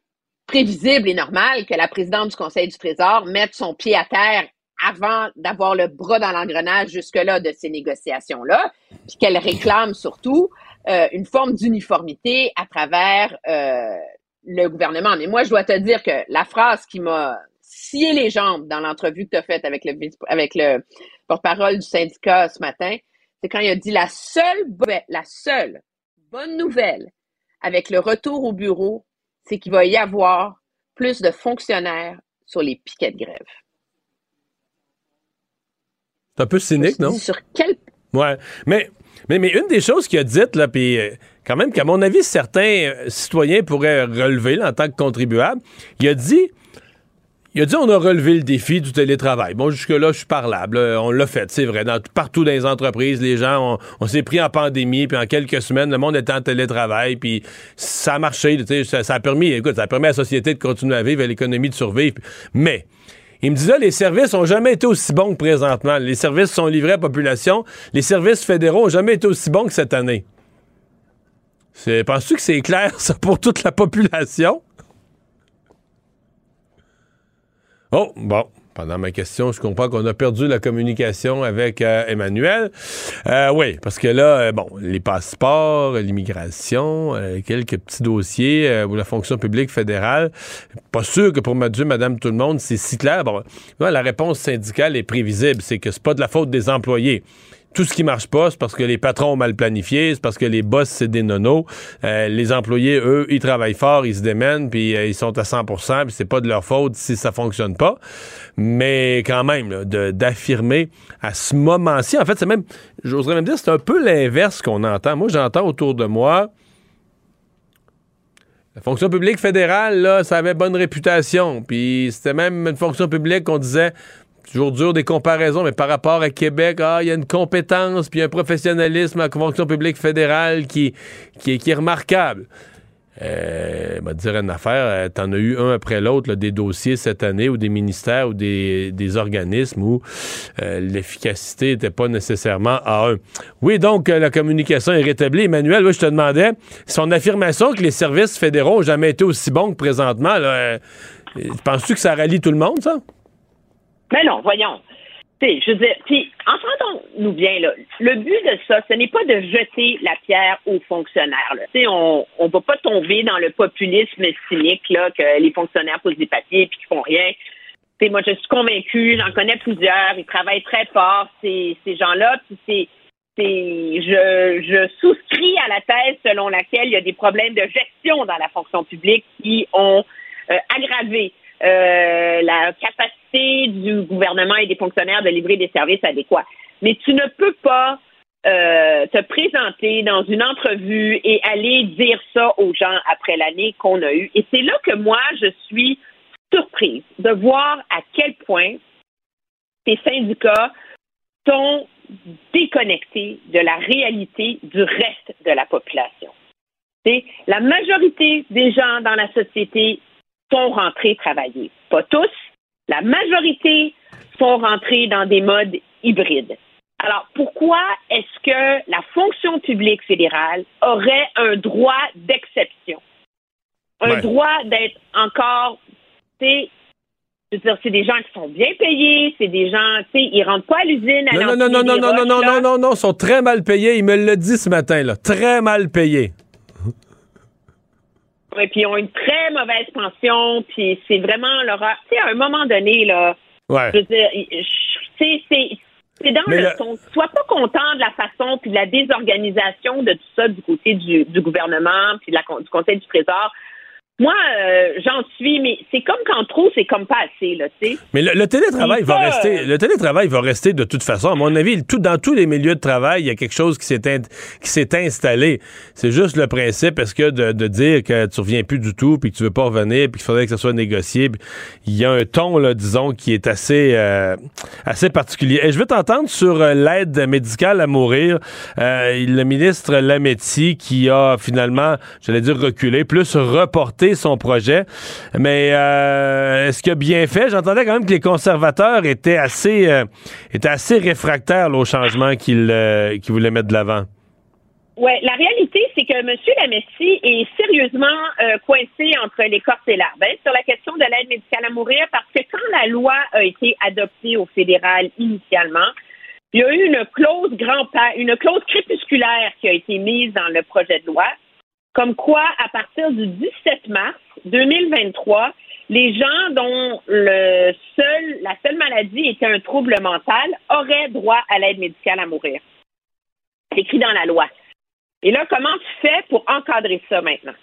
prévisible et normal que la présidente du Conseil du Trésor mette son pied à terre avant d'avoir le bras dans l'engrenage jusque-là de ces négociations-là, puis qu'elle réclame surtout euh, une forme d'uniformité à travers euh, le gouvernement. Mais moi, je dois te dire que la phrase qui m'a scié les jambes dans l'entrevue que tu as faite avec le, avec le porte-parole du syndicat ce matin, c'est quand il a dit la seule, la seule bonne nouvelle avec le retour au bureau, c'est qu'il va y avoir plus de fonctionnaires sur les piquets de grève. C'est un peu cynique, non? Sur quel... Ouais, mais, mais, mais une des choses qu'il a dites, là, puis euh, quand même qu'à mon avis, certains euh, citoyens pourraient relever en tant que contribuables, il a dit il a dit on a relevé le défi du télétravail. Bon, jusque-là, je suis parlable. On l'a fait, c'est vrai. partout dans les entreprises, les gens, on, s'est pris en pandémie, puis en quelques semaines, le monde était en télétravail, puis ça a marché. Ça, ça, a permis, écoute, ça a permis à la société de continuer à vivre, à l'économie de survivre. Mais, il me là, les services ont jamais été aussi bons que présentement. Les services sont livrés à la population. Les services fédéraux ont jamais été aussi bons que cette année. Penses-tu que c'est clair, ça, pour toute la population? Oh, bon. Pendant ma question, je comprends qu'on a perdu la communication avec euh, Emmanuel. Euh, oui, parce que là, euh, bon, les passeports, l'immigration, quelques petits dossiers ou la fonction publique fédérale. Pas sûr que pour Dieu, Madame, tout le monde, c'est si clair. La réponse syndicale est prévisible. C'est que c'est pas de la faute des employés tout ce qui marche pas, c'est parce que les patrons ont mal planifié, c'est parce que les boss, c'est des nonos. Euh, les employés, eux, ils travaillent fort, ils se démènent, puis euh, ils sont à 100% puis c'est pas de leur faute si ça fonctionne pas. Mais quand même, d'affirmer à ce moment-ci, en fait, c'est même, j'oserais même dire, c'est un peu l'inverse qu'on entend. Moi, j'entends autour de moi... La fonction publique fédérale, là, ça avait bonne réputation. Puis c'était même une fonction publique qu'on disait toujours dur des comparaisons, mais par rapport à Québec, ah, il y a une compétence puis un professionnalisme à la fonction publique fédérale qui, qui, est remarquable. Euh, va dire une affaire, euh, t'en as eu un après l'autre, des dossiers cette année ou des ministères ou des, organismes où euh, l'efficacité n'était pas nécessairement à un. Oui, donc euh, la communication est rétablie. Emmanuel, je te demandais, son affirmation que les services fédéraux n'ont jamais été aussi bons que présentement, Penses-tu que ça rallie tout le monde, ça? Mais non, voyons. sais, je veux dire, puis entendons-nous bien, là, le but de ça, ce n'est pas de jeter la pierre aux fonctionnaires. Là. On ne va pas tomber dans le populisme cynique là, que les fonctionnaires posent des papiers et qu'ils font rien. T'sais, moi, je suis convaincue, j'en connais plusieurs, ils travaillent très fort, ces, ces gens-là, puis je, je souscris à la thèse selon laquelle il y a des problèmes de gestion dans la fonction publique qui ont euh, aggravé euh, la capacité du gouvernement et des fonctionnaires de livrer des services adéquats. Mais tu ne peux pas euh, te présenter dans une entrevue et aller dire ça aux gens après l'année qu'on a eue. Et c'est là que moi, je suis surprise de voir à quel point ces syndicats sont déconnectés de la réalité du reste de la population. la majorité des gens dans la société sont rentrés travailler. Pas tous, la majorité sont rentrés dans des modes hybrides. Alors, pourquoi est-ce que la fonction publique fédérale aurait un droit d'exception? Un droit d'être encore, tu je veux dire, c'est des gens qui sont bien payés, c'est des gens, tu sais, ils rentrent pas à l'usine à Non, non, non, non, non, non, non, non, non, non, ils sont très mal payés. Il me l'a dit ce matin, là. Très mal payés. Oui, puis ils ont une très mauvaise pension, puis c'est vraiment leur... Tu sais, à un moment donné, là, ouais. je veux dire, c'est... C'est dans le, ton. Sois pas content de la façon puis de la désorganisation de tout ça du côté du, du gouvernement puis de la, du Conseil du Trésor. Moi, euh, j'en suis, mais c'est comme quand trop, c'est comme pas assez, là, tu sais. Mais le, télétravail va rester, le télétravail va rester de toute façon. À mon avis, tout, dans tous les milieux de travail, il y a quelque chose qui s'est qui s'est installé. C'est juste le principe, est-ce que de, de, dire que tu reviens plus du tout, puis que tu veux pas revenir, puis qu'il faudrait que ça soit négocié. Il y a un ton, là, disons, qui est assez, euh, assez particulier. Et je veux t'entendre sur euh, l'aide médicale à mourir. le ministre Lametti qui a finalement, j'allais dire reculé, plus reporté son projet. Mais euh, est-ce qu'il a bien fait? J'entendais quand même que les conservateurs étaient assez, euh, étaient assez réfractaires au changement qu'ils euh, voulaient mettre de l'avant. Oui, la réalité, c'est que M. Lametti est sérieusement coincé entre les cordes et l'arbre hein, sur la question de l'aide médicale à mourir parce que quand la loi a été adoptée au fédéral initialement, il y a eu une clause grand une clause crépusculaire qui a été mise dans le projet de loi comme quoi, à partir du 17 mars 2023, les gens dont la seule maladie était un trouble mental auraient droit à l'aide médicale à mourir. C'est écrit dans la loi. Et là, comment tu fais pour encadrer ça maintenant?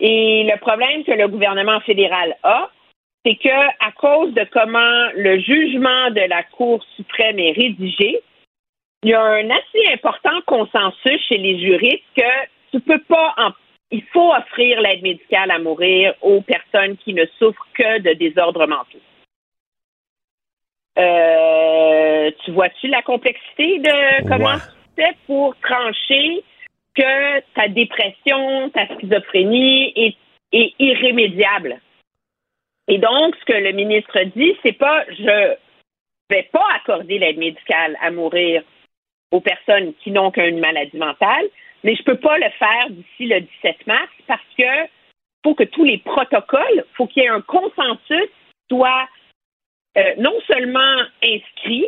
Et le problème que le gouvernement fédéral a, c'est que à cause de comment le jugement de la Cour suprême est rédigé, il y a un assez important consensus chez les juristes que tu peux pas il faut offrir l'aide médicale à mourir aux personnes qui ne souffrent que de désordres mentaux. Euh, tu vois-tu la complexité de comment tu fais pour trancher que ta dépression, ta schizophrénie est, est irrémédiable? Et donc, ce que le ministre dit, c'est pas je vais pas accorder l'aide médicale à mourir aux personnes qui n'ont qu'une maladie mentale, mais je ne peux pas le faire d'ici le 17 mars parce que faut que tous les protocoles, faut qu'il y ait un consensus soit euh, non seulement inscrit,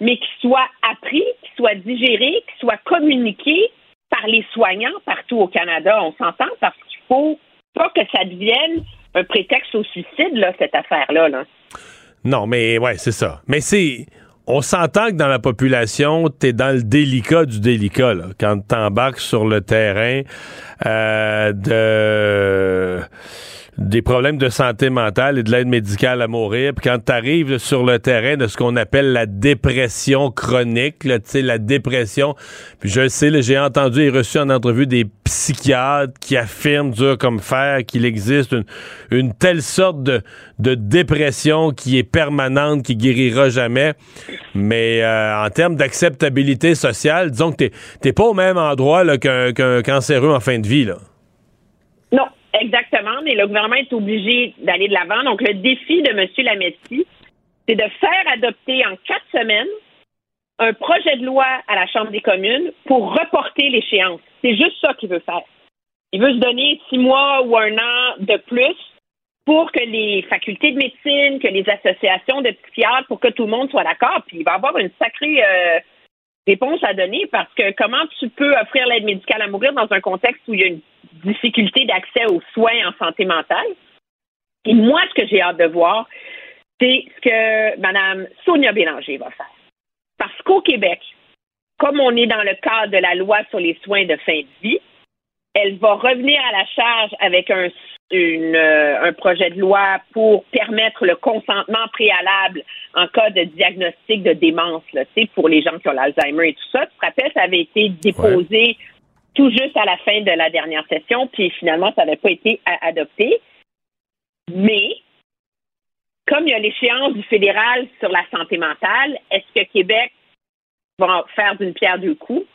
mais qui soit appris, qui soit digéré, qui soit communiqué par les soignants partout au Canada. On s'entend parce qu'il faut pas que ça devienne un prétexte au suicide, là, cette affaire-là. Là. Non, mais ouais, c'est ça. Mais c'est on s'entend que dans la population, tu es dans le délicat du délicat. Là, quand tu embarques sur le terrain euh, de des problèmes de santé mentale et de l'aide médicale à mourir. Puis quand tu arrives sur le terrain de ce qu'on appelle la dépression chronique, tu sais, la dépression, puis je sais, j'ai entendu et reçu en entrevue des psychiatres qui affirment dur comme fer qu'il existe une, une, telle sorte de, de dépression qui est permanente, qui guérira jamais. Mais euh, en termes d'acceptabilité sociale, disons que t'es pas au même endroit qu'un cancéreux en fin de vie. Là. Exactement, mais le gouvernement est obligé d'aller de l'avant. Donc, le défi de M. Lametti, c'est de faire adopter en quatre semaines un projet de loi à la Chambre des communes pour reporter l'échéance. C'est juste ça qu'il veut faire. Il veut se donner six mois ou un an de plus pour que les facultés de médecine, que les associations de psychiatres, pour que tout le monde soit d'accord. Puis il va avoir une sacrée euh, réponse à donner parce que comment tu peux offrir l'aide médicale à mourir dans un contexte où il y a une difficulté d'accès aux soins en santé mentale? Et moi, ce que j'ai hâte de voir, c'est ce que Mme Sonia Bélanger va faire. Parce qu'au Québec, comme on est dans le cadre de la loi sur les soins de fin de vie, elle va revenir à la charge avec un, euh, projet de loi pour permettre le consentement préalable en cas de diagnostic de démence, là, pour les gens qui ont l'Alzheimer et tout ça. Tu te rappelles, ça avait été déposé tout juste à la fin de la dernière session, puis finalement, ça n'avait pas été adopté. Mais, comme il y a l'échéance du fédéral sur la santé mentale, est-ce que Québec va faire d'une pierre deux coups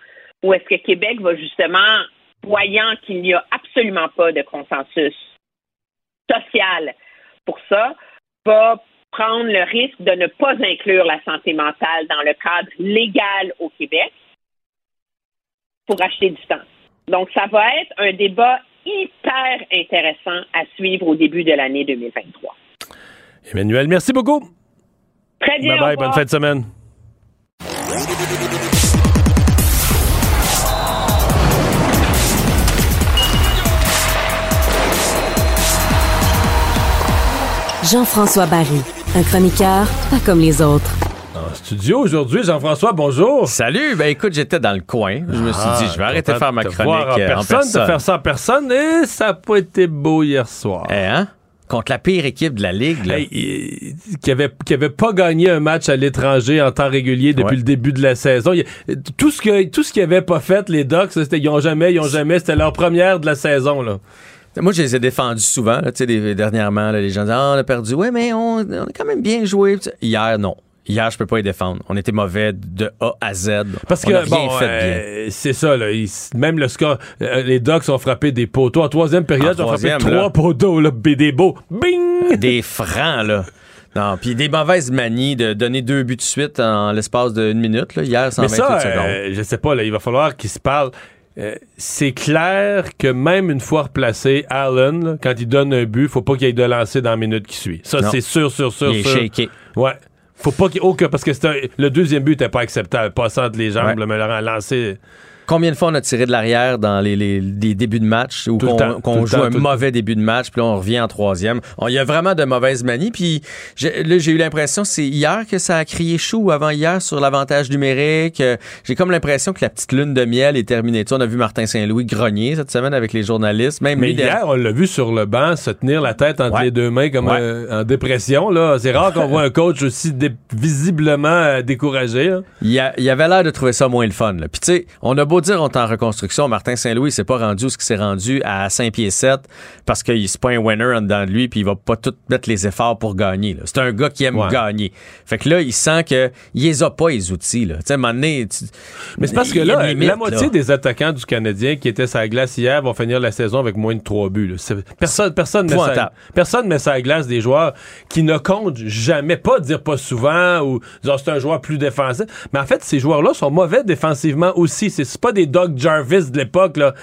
ou est-ce que Québec va justement, voyant qu'il n'y a absolument pas de consensus social pour ça, va prendre le risque de ne pas inclure la santé mentale dans le cadre légal au Québec? Pour acheter du temps. Donc, ça va être un débat hyper intéressant à suivre au début de l'année 2023. Emmanuel, merci beaucoup. Très bien. Bye bye, bonne fin de semaine. Jean-François Barry, un chroniqueur pas comme les autres. En studio aujourd'hui, Jean-François, bonjour. Salut, ben écoute, j'étais dans le coin. Je me suis dit, je vais arrêter de faire ma chronique en euh, en personne, faire ça en personne, et ça n'a pas été beau hier soir. Eh, hein? Contre la pire équipe de la Ligue. Là. Hey, il- qui avait, qui avait pas gagné un match à l'étranger en temps régulier depuis Ouais. le début de la saison. Il- tout ce que tout ce qu'ils avaient pas fait les Ducks, c'était ils ont jamais, ils ont jamais, c'était leur première de la saison là. Moi, je les ai défendus souvent. là, des- dernièrement, là, les gens disent Ah, on a perdu. Oui, mais on, on a quand même bien joué. Hier, non. Hier, je peux pas les défendre. On était mauvais de A à Z. Parce que bon, euh, c'est ça là, même le score, euh, les Ducks ont frappé des poteaux en troisième période, En ils ont frappé trois poteaux là, des beaux, bing. Des francs, là. Non, puis des mauvaises manies de donner deux buts de suite en l'espace d'une minute. Là. Hier, 128 Mais ça, secondes. euh, je sais pas, là, il va falloir qu'ils se parlent. Euh, c'est clair que même une fois replacé, Allen, là, quand il donne un but, faut pas qu'il aille de lancer dans la minute qui suit. Ça, c'est sûr, sûr, sûr, Il est sûr. shaké. Ouais. Faut pas qu'il. Parce que c'était un- le deuxième but était pas acceptable. Passant entre les jambes, Ouais. mais Laurent a lancé. Combien de fois on a tiré de l'arrière dans les, les- les débuts de match ou qu'on joue temps, un mauvais début de match puis là on revient en troisième. Il y a vraiment de mauvaises manies puis j'ai- là j'ai eu l'impression c'est hier que ça a crié chou ou avant hier sur l'avantage numérique. Euh, J'ai comme l'impression que la petite lune de miel est terminée. Tu sais, on a vu Martin Saint-Louis grogner cette semaine avec les journalistes. Même Mais lui, hier, on l'a vu sur le banc se tenir la tête entre Ouais. les deux mains comme Ouais. euh, en dépression. C'est rare qu'on voit un coach aussi visiblement euh, découragé. là. Il, y a- il avait l'air de trouver ça moins le fun. là. Puis tu sais, on a beau dire on est en reconstruction, Martin Saint-Louis il s'est pas rendu ce qu'il s'est rendu à 5 pieds 7 parce qu'il c'est pas un winner en dedans de lui puis il va pas tout mettre les efforts pour gagner. C'est un gars qui aime Ouais. gagner. Fait que là, il sent que il les a pas les outils. Là. Tu sais, à un moment donné, tu- Mais c'est parce que là, limite, la moitié là. des attaquants du Canadien qui étaient sur la glace hier vont finir la saison avec moins de trois buts. là. C'est- Personne, personne, met ça, personne met ça à la glace des joueurs qui ne comptent jamais, pas dire pas souvent ou dire c'est un joueur plus défensif. Mais en fait, ces joueurs-là sont mauvais défensivement aussi. C'est c'est pas des Doug Jarvis de l'époque, là.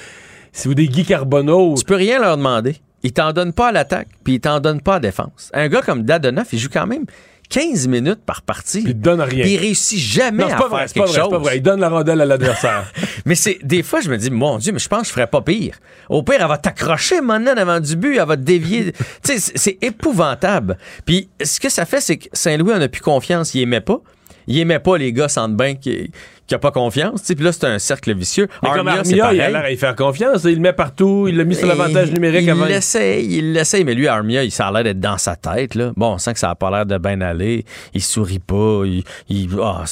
C'est ou des Guy Carbonneau. Tu peux rien leur demander. Ils t'en donnent pas à l'attaque, puis ils t'en donnent pas à la défense. Un gars comme Dadonoff, il joue quand même 15 minutes par partie. Il donne rien. Puis il réussit jamais Non, à pas faire vrai, c'est pas vrai, c'est pas chose. vrai. Il donne la rondelle à l'adversaire. Mais c'est des fois je me dis mon dieu mais je pense que je ferais pas pire. Au pire elle va t'accrocher maintenant avant du but, elle va te dévier. tu sais c'est- c'est épouvantable. Puis ce que ça fait c'est que Saint-Louis en a plus confiance, il aimait pas. Il aimait pas les gars sans bain qui qui a pas confiance, tu sais, puis là c'est un cercle vicieux. Mais Armia, il a l'air à y faire confiance. Il le met partout. Il l'a mis sur l'avantage numérique il avant. l'essaye, il l'essaye, mais lui, Armia, il ça a l'air d'être dans sa tête. Là. Bon, on sent que ça a pas l'air de bien aller. Il sourit pas. Il, il- ah,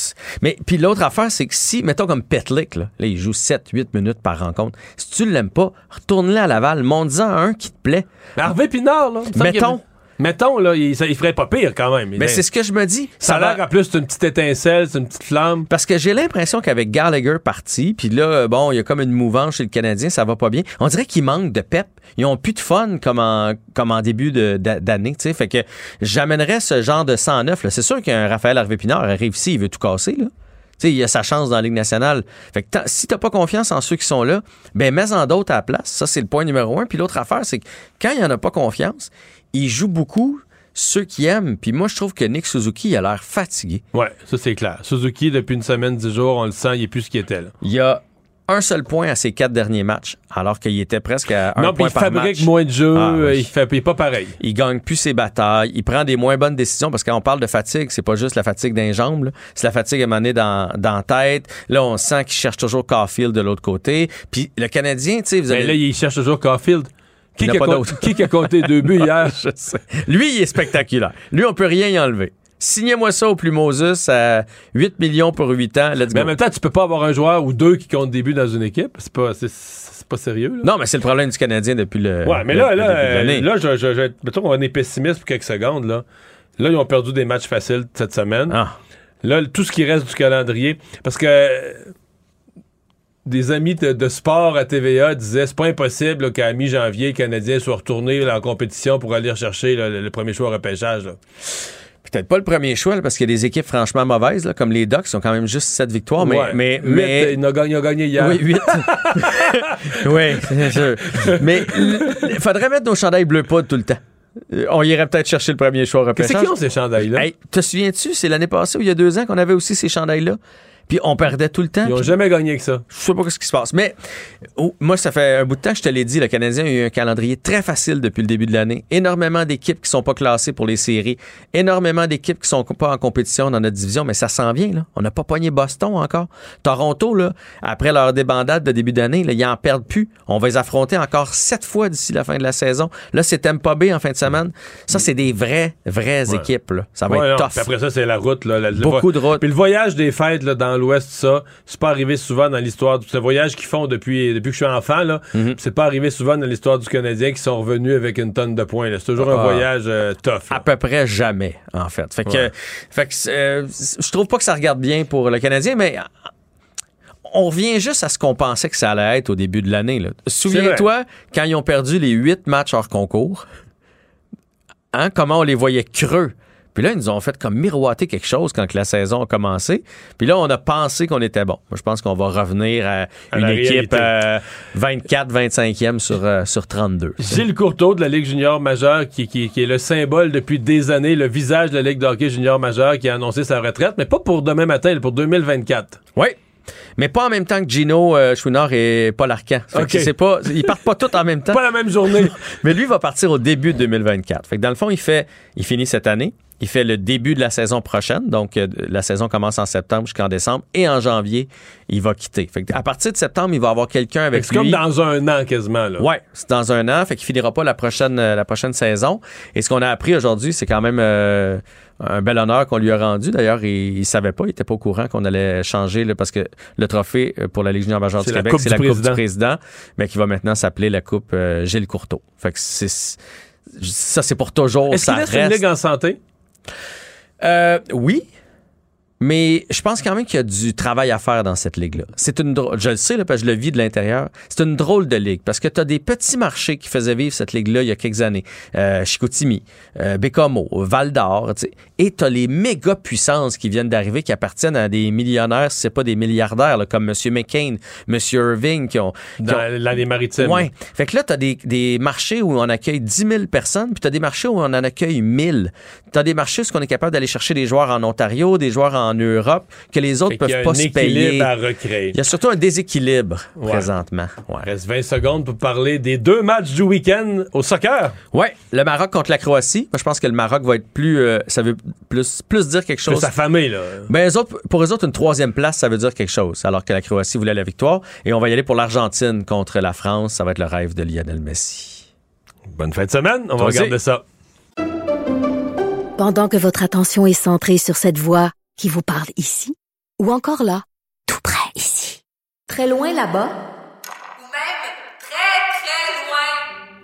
mais puis l'autre affaire, c'est que si, mettons comme Petlick, là, là, il joue 7-8 minutes par rencontre. Si tu l'aimes pas, retourne-le à Laval. Monte-en un qui te plaît. Mais Harvey Pinard, là. Mettons. Mettons, là, il, ça- il ferait pas pire quand même. Mais c'est ce que je me dis. Ça a va- l'air qu'en plus, c'est une petite étincelle, c'est une petite flamme. Parce que j'ai l'impression qu'avec Gallagher parti, puis là, euh, bon, il y a comme une mouvance chez le Canadien, ça va pas bien. On dirait qu'ils manquent de pep. Ils ont plus de fun comme en, comme en début d'année, tu sais. Fait que j'amènerais ce genre de 109. là. C'est sûr qu'un Raphaël Harvey Pinard arrive ici, il veut tout casser, là. sais, il a sa chance dans la Ligue nationale. Fait que si t'as pas confiance en ceux qui sont là, ben mets-en d'autres à la place. Ça, c'est le point numéro un. Puis l'autre affaire, c'est que quand il y en a pas confiance, il joue beaucoup ceux qui aiment. Puis moi, je trouve que Nick Suzuki, il a l'air fatigué. Ouais, ça c'est clair. Suzuki, depuis une semaine, dix jours, on le sent, il est plus ce qu'il était. Là. Il y a un seul point à ses quatre derniers matchs, alors qu'il était presque à un non, point il par fabrique match. moins de jeux, Ah, oui. il fait il est pas pareil. Il gagne plus ses batailles, il prend des moins bonnes décisions parce que quand on parle de fatigue, c'est pas juste la fatigue d'un jambe, c'est la fatigue émanée dans, dans la tête. Là, on sent qu'il cherche toujours Caulfield de l'autre côté. Puis le Canadien, tu sais, vous Mais avez... Ben là, il cherche toujours Caulfield. Qui, a pas qui a compté deux buts hier? Je sais. Lui, il est spectaculaire. Lui, on peut rien y enlever. Signez-moi ça au plus Moses à 8 millions pour 8 ans. Let's Mais en même temps, tu peux pas avoir un joueur ou deux qui comptent des buts dans une équipe. C'est pas, c'est, pas sérieux. Là. Non, mais c'est le problème du Canadien depuis le. Ouais, mais le- là, là, l'année. là, je, je, je- mettons, on est pessimiste pour quelques secondes. Là, là ils ont perdu des matchs faciles cette semaine. Ah. Là, tout ce qui reste du calendrier. Parce que des amis de, de sport à TVA disaient c'est pas impossible qu'à mi-janvier, les Canadiens soient retournés là, en compétition pour aller chercher le, le premier choix au repêchage. là. Peut-être pas le premier choix, là, parce qu'il y a des équipes franchement mauvaises, là, comme les Ducks, qui ont quand même juste 7 victoires. Mais, Ouais. mais, mais- il, a gagné, gagné hier. Oui, 8. oui, c'est sûr. Mais il faudrait mettre nos chandails bleu poudre tout le temps. Euh, On irait peut-être chercher le premier choix repêchage. qu'ils ont ces chandails-là? Hey, te souviens-tu, c'est l'année passée ou il y a deux ans qu'on avait aussi ces chandails-là? Puis on perdait tout le temps. Ils ont puis- jamais gagné que ça. je sais pas ce qui se passe. Mais oh, moi, ça fait un bout de temps que je te l'ai dit, le Canadien a eu un calendrier très facile depuis le début de l'année. Énormément d'équipes qui sont pas classées pour les séries. Énormément d'équipes qui sont pas en compétition dans notre division, mais ça s'en vient. Là. On n'a pas pogné Boston encore. Toronto, là, après leur débandade de début d'année, là, ils en perdent plus. On va les affronter encore sept fois d'ici la fin de la saison. Là, c'est Tampa Bay en fin de semaine. Ça, c'est des vraies, vraies Ouais. équipes. Là. Ça va Ouais, être non, tough. puis après ça, c'est la route. Là, la- le Beaucoup de routes. Puis le voyage des fêtes là, dans l'Ouest, ça, c'est pas arrivé souvent dans l'histoire. Ce voyage qu'ils font depuis, depuis que je suis enfant, là, Mhm. c'est pas arrivé souvent dans l'histoire du Canadien qui sont revenus avec une tonne de points. là. C'est toujours un Ah. voyage euh, tough. là. À peu près jamais, en fait. Fait que, Ouais. fait que euh, je trouve pas que ça regarde bien pour le Canadien, mais on revient juste à ce qu'on pensait que ça allait être au début de l'année. là. Souviens-toi, quand ils ont perdu les huit matchs hors concours, hein, comment on les voyait creux. Puis là, ils nous ont fait comme miroiter quelque chose quand la saison a commencé. Puis là, on a pensé qu'on était bon. Moi, je pense qu'on va revenir à, À une équipe réalité. euh, 24-25e sur, euh, sur 32. Gilles Courteau de la Ligue junior majeure, qui, qui- qui est le symbole depuis des années, le visage de la Ligue de hockey junior majeure, qui a annoncé sa retraite, mais pas pour demain matin, pour 2024. Oui. Mais pas en même temps que Gino euh, Chouinard et Paul Arcan. Fait que Ok. c'est pas, ils partent pas tous en même temps. Pas la même journée. Mais lui va partir au début de 2024. Fait que dans le fond, il fait, il finit cette année. Il fait le début de la saison prochaine. Donc, euh, la saison commence en septembre jusqu'en décembre. Et en janvier, il va quitter. Fait à partir de septembre, il va avoir quelqu'un avec C'est lui. comme dans un an quasiment. Là. Ouais, c'est dans un an, fait qu'il finira pas la prochaine euh, la prochaine saison. Et ce qu'on a appris aujourd'hui, c'est quand même euh, un bel honneur qu'on lui a rendu. D'ailleurs, il, il savait pas, il était pas au courant qu'on allait changer là, parce que le trophée pour la Ligue junior majeure du C'est Québec, c'est la Coupe du Président, mais qui va maintenant s'appeler la Coupe euh, Gilles Courteau. Fait que c'est ça, c'est pour toujours. Est-ce qu'il ça laisse une reste. ligue en santé? Euh, oui. Mais je pense quand même qu'il y a du travail à faire dans cette ligue-là. C'est une je le sais, parce que je le vis de l'intérieur. C'est une drôle de ligue parce que tu as des petits marchés qui faisaient vivre cette ligue-là il y a quelques années. Euh, Chicoutimi, euh, Val d'Or. Et tu as les méga puissances qui viennent d'arriver qui appartiennent à des millionnaires, si c'est pas des milliardaires, là, comme M. McCain, M. Irving, qui ont. qui Dans ont- l'année maritime. Ouais. Fait que là, tu as des, des marchés où on accueille 10 000 personnes, puis tu as des marchés où on en accueille 1000. Tu as des marchés où on est capable d'aller chercher des joueurs en Ontario, des joueurs en Europe, que les autres y peuvent a pas un se équilibre payer. à recréer. Il y a surtout un déséquilibre Ouais. présentement. Ouais. Il reste 20 secondes pour parler des deux matchs du week-end au soccer. Ouais, le Maroc contre la Croatie. Moi, je pense que le Maroc va être plus. euh, ça veut plus, plus dire quelque chose. sa famille, là. Ben, eux autres, pour eux autres, une troisième place, ça veut dire quelque chose, alors que la Croatie voulait la victoire. Et on va y aller pour l'Argentine contre la France. Ça va être le rêve de Lionel Messi. Bonne fin de semaine. On va aussi. regarder ça. Pendant que votre attention est centrée sur cette voix qui vous parle ici, ou encore là, tout près ici, très loin là-bas, Ou même très, très loin.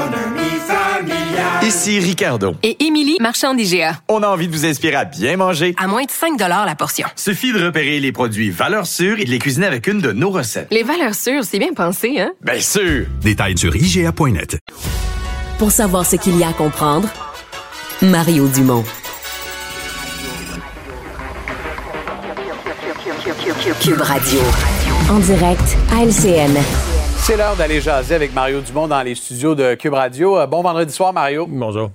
Ici Ricardo. Et Émilie, marchand d'IGA. On a envie de vous inspirer à bien manger. À moins de 5 la portion. Suffit de repérer les produits valeurs sûres et de les cuisiner avec une de nos recettes. Les valeurs sûres, c'est bien pensé, hein? Bien sûr! Détails sur IGA.net. Pour savoir ce qu'il y a à comprendre, Mario Dumont. Cube Radio. En direct à LCN. C'est l'heure d'aller jaser avec Mario Dumont dans les studios de Cube Radio. Euh, Bon vendredi soir, Mario. Bonjour.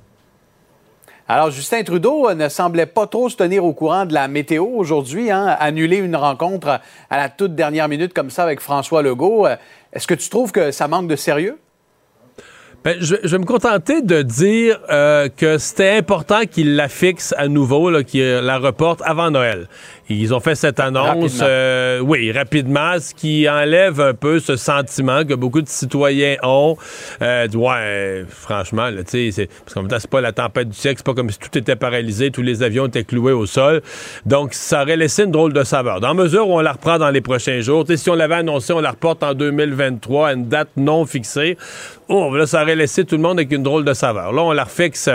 Alors, Justin Trudeau euh, ne semblait pas trop se tenir au courant de la météo aujourd'hui, hein, annuler une rencontre à la toute dernière minute comme ça avec François Legault. Euh, Est-ce que tu trouves que ça manque de sérieux? Ben, je, je vais me contenter de dire euh, que c'était important qu'il la fixe à nouveau, qu'il la reporte avant Noël. Ils ont fait cette annonce, Rapidement. euh, oui, rapidement, ce qui enlève un peu ce sentiment que beaucoup de citoyens ont. Euh, de, ouais, franchement, là, tu sais, parce qu'en même temps, c'est pas la tempête du siècle, c'est pas comme si tout était paralysé, tous les avions étaient cloués au sol. Donc, ça aurait laissé une drôle de saveur. Dans mesure où on la reprend dans les prochains jours, tu sais, si on l'avait annoncé, on la reporte en 2023 à une date non fixée. Oh, là, ça aurait laissé tout le monde avec une drôle de saveur. Là, on la refixe,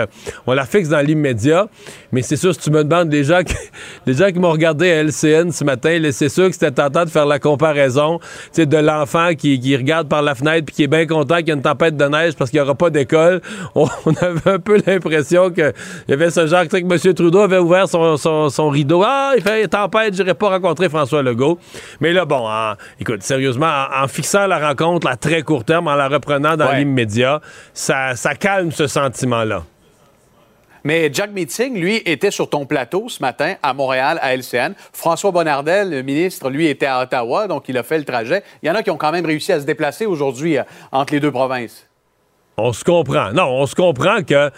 on la refixe dans l'immédiat. Mais c'est sûr, si tu me demandes les gens qui, les gens qui m'ont regardé à LCN ce matin, c'est sûr que c'était tentant de faire la comparaison, de l'enfant qui, qui regarde par la fenêtre puis qui est bien content qu'il y a une tempête de neige parce qu'il n'y aura pas d'école. On, on avait un peu l'impression que il y avait ce genre, que M. Trudeau avait ouvert son, son- son rideau. Ah, il fait tempête, j'irai pas rencontrer François Legault. Mais là, bon, en- écoute, sérieusement, en, en fixant la rencontre à très court terme, en la reprenant dans Ouais. l'immédiat, ça, ça calme ce sentiment-là. Mais Jack Meeting, lui, était sur ton plateau ce matin à Montréal, à LCN. François Bonnardel, le ministre, lui, était à Ottawa, donc il a fait le trajet. Il y en a qui ont quand même réussi à se déplacer aujourd'hui euh, entre les deux provinces. On se comprend. Non, on se comprend que.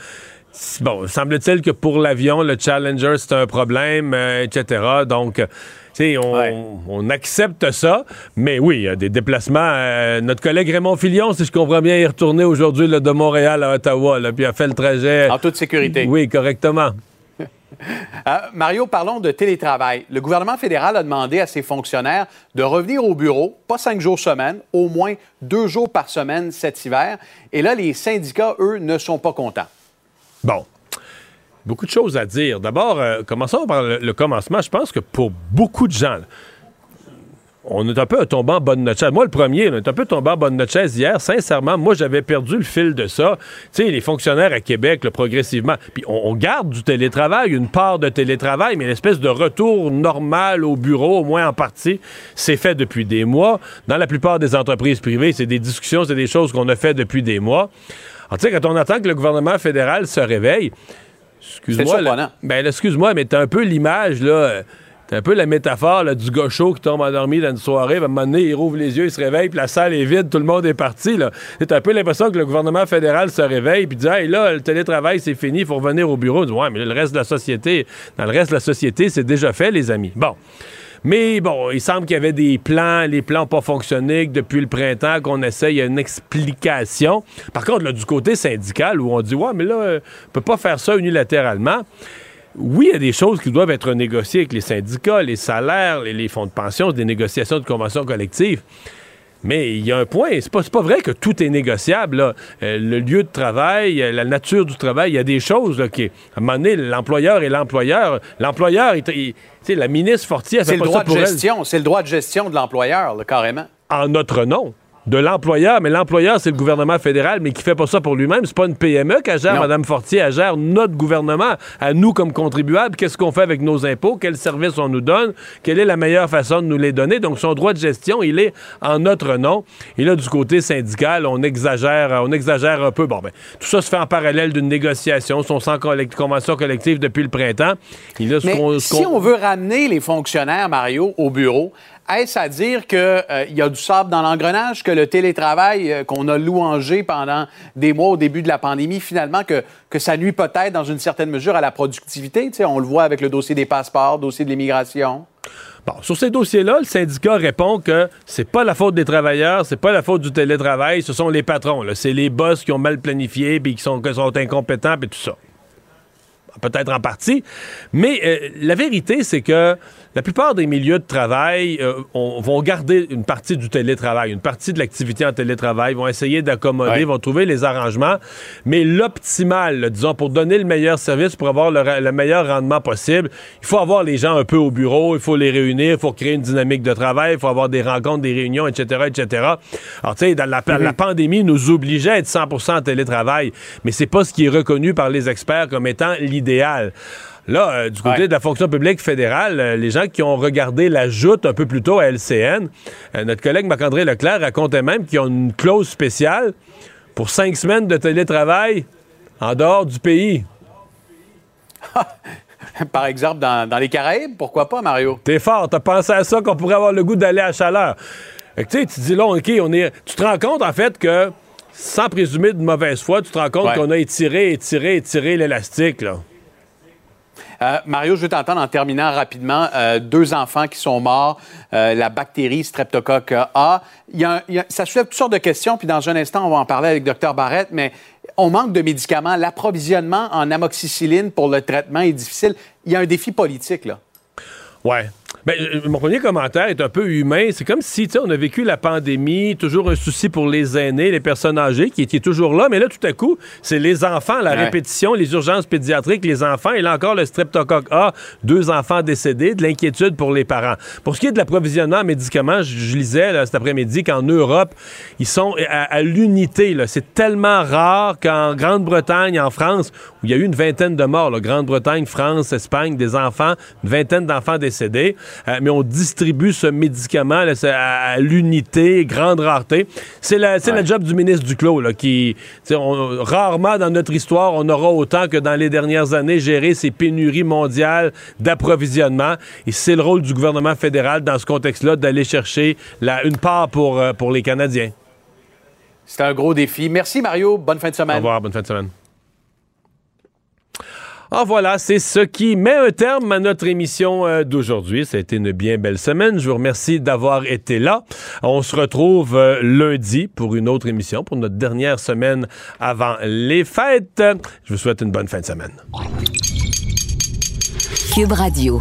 Bon, semble-t-il que pour l'avion, le Challenger, c'est un problème, euh, etc. Donc, sais, on, on accepte ça. Mais oui, il y a des déplacements. euh, notre collègue Raymond Filion, si je comprends bien, est retourné aujourd'hui de Montréal à Ottawa, là, puis a fait le trajet. En toute sécurité. Oui, correctement. Euh, Mario, parlons de télétravail. Le gouvernement fédéral a demandé à ses fonctionnaires de revenir au bureau, pas cinq jours semaine, au moins deux jours par semaine cet hiver. Et là, les syndicats, eux, ne sont pas contents. Bon. Beaucoup de choses à dire. D'abord, euh, commençons par le, commencement. Je pense que pour beaucoup de gens, on est un peu tombé en bonne notre chaise. Moi, le premier, on est un peu tombé en bonne notre chaise hier. Sincèrement, moi, j'avais perdu le fil de ça. Tu sais, les fonctionnaires à Québec, progressivement. Puis on, garde du télétravail, une part de télétravail, mais l'espèce de retour normal au bureau, au moins en partie, c'est fait depuis des mois. Dans la plupart des entreprises privées, c'est des discussions, c'est des choses qu'on a fait depuis des mois. Alors, quand on attend que le gouvernement fédéral se réveille, excuse-moi, ben, excuse-moi, mais t'as un peu l'image, là. euh, T'as un peu la métaphore là, du chaud qui tombe endormi dans une soirée. À un moment donné, il rouvre les yeux, il se réveille, puis la salle est vide, tout le monde est parti. T'as un peu l'impression que le gouvernement fédéral se réveille, puis dit Hey, là, le télétravail, c'est fini, il faut revenir au bureau. Dit, ouais, mais là, le reste de la société, dans le reste de la société, c'est déjà fait, les amis. Bon. Mais bon, il semble qu'il y avait des plans, les plans n'ont pas fonctionné, que depuis le printemps qu'on essaye une explication. Par contre, là, du côté syndical, où on dit, ouais, mais là, euh, on peut pas faire ça unilatéralement. Oui, il y a des choses qui doivent être négociées avec les syndicats, les salaires, les, les fonds de pension, des négociations de conventions collectives. Mais il y a un point, c'est pas, c'est pas vrai que tout est négociable. là. Euh, le lieu de travail, euh, la nature du travail, il y a des choses là, qui, à un moment donné, l'employeur et l'employeur. L'employeur, il- il- la ministre Fortier, elle fait le droit ça de pour gestion. C'est le droit de gestion de l'employeur, carrément. en notre nom de l'employeur, mais l'employeur, c'est le gouvernement fédéral, mais qui fait pas ça pour lui-même. C'est pas une PME qu'elle gère. Madame Fortier, elle gère notre gouvernement, à nous comme contribuables. Qu'est-ce qu'on fait avec nos impôts? Quels services on nous donne? Quelle est la meilleure façon de nous les donner? Donc, son droit de gestion, il est en notre nom. Et là, du côté syndical, on exagère, on exagère un peu. Bon, ben, tout ça se fait en parallèle d'une négociation, son sans collect- convention collective depuis le printemps. Et là, ce Mais qu'on- ce si on veut ramener les fonctionnaires, Mario, au bureau, est-ce à dire qu'il y a du sable dans l'engrenage, que le télétravail euh, qu'on a louangé pendant des mois au début de la pandémie, finalement, que, que ça nuit peut-être dans une certaine mesure à la productivité? On le voit avec le dossier des passeports, dossier de l'immigration. Bon, sur ces dossiers-là, le syndicat répond que c'est pas la faute des travailleurs, c'est pas la faute du télétravail, ce sont les patrons. C'est les boss qui ont mal planifié puis qui sont, qui sont incompétents et tout ça. peut-être en partie. Mais euh, la vérité, c'est que la plupart des milieux de travail euh, vont garder une partie du télétravail, une partie de l'activité en télétravail, vont essayer d'accommoder, vont trouver les arrangements. Mais l'optimal, disons, pour donner le meilleur service, pour avoir le, meilleur rendement possible, il faut avoir les gens un peu au bureau, il faut les réunir, il faut créer une dynamique de travail, il faut avoir des rencontres, des réunions, etc., etc. Alors, tu sais, la, la Mhm. pandémie nous obligeait à être 100% en télétravail, mais c'est pas ce qui est reconnu par les experts comme étant l'idéal. Là, euh, du côté de la fonction publique fédérale, euh, les gens qui ont regardé la joute un peu plus tôt à LCN, euh, notre collègue Marc-André Leclerc racontait même qu'ils ont une clause spéciale pour cinq semaines de télétravail en dehors du pays. Par exemple, dans, dans les Caraïbes, pourquoi pas, Mario? T'es fort, t'as pensé à ça qu'on pourrait avoir le goût d'aller à chaleur. Tu sais, tu dis là, OK, on est. Tu te rends compte, en fait, que sans présumer de mauvaise foi, tu te rends compte Ouais. qu'on a étiré, étiré, étiré l'élastique, là. Euh, Mario, je veux t'entendre en terminant rapidement. Euh, deux enfants qui sont morts, euh, la bactérie Streptocoque A. Ça soulève toutes sortes de questions, puis dans un instant, on va en parler avec Dr Barrett, mais on manque de médicaments. L'approvisionnement en amoxicilline pour le traitement est difficile. Il y a un défi politique, là. Ouais. Ben, euh, mon premier commentaire est un peu humain. C'est comme si, tu sais, on a vécu la pandémie, toujours un souci pour les aînés, les personnes âgées, qui étaient toujours là. Mais là, tout à coup, c'est les enfants, la Ouais. répétition, les urgences pédiatriques, les enfants. Et là encore, le streptocoque A, deux enfants décédés, de l'inquiétude pour les parents. Pour ce qui est de l'approvisionnement en médicaments, je, je lisais là, cet après-midi qu'en Europe, ils sont à, à l'unité. C'est tellement rare qu'en Grande-Bretagne, en France, où il y a eu une vingtaine de morts, Grande-Bretagne, France, Espagne, des enfants, une vingtaine d'enfants décédés, euh, mais on distribue ce médicament là, à, à l'unité, grande rareté. C'est la, c'est la job du ministre Duclos, là, qui, on- rarement dans notre histoire, on aura autant que dans les dernières années géré ces pénuries mondiales d'approvisionnement. Et c'est le rôle du gouvernement fédéral dans ce contexte-là d'aller chercher la, une part pour, euh, pour les Canadiens. C'est un gros défi. Merci, Mario. Bonne fin de semaine. Au revoir, bonne fin de semaine. Ah voilà, c'est ce qui met un terme à notre émission euh, d'aujourd'hui. Ça a été une bien belle semaine. Je vous remercie d'avoir été là. On se retrouve euh, lundi pour une autre émission, pour notre dernière semaine avant les fêtes. Je vous souhaite une bonne fin de semaine. Cube Radio.